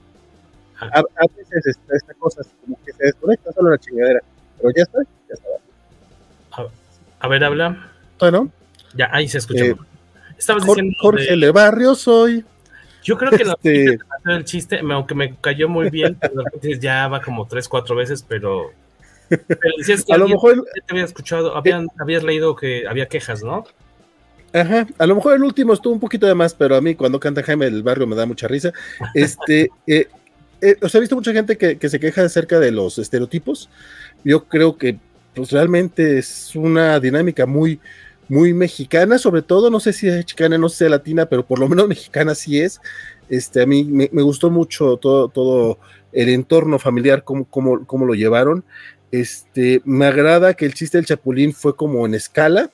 A, veces esta, esta cosa como que se desconecta solo la chingadera, pero ya está, ya está. A, ver, habla. Bueno. Ya, ahí se escuchó. Eh, Estabas diciendo. Jorge de... Barrio soy. Yo creo que la el chiste, aunque me cayó muy bien, ya va como tres, cuatro veces, pero, decías que a lo mejor te había escuchado, habían, habías leído que había quejas, ¿no? Ajá, a lo mejor el último estuvo un poquito de más, pero a mí cuando canta Jaime del Barrio me da mucha risa. Este, eh, eh, os he visto mucha gente que, que, se queja acerca de los estereotipos. Yo creo que pues realmente es una dinámica muy, muy mexicana, sobre todo, no sé si es mexicana, no sé si es latina, pero por lo menos mexicana sí es. Este, a mí me, gustó mucho todo, todo el entorno familiar, cómo, cómo, cómo, lo llevaron. Este, me agrada que el chiste del chapulín fue como en escala,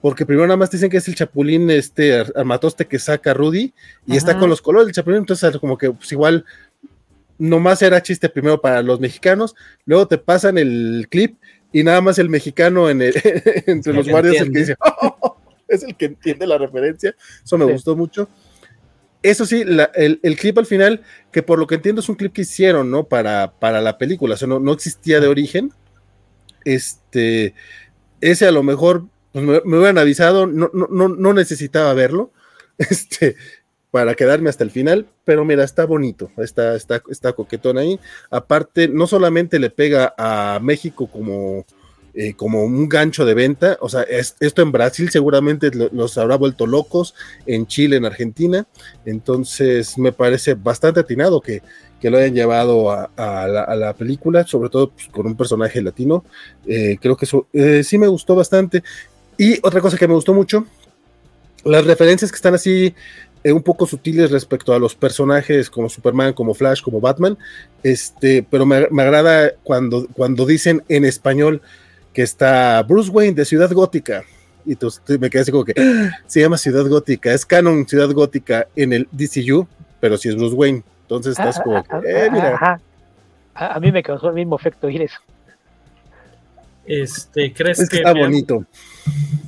porque primero nada más dicen que es el chapulín este armatoste que saca Rudy y está con los colores del chapulín, entonces como que pues igual nomás era chiste primero para los mexicanos, luego te pasan el clip y nada más el mexicano en entre los guardias el que dice, oh", es el que entiende la referencia, eso me gustó mucho. Eso sí, el, clip al final, que por lo que entiendo es un clip que hicieron, ¿no? Para, para la película, o sea, no, existía de origen. Este, ese a lo mejor pues, me, hubieran avisado, no, no, no necesitaba verlo. Este, para quedarme hasta el final, pero mira, está bonito, está, está, está coquetón ahí. Aparte, no solamente le pega a México como, eh, como un gancho de venta, o sea, esto en Brasil seguramente los habrá vuelto locos, en Chile, en Argentina, entonces me parece bastante atinado que, que lo hayan llevado a, la, película, sobre todo pues, con un personaje latino, eh, creo que eh, sí me gustó bastante. Y otra cosa que me gustó mucho, las referencias que están así eh, un poco sutiles respecto a los personajes como Superman, como Flash, como Batman, este, pero me, agrada cuando, cuando dicen en español que está Bruce Wayne de Ciudad Gótica. Y entonces me quedé así como que ah, se llama Ciudad Gótica, es canon Ciudad Gótica en el DCU, pero si es Bruce Wayne. Entonces estás como eh, mira. A, mí me causó el mismo efecto oír eso. Este, ¿crees que, está bonito?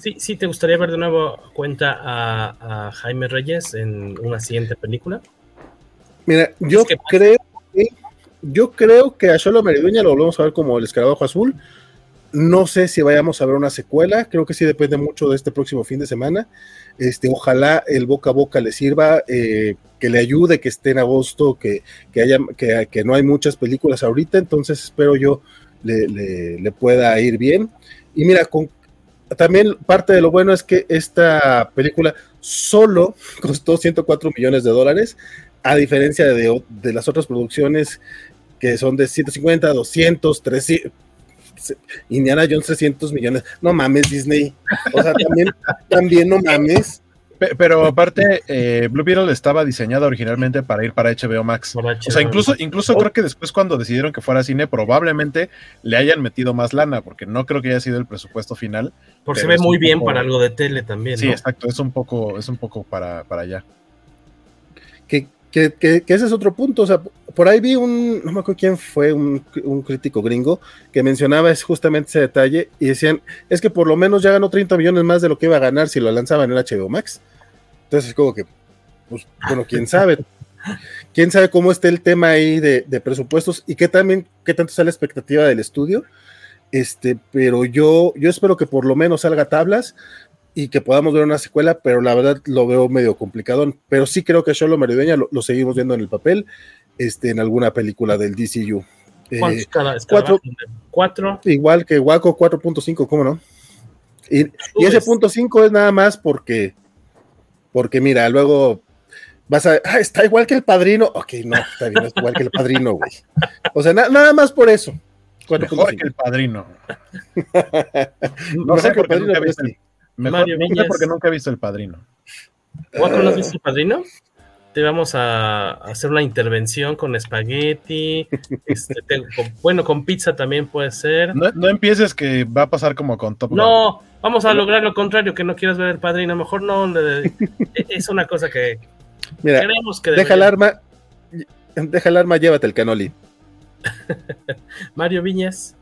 Sí, sí, ¿te gustaría ver de nuevo cuenta a, Jaime Reyes en una siguiente película? Mira, yo creo que yo creo que a Solo Meridueña lo volvemos a ver como el escarabajo azul. No sé si vayamos a ver una secuela, creo que sí depende mucho de este próximo fin de semana. Este, ojalá el boca a boca le sirva, eh, que le ayude, que esté en agosto, que, haya, que, que no hay muchas películas ahorita, entonces espero yo le, pueda ir bien. Y mira, con, también parte de lo bueno es que esta película solo costó 104 millones de dólares, a diferencia de, de las otras producciones que son de 150, 200, 300. Indiana Jones 300 millones. No mames, Disney. O sea, también, también no mames. Pero aparte, eh, Blue Beetle estaba diseñada originalmente para ir para HBO Max. o sea, incluso, incluso creo que después cuando decidieron que fuera cine, probablemente le hayan metido más lana, porque no creo que haya sido el presupuesto final. Porque se ve muy bien para algo de tele también. Sí, exacto, es un poco, es un poco para, para allá. Que, que, que, ese es otro punto. O sea, por ahí vi un, no me acuerdo quién fue, un, un, crítico gringo, que mencionaba es justamente ese detalle y decían, es que por lo menos ya ganó 30 millones más de lo que iba a ganar si lo lanzaban en HBO Max. Entonces, es como que, pues, bueno, quién sabe. quién sabe cómo está el tema ahí de, presupuestos y qué también, qué tanto está la expectativa del estudio. Este, pero yo, yo espero que por lo menos salga tablas y que podamos ver una secuela, pero la verdad lo veo medio complicado. Pero sí creo que Solo Meridueña lo, lo, seguimos viendo en el papel, este, en alguna película del DCU. ¿Cuántos cuatro, cuatro, Igual que Waco 4.5, ¿cómo no? Y, y ese punto 5 es nada más porque, porque mira, luego vas a, ah, está igual que el padrino. Ok, no, está bien, está igual que el padrino, güey. O sea, nada más por eso. Mejor que el padrino. no sé, porque nunca he visto el, mejor, no porque nunca he visto el padrino. ¿Cuatro no has visto el padrino? Te vamos a hacer una intervención con espagueti. Este, bueno, con pizza también puede ser. No, no, empieces que va a pasar como con Top No, vamos a lograr lo contrario, que no quieras ver el padrino. Mejor no. es una cosa que Mira, deja el arma, deja el arma, llévate el canoli. Mario Viñas.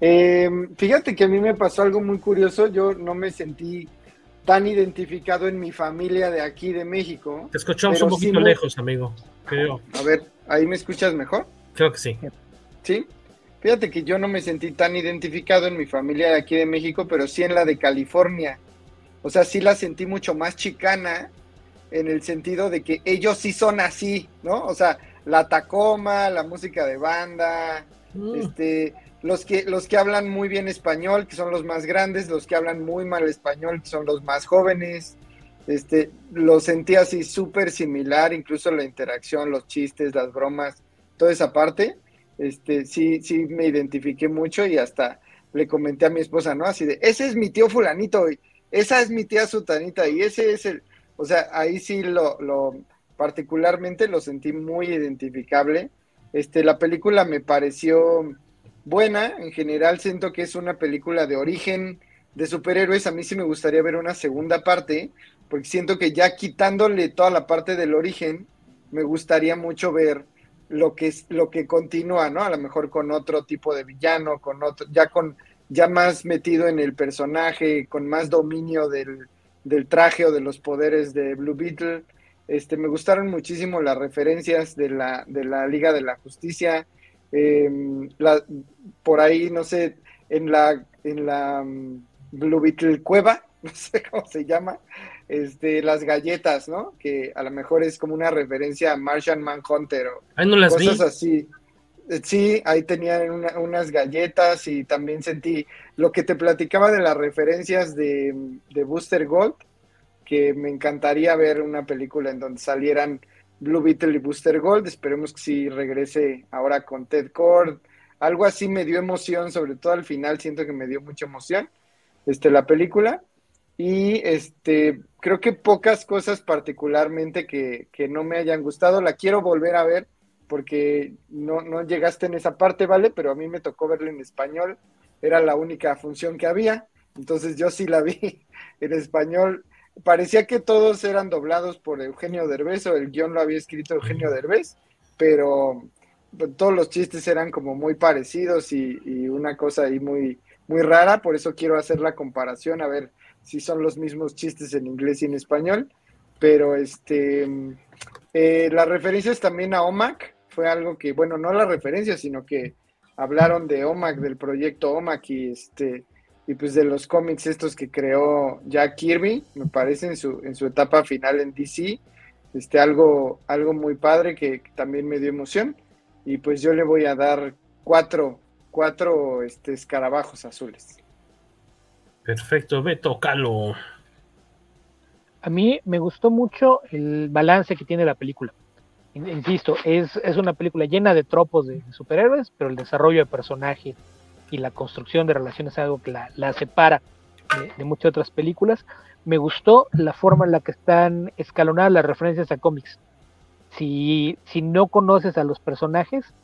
Eh, fíjate que a mí me pasó algo muy curioso. Yo no me sentí tan identificado en mi familia de aquí de México. Te escuchamos un poquito lejos, amigo. Creo. A ver, ¿ahí me escuchas mejor? Creo que sí. Sí. Fíjate que yo no me sentí tan identificado en mi familia de aquí de México, pero sí en la de California. O sea, sí la sentí mucho más chicana en el sentido de que ellos sí son así, ¿no? O sea, la Tacoma, la música de banda, mm. este, los que, los que hablan muy bien español, que son los más grandes, los que hablan muy mal español, que son los más jóvenes, este, lo sentí así súper similar, incluso la interacción, los chistes, las bromas, toda esa parte, este, sí, sí me identifiqué mucho y hasta le comenté a mi esposa, ¿no? Así de, ese es mi tío fulanito, y esa es mi tía sutanita, y ese es el, o sea, ahí sí lo, lo particularmente lo sentí muy identificable. Este, la película me pareció buena, en general siento que es una película de origen de superhéroes, a mí sí me gustaría ver una segunda parte, porque siento que ya quitándole toda la parte del origen, me gustaría mucho ver lo que es lo que continúa, ¿no? A lo mejor con otro tipo de villano, con otro, ya con ya más metido en el personaje, con más dominio del, del traje o de los poderes de Blue Beetle. Este, me gustaron muchísimo las referencias de la, de la Liga de la Justicia. Em, por ahí, no sé, en la, en la mm, Blue Beetle Cueva, no sé cómo se llama, este, las galletas, ¿no? Que a lo mejor es como una referencia a Martian Manhunter o cosas así. Eh, sí, ahí tenían unas galletas y también sentí lo que te platicaba de las referencias de, de, Booster Gold, que me encantaría ver una película en donde salieran Blue Beetle y Booster Gold. Esperemos que sí regrese ahora con Ted Cord. Algo así me dio emoción, sobre todo al final siento que me dio mucha emoción este, la película. Y este, creo que pocas cosas particularmente que, que no me hayan gustado. La quiero volver a ver porque no, no llegaste en esa parte, ¿vale? Pero a mí me tocó verla en español, era la única función que había, entonces yo sí la vi en español. Parecía que todos eran doblados por Eugenio Derbez o el guion lo había escrito Eugenio Derbez, pero todos los chistes eran como muy parecidos y, y una cosa ahí muy, muy rara, por eso quiero hacer la comparación a ver si son los mismos chistes en inglés y en español, pero este, eh, las referencias también a OMAC, fue algo que, bueno, no la referencia, sino que hablaron de OMAC, del proyecto OMAC y este y pues de los cómics estos que creó Jack Kirby, me parece en su, en su etapa final en DC, este algo, algo muy padre que, también me dio emoción. Y pues yo le voy a dar cuatro, cuatro este, escarabajos azules. Perfecto, Beto Calo. A mí me gustó mucho el balance que tiene la película insisto, es, es, una película llena de tropos de, superhéroes, pero el desarrollo de personajes y la construcción de relaciones es algo que la, separa de, muchas otras películas. Me gustó la forma en la que están escalonadas las referencias a cómics. Si, si no conoces a los personajes,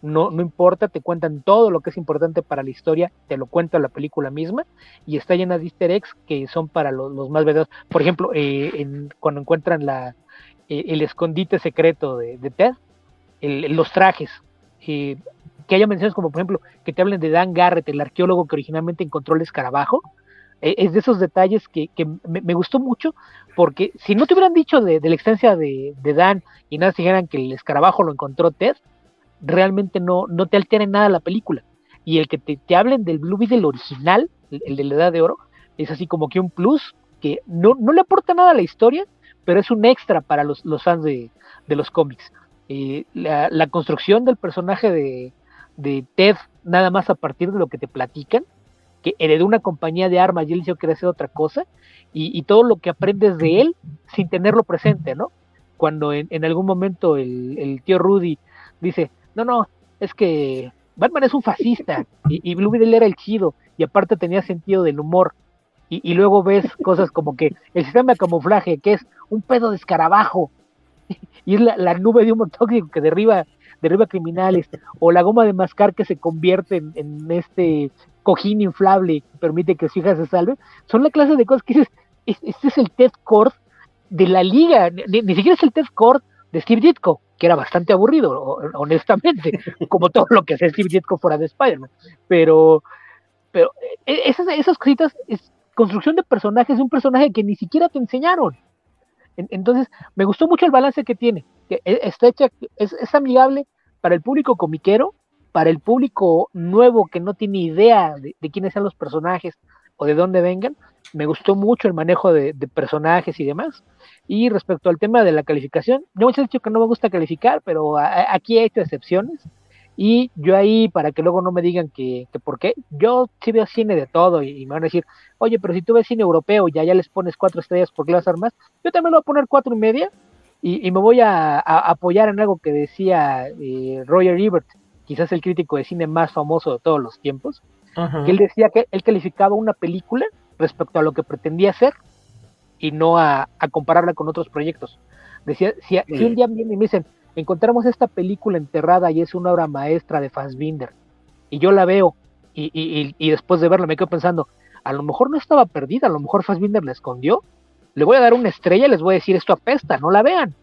no, no importa, te cuentan todo lo que es importante para la historia, te lo cuenta la película misma, y está llena de easter eggs que son para los, más verdaderos. Por ejemplo, eh, cuando encuentran la, eh, el escondite secreto de, Ted, los trajes, eh, que haya menciones como por ejemplo que te hablen de Dan Garrett, el arqueólogo que originalmente encontró el escarabajo, eh, es de esos detalles que, me, gustó mucho, porque si no te hubieran dicho de, la existencia de, Dan y nada si dijeran que el escarabajo lo encontró Ted, realmente no, no te altera en nada la película. Y el que te, hablen del Blue Beetle original, el, de la Edad de Oro, es así como que un plus que no, no le aporta nada a la historia, pero es un extra para los, fans de, los cómics. Eh, la, construcción del personaje de, de Ted nada más a partir de lo que te platican, que heredó una compañía de armas y él que hacer otra cosa, y, todo lo que aprendes de él sin tenerlo presente, ¿no? Cuando en, algún momento el, tío Rudy dice, no, no, es que Batman es un fascista y, y Blue era el chido y aparte tenía sentido del humor. Y, luego ves cosas como que el sistema de camuflaje, que es un pedo de escarabajo, y es la, nube de humo tóxico que derriba, derriba criminales, o la goma de mascar que se convierte en, este cojín inflable que permite que su hija se salve, son la clase de cosas que dices, este es el Ted Cord de la liga, ni, siquiera es el Ted Cord de Steve Ditko, que era bastante aburrido, honestamente, como todo lo que hace Steve Ditko fuera de Spider-Man, pero, pero eh, esas, esas cositas es, construcción de personajes, un personaje que ni siquiera te enseñaron. Entonces, me gustó mucho el balance que tiene, que e, está hecha, es, amigable para el público comiquero, para el público nuevo que no tiene idea de, quiénes son los personajes o de dónde vengan. Me gustó mucho el manejo de, personajes y demás. Y respecto al tema de la calificación, yo muchas he dicho que no me gusta calificar, pero aquí he hecho excepciones. Y yo ahí, para que luego no me digan que, que por qué, yo sí veo cine de todo y, me van a decir, oye, pero si tú ves cine europeo, ya ya les pones cuatro estrellas, ¿por qué le vas a dar más? Yo también le voy a poner cuatro y media y, me voy a, apoyar en algo que decía eh, Roger Ebert, quizás el crítico de cine más famoso de todos los tiempos, que él decía que él calificaba una película respecto a lo que pretendía ser y no a, compararla con otros proyectos. Decía, si, si un día vienen y me dicen, encontramos esta película enterrada y es una obra maestra de Fassbinder. Y yo la veo y, después de verla me quedo pensando, a lo mejor no estaba perdida, a lo mejor Fassbinder la escondió. Le voy a dar una estrella y les voy a decir, esto apesta, no la vean.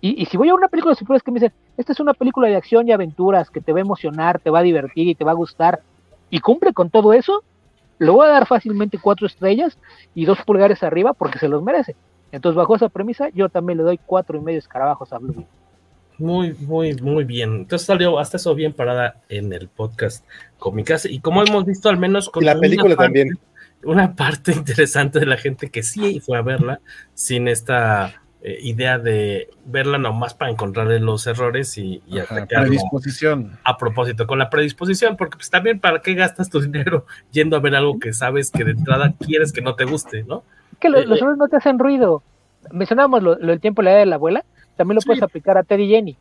Y, si voy a una película de superhéroes que me dicen, esta es una película de acción y aventuras que te va a emocionar, te va a divertir y te va a gustar, y cumple con todo eso, le voy a dar fácilmente cuatro estrellas y dos pulgares arriba porque se los merece. Entonces, bajo esa premisa, yo también le doy cuatro y medio escarabajos a Blue muy, muy, muy bien. Entonces salió hasta eso bien parada en el podcast Comicase. Y como hemos visto, al menos con la película también. Una parte interesante de la gente que sí fue a verla sin esta eh, idea de verla nomás para encontrarle los errores y, y predisposición. A propósito, con la predisposición, porque pues también para qué gastas tu dinero yendo a ver algo que sabes que de entrada quieres que no te guste, ¿no? Que los, eh, errores no te hacen ruido. Mencionábamos lo, lo del tiempo la edad de la abuela también lo puedes aplicar a Teddy Jenny,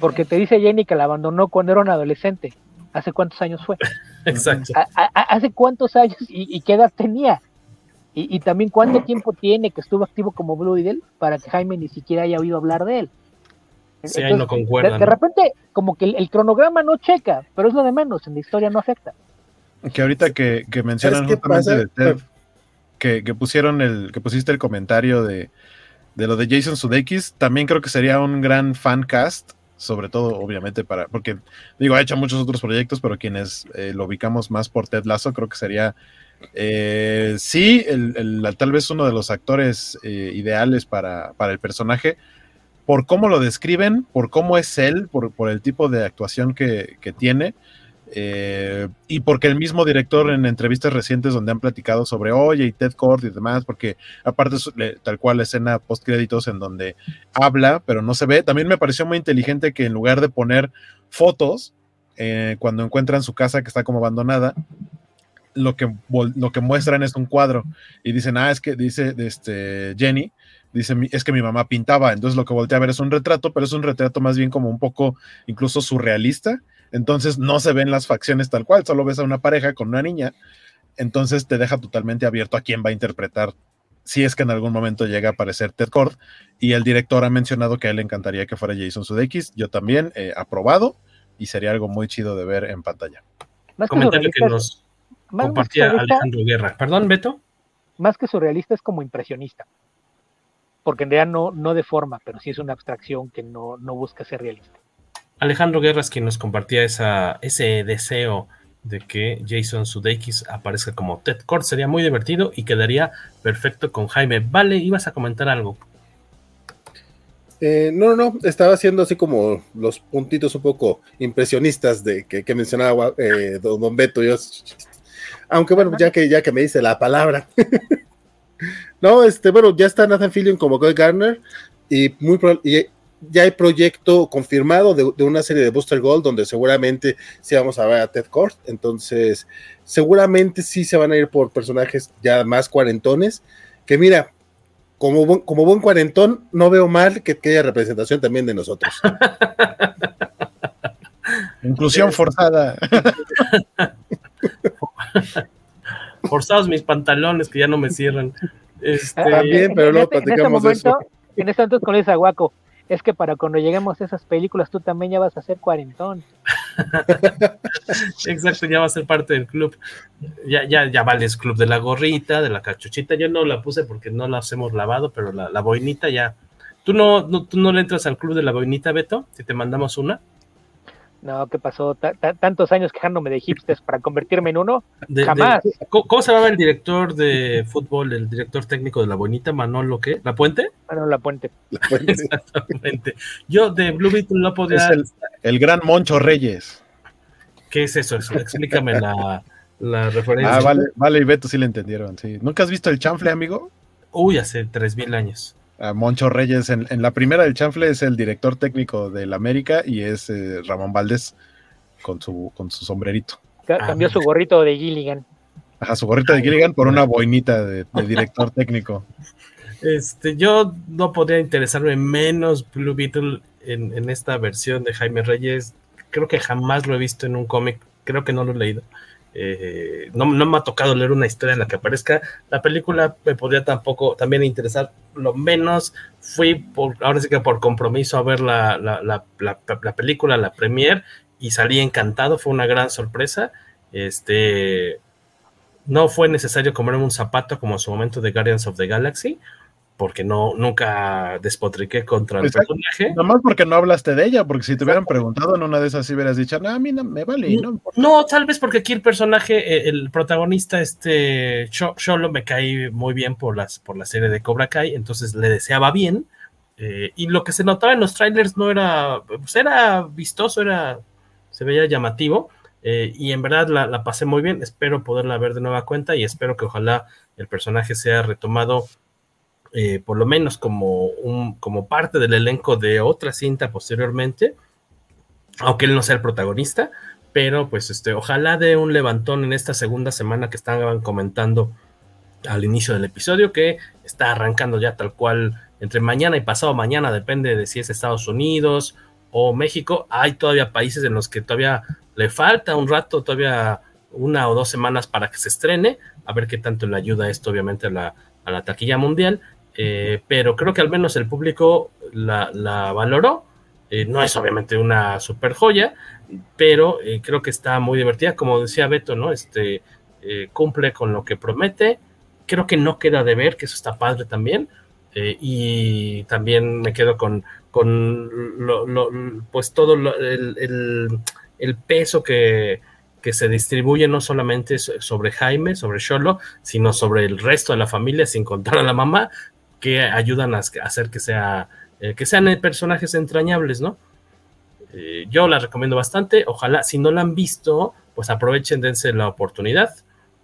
porque te dice Jenny que la abandonó cuando era un adolescente. ¿Hace cuántos años fue? Exacto. ¿Hace cuántos años y, qué edad tenía? Y, también cuánto tiempo tiene que estuvo activo como Blue Beetle para que Jaime ni siquiera haya oído hablar de él. Sí, ahí no concuerdan. De, repente, como que el, cronograma no checa, pero es lo de menos, en la historia no afecta. Que ahorita que, mencionan justamente de Ted, que, que, pusieron el, que pusiste el comentario de de lo de Jason Sudeikis, también creo que sería un gran fan cast, sobre todo obviamente para, porque digo, ha hecho muchos otros proyectos, pero quienes eh, lo ubicamos más por Ted Lasso, creo que sería, eh, sí, el, tal vez uno de los actores eh, ideales para, para, el personaje, por cómo lo describen, por cómo es él, por, por el tipo de actuación que, que tiene. Eh, y porque el mismo director en entrevistas recientes donde han platicado sobre Oye y Ted Cord y demás, porque aparte tal cual la escena post créditos en donde habla, pero no se ve, también me pareció muy inteligente que en lugar de poner fotos eh, cuando encuentran su casa que está como abandonada, lo que, lo que muestran es un cuadro y dicen, ah, es que dice este, Jenny, dice, es que mi mamá pintaba, entonces lo que voltea a ver es un retrato, pero es un retrato más bien como un poco incluso surrealista entonces no se ven las facciones tal cual, solo ves a una pareja con una niña. Entonces te deja totalmente abierto a quién va a interpretar si es que en algún momento llega a aparecer Ted Cord. Y el director ha mencionado que a él le encantaría que fuera Jason Sudeikis. Yo también, he aprobado, y sería algo muy chido de ver en pantalla. Más Comentario que, nos compartía Alejandro Guerra. Perdón, Beto. Más que surrealista es como impresionista. Porque en realidad no, no de forma, pero sí es una abstracción que no, no busca ser realista. Alejandro Guerras quien nos compartía ese deseo de que Jason Sudeikis aparezca como Ted Cord. Sería muy divertido y quedaría perfecto con Jaime. Vale, ibas a comentar algo. Eh, no, no, estaba haciendo así como los puntitos un poco impresionistas de que, mencionaba eh, don, Beto. aunque bueno, ya que, ya que me dice la palabra. no, este, bueno, ya está Nathan Fillion como Guy Garner y muy y ya hay proyecto confirmado de, una serie de Booster Gold donde seguramente sí vamos a ver a Ted Kord. Entonces, seguramente sí se van a ir por personajes ya más cuarentones. Que mira, como, buen, como buen cuarentón, no veo mal que, que haya representación también de nosotros. Inclusión forzada. Forzados mis pantalones que ya no me cierran. Este... También, pero luego platicamos en este de eso. En este momento con ese aguaco, es que para cuando lleguemos a esas películas tú también ya vas a ser cuarentón. Exacto, ya va a ser parte del club. Ya, ya, ya vales club de la gorrita, de la cachuchita. Yo no la puse porque no la hemos lavado, pero la, boinita ya. ¿Tú no, no, ¿Tú no le entras al club de la boinita, Beto? Si te mandamos una. No, ¿qué pasó? tantos años quejándome de hipsters para convertirme en uno. Jamás. ¿cómo, se llamaba el director de fútbol, el director técnico de La Bonita, Manolo qué? ¿La Puente? Manolo La Puente. La Puente. Exactamente. Yo de Blue Beetle no podía. Es el, el, gran Moncho Reyes. ¿Qué es eso? Explícame la, la referencia. Ah, vale, vale, y Beto sí le entendieron, sí. ¿Nunca has visto el chanfle, amigo? Uy, hace tres mil años. Moncho Reyes. En, en, la primera del Chanfle es el director técnico del América y es eh, Ramón Valdés con su, con su sombrerito. Cambió su gorrito de Gilligan. Ajá, su gorrito de Gilligan por una boinita de, de director técnico. Este, yo no podría interesarme menos Blue Beetle en, en, esta versión de Jaime Reyes. Creo que jamás lo he visto en un cómic, creo que no lo he leído. Eh, no, no, me ha tocado leer una historia en la que aparezca. La película me podría tampoco también interesar, lo menos fui por, ahora sí que por compromiso a ver la, la, la, la película, la premier, y salí encantado, fue una gran sorpresa. Este no fue necesario comerme un zapato como en su momento de Guardians of the Galaxy, porque no, nunca despotriqué contra el Exacto. personaje. Nomás porque no hablaste de ella, porque si te hubieran preguntado en una de esas, sí hubieras dicho, no, a mí no me vale. No, no tal vez porque aquí el personaje, el protagonista, este Sholo, me cae muy bien por, las, por la serie de Cobra Kai, entonces le deseaba bien. Eh, y lo que se notaba en los trailers no era, pues era vistoso, era, se veía llamativo. Eh, y en verdad la, la, pasé muy bien. Espero poderla ver de nueva cuenta y espero que ojalá el personaje sea retomado eh, por lo menos como, un, como parte del elenco de otra cinta posteriormente, aunque él no sea el protagonista, pero pues este, ojalá de un levantón en esta segunda semana que estaban comentando al inicio del episodio, que está arrancando ya tal cual entre mañana y pasado mañana, depende de si es Estados Unidos o México, hay todavía países en los que todavía le falta un rato, todavía una o dos semanas para que se estrene, a ver qué tanto le ayuda esto obviamente a la, a la taquilla mundial, eh, pero creo que al menos el público la, valoró. Eh, no es obviamente una super joya, pero eh, creo que está muy divertida. Como decía Beto, ¿no? Este cumple con lo que promete. Creo que no queda de ver, que eso está padre también. y también me quedo con, con pues todo lo, el, peso que, que se distribuye no solamente sobre Jaime, sobre Sholo, sino sobre el resto de la familia, sin contar a la mamá, que ayudan a hacer que sea eh, que sean personajes entrañables, ¿no? Eh, yo la recomiendo bastante. Ojalá, si no la han visto, pues aprovechen, dense la oportunidad.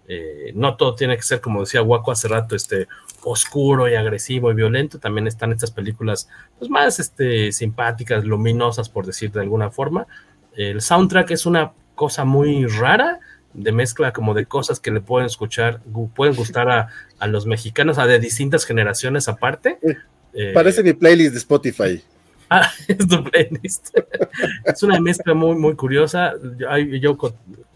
Eh, no todo tiene que ser, como decía Waco hace rato, este oscuro y agresivo y violento. También están estas películas pues, más este, simpáticas, luminosas, por decir de alguna forma. El soundtrack es una cosa muy rara, de mezcla como de cosas que le pueden escuchar, pueden gustar a, a los mexicanos, a de distintas generaciones aparte. Parece eh, mi playlist de Spotify. Ah, es tu playlist. es una mezcla muy, muy curiosa. Yo, yo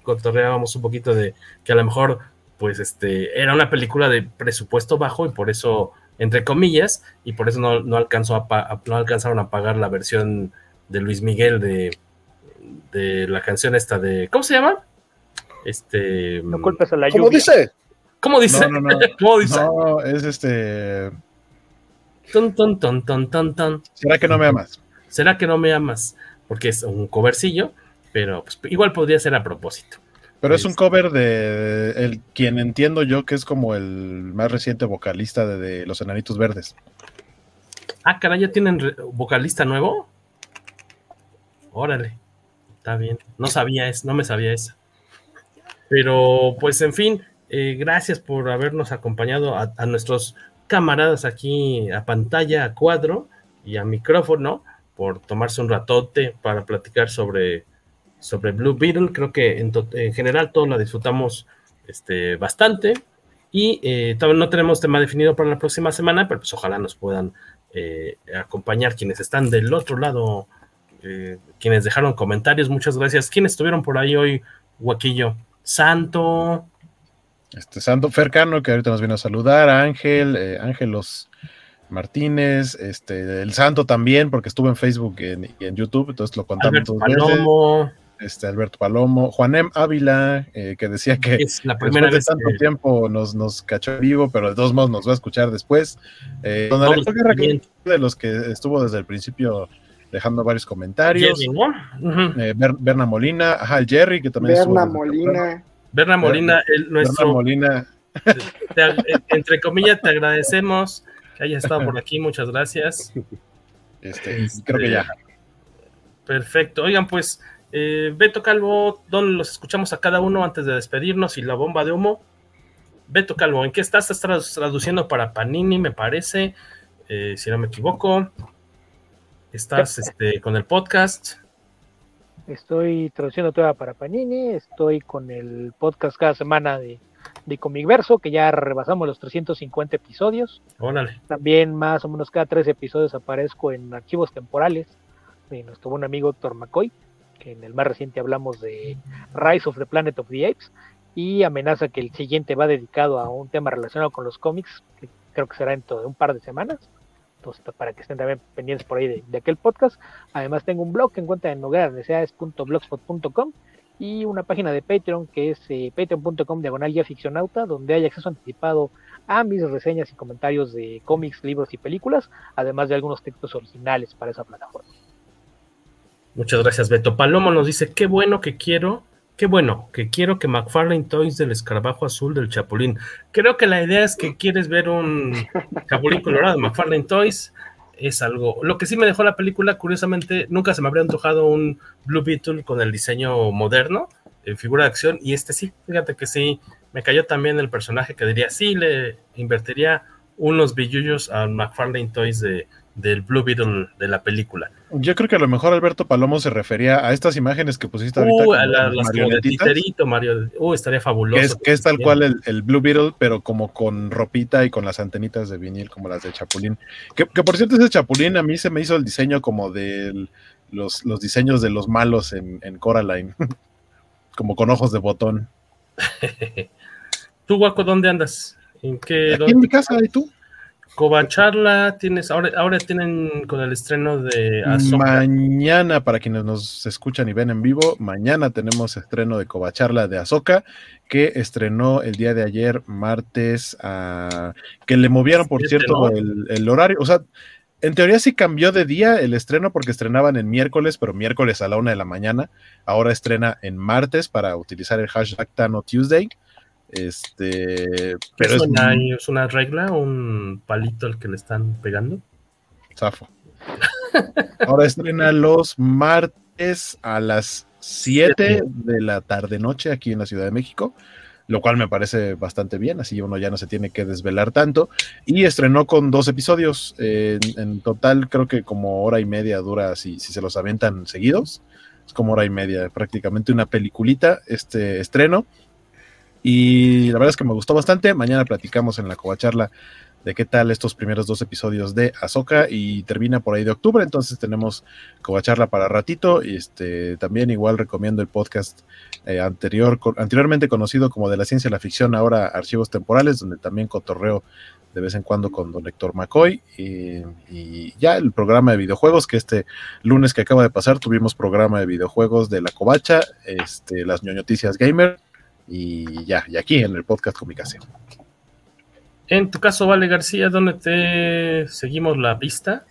cotorreábamos un poquito de que a lo mejor, pues, este, era una película de presupuesto bajo y por eso, entre comillas, y por eso no, no, alcanzó a, no alcanzaron a pagar la versión de Luis Miguel de, de la canción esta de, ¿cómo se llama? Este. No culpes a la ¿Cómo lluvia. dice? ¿Cómo dice? No, no, no. ¿Cómo dice? No, es este. Ton, ton, ton, ton, ton, ton. ¿Será que no me amas? ¿Será que no me amas? Porque es un covercillo, pero pues, igual podría ser a propósito. Pero es un cover de el quien entiendo yo que es como el más reciente vocalista de, de Los Enanitos Verdes. Ah, caray, ¿ya tienen vocalista nuevo? Órale, está bien. No sabía eso, no me sabía eso. Pero, pues, en fin, eh, gracias por habernos acompañado a, nuestros camaradas aquí a pantalla, a cuadro y a micrófono. por tomarse un ratote para platicar sobre, sobre Blue Beetle. Creo que en, en general todos la disfrutamos este, bastante. Y eh, todavía no tenemos tema definido para la próxima semana, pero pues ojalá nos puedan eh, acompañar quienes están del otro lado, eh, quienes dejaron comentarios. Muchas gracias. ¿Quiénes estuvieron por ahí hoy, Guaquillo? Santo. Este Santo Fercano, que ahorita nos viene a saludar, Ángel, eh, Ángelos Martínez, este, el Santo también, porque estuvo en Facebook y en, y en YouTube, entonces lo contamos Alberto dos Palomo. veces. Este, Alberto Palomo, Juanem Ávila, eh, que decía que Es la primera después de vez tanto que- tiempo nos, nos cachó vivo, pero de todos modos nos va a escuchar después. Eh, don Alejandro Guerra, de los que estuvo desde el principio dejando varios comentarios. Jerry. Eh, Ber- Berna Molina, ajá, el Jerry, que también Berna desde Molina. Berna Molina, el, nuestro, Berna Molina, te entre comillas, te agradecemos que hayas estado por aquí. Muchas gracias. este, creo que ya. Perfecto. Oigan, pues, eh, Beto Calvo, ¿dónde los escuchamos a cada uno antes de despedirnos y la bomba de humo? Beto Calvo, ¿en qué estás? Estás trad- traduciendo para Panini, me parece, eh, si no me equivoco. Estás este, con el podcast. Estoy traduciendo toda para Panini, estoy con el podcast cada semana de, de Comicverso, que ya rebasamos los 350 episodios. Órale. También más o menos cada tres episodios aparezco en archivos temporales de nuestro buen amigo Héctor McCoy, que en el más reciente hablamos de Rise of the Planet of the Apes, y amenaza que el siguiente va dedicado a un tema relacionado con los cómics, que creo que será dentro de un par de semanas. Entonces, para que estén también pendientes por ahí de, aquel podcast. Además, tengo un blog que encuentran en nogueradeseades.blogspot.com y una página de Patreon que es eh, patreon.com diagonal ficcionauta, donde hay acceso anticipado a mis reseñas y comentarios de cómics, libros y películas, además de algunos textos originales para esa plataforma. Muchas gracias, Beto. Palomo nos dice, qué bueno que quiero, qué bueno que quiero que McFarlane Toys del escarabajo azul del Chapulín. Creo que la idea es que quieres ver un Chapulín colorado McFarlane Toys. Es algo. Lo que sí me dejó la película, curiosamente, nunca se me habría antojado un Blue Beetle con el diseño moderno, en figura de acción, y este sí, fíjate que sí, me cayó también el personaje que diría, sí, le invertiría unos billullos a McFarlane Toys de, del Blue Beetle de la película. Yo creo que a lo mejor Alberto Palomo se refería a estas imágenes que pusiste ahorita. Uh, a la- las como de titerito, Mario. Uh, estaría que, fabuloso. es, que es tal cual el, el Blue Beetle, pero como con ropita y con las antenitas de vinil, como las de Chapulín. Que, que por cierto, ese Chapulín a mí se me hizo el diseño como de los, los diseños de los malos en, en Coraline. como con ojos de botón. ¿Tú, Guaco, dónde andas? ¿En qué? Aquí en mi casa, ¿y tú? Covacharla, tienes, ahora, ahora tienen con el estreno de Ahsoka. Mañana, para quienes nos escuchan y ven en vivo, mañana tenemos estreno de Covacharla de Azoka, que estrenó el día de ayer, martes, a- que le movieron, por Siete, cierto, ¿no? el, el horario. O sea, en teoría sí cambió de día el estreno porque estrenaban en miércoles, pero miércoles a la una de la mañana. Ahora estrena en martes para utilizar el hashtag Tano Tuesday. Este, pero ¿Es, una, ¿Es una regla, un palito al que le están pegando? Zafo. Ahora estrena los martes a las 7 de la tarde noche aquí en la Ciudad de México, lo cual me parece bastante bien, así uno ya no se tiene que desvelar tanto. Y estrenó con dos episodios, eh, en, en total creo que como hora y media dura si, si se los aventan seguidos. Es como hora y media, prácticamente una peliculita este estreno. Y la verdad es que me gustó bastante. Mañana platicamos en la covacharla de qué tal estos primeros dos episodios de Azoka y termina por ahí de octubre, entonces tenemos covacharla para ratito. Y este también igual recomiendo el podcast eh, anterior anteriormente conocido como de la ciencia y la ficción, ahora archivos temporales, donde también cotorreo de vez en cuando con don Héctor McCoy y, y ya el programa de videojuegos que este lunes que acaba de pasar tuvimos programa de videojuegos de la covacha, este las ñoñoticias gamer y ya, y aquí en el podcast Comicase. En tu caso, Vale García, ¿dónde te seguimos la pista?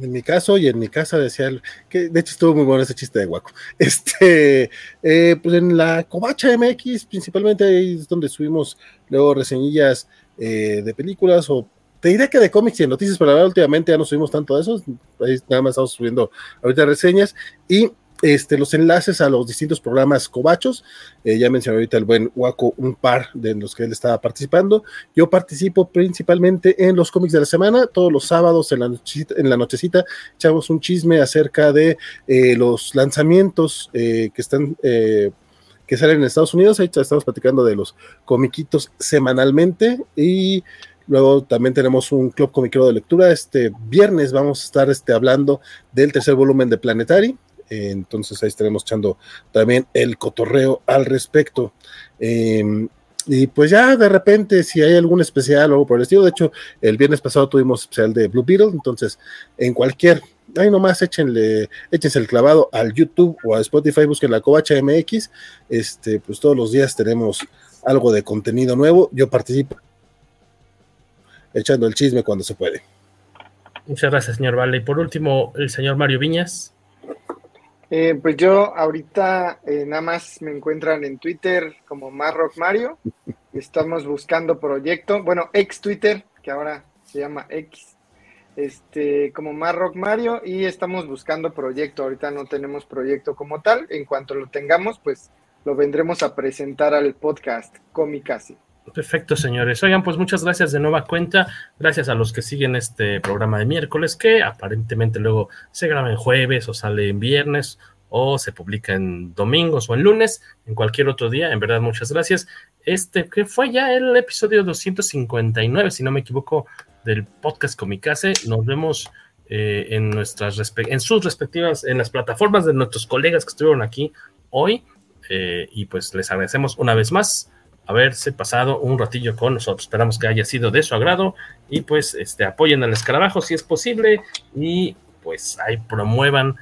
En mi caso y en mi casa decía, el- que de hecho estuvo muy bueno ese chiste de guaco. Este, eh, pues en la Covacha MX, principalmente ahí es donde subimos luego reseñillas eh, de películas o te diré que de cómics y de noticias, pero la verdad últimamente ya no subimos tanto de eso, ahí nada más estamos subiendo ahorita reseñas y este, los enlaces a los distintos programas cobachos. Eh, ya mencioné ahorita el buen Waco, un par de los que él estaba participando. Yo participo principalmente en los cómics de la semana. Todos los sábados en la nochecita, en la nochecita echamos un chisme acerca de eh, los lanzamientos eh, que están que salen en Estados Unidos. Ahí estamos platicando de los comiquitos semanalmente y Luego también tenemos un club comiquero de lectura. Este viernes vamos a estar este, hablando del tercer volumen de Planetary. Entonces ahí estaremos echando también el cotorreo al respecto. Em, y pues ya de repente, si hay algún especial o algo por el estilo, de hecho, el viernes pasado tuvimos especial de Blue Beetle, entonces en cualquier, ahí nomás échenle, échense el clavado al YouTube o a Spotify, busquen la Covacha MX, este, pues todos los días tenemos algo de contenido nuevo. Yo participo echando el chisme cuando se puede. Muchas gracias, señor Vale. Y por último, el señor Mario Viñas. Eh, pues yo ahorita eh, nada más me encuentran en Twitter como Marrock Mario. Estamos buscando proyecto, bueno, ex Twitter, que ahora se llama X, este, como Marrock Mario, y estamos buscando proyecto. Ahorita no tenemos proyecto como tal. En cuanto lo tengamos, pues lo vendremos a presentar al podcast Comicasi. Perfecto, señores. Oigan, pues muchas gracias de nueva cuenta. Gracias a los que siguen este programa de miércoles, que aparentemente luego se graba en jueves o sale en viernes o se publica en domingos o en lunes, en cualquier otro día. En verdad, muchas gracias. Este que fue ya el episodio 259, si no me equivoco, del podcast Comicase. Nos vemos eh, en nuestras en sus respectivas, en las plataformas de nuestros colegas que estuvieron aquí hoy. Eh, y pues les agradecemos una vez más haberse pasado un ratillo con nosotros. Esperamos que haya sido de su agrado y pues este, apoyen al escarabajo si es posible y pues ahí promuevan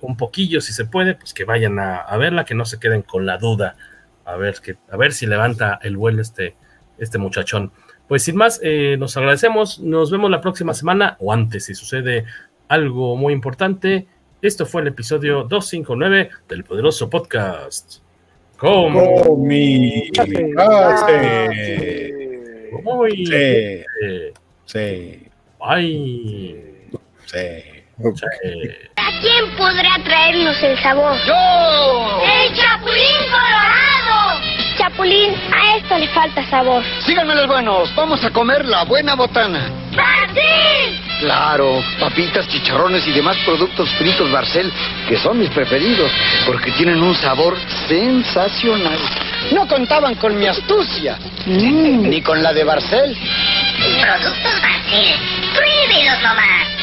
un poquillo si se puede, pues que vayan a, verla, que no se queden con la duda, a ver, que, a ver si levanta el vuelo este, este muchachón. Pues sin más, eh, nos agradecemos, nos vemos la próxima semana o antes si sucede algo muy importante. Esto fue el episodio 259 del poderoso podcast. Comicase. Muy sí. Sí. Ay. Sí. ¿A quién podrá traernos el sabor? ¡Yo! ¡El Chapulín Colorado! Chapulín, a esto le falta sabor. Síganme los buenos, vamos a comer la buena botana. ¡Martín! Claro, papitas, chicharrones y demás productos fritos Barcel, que son mis preferidos, porque tienen un sabor sensacional. No contaban con mi astucia, ni con la de Barcel. Productos Barcel, pruébelos nomás.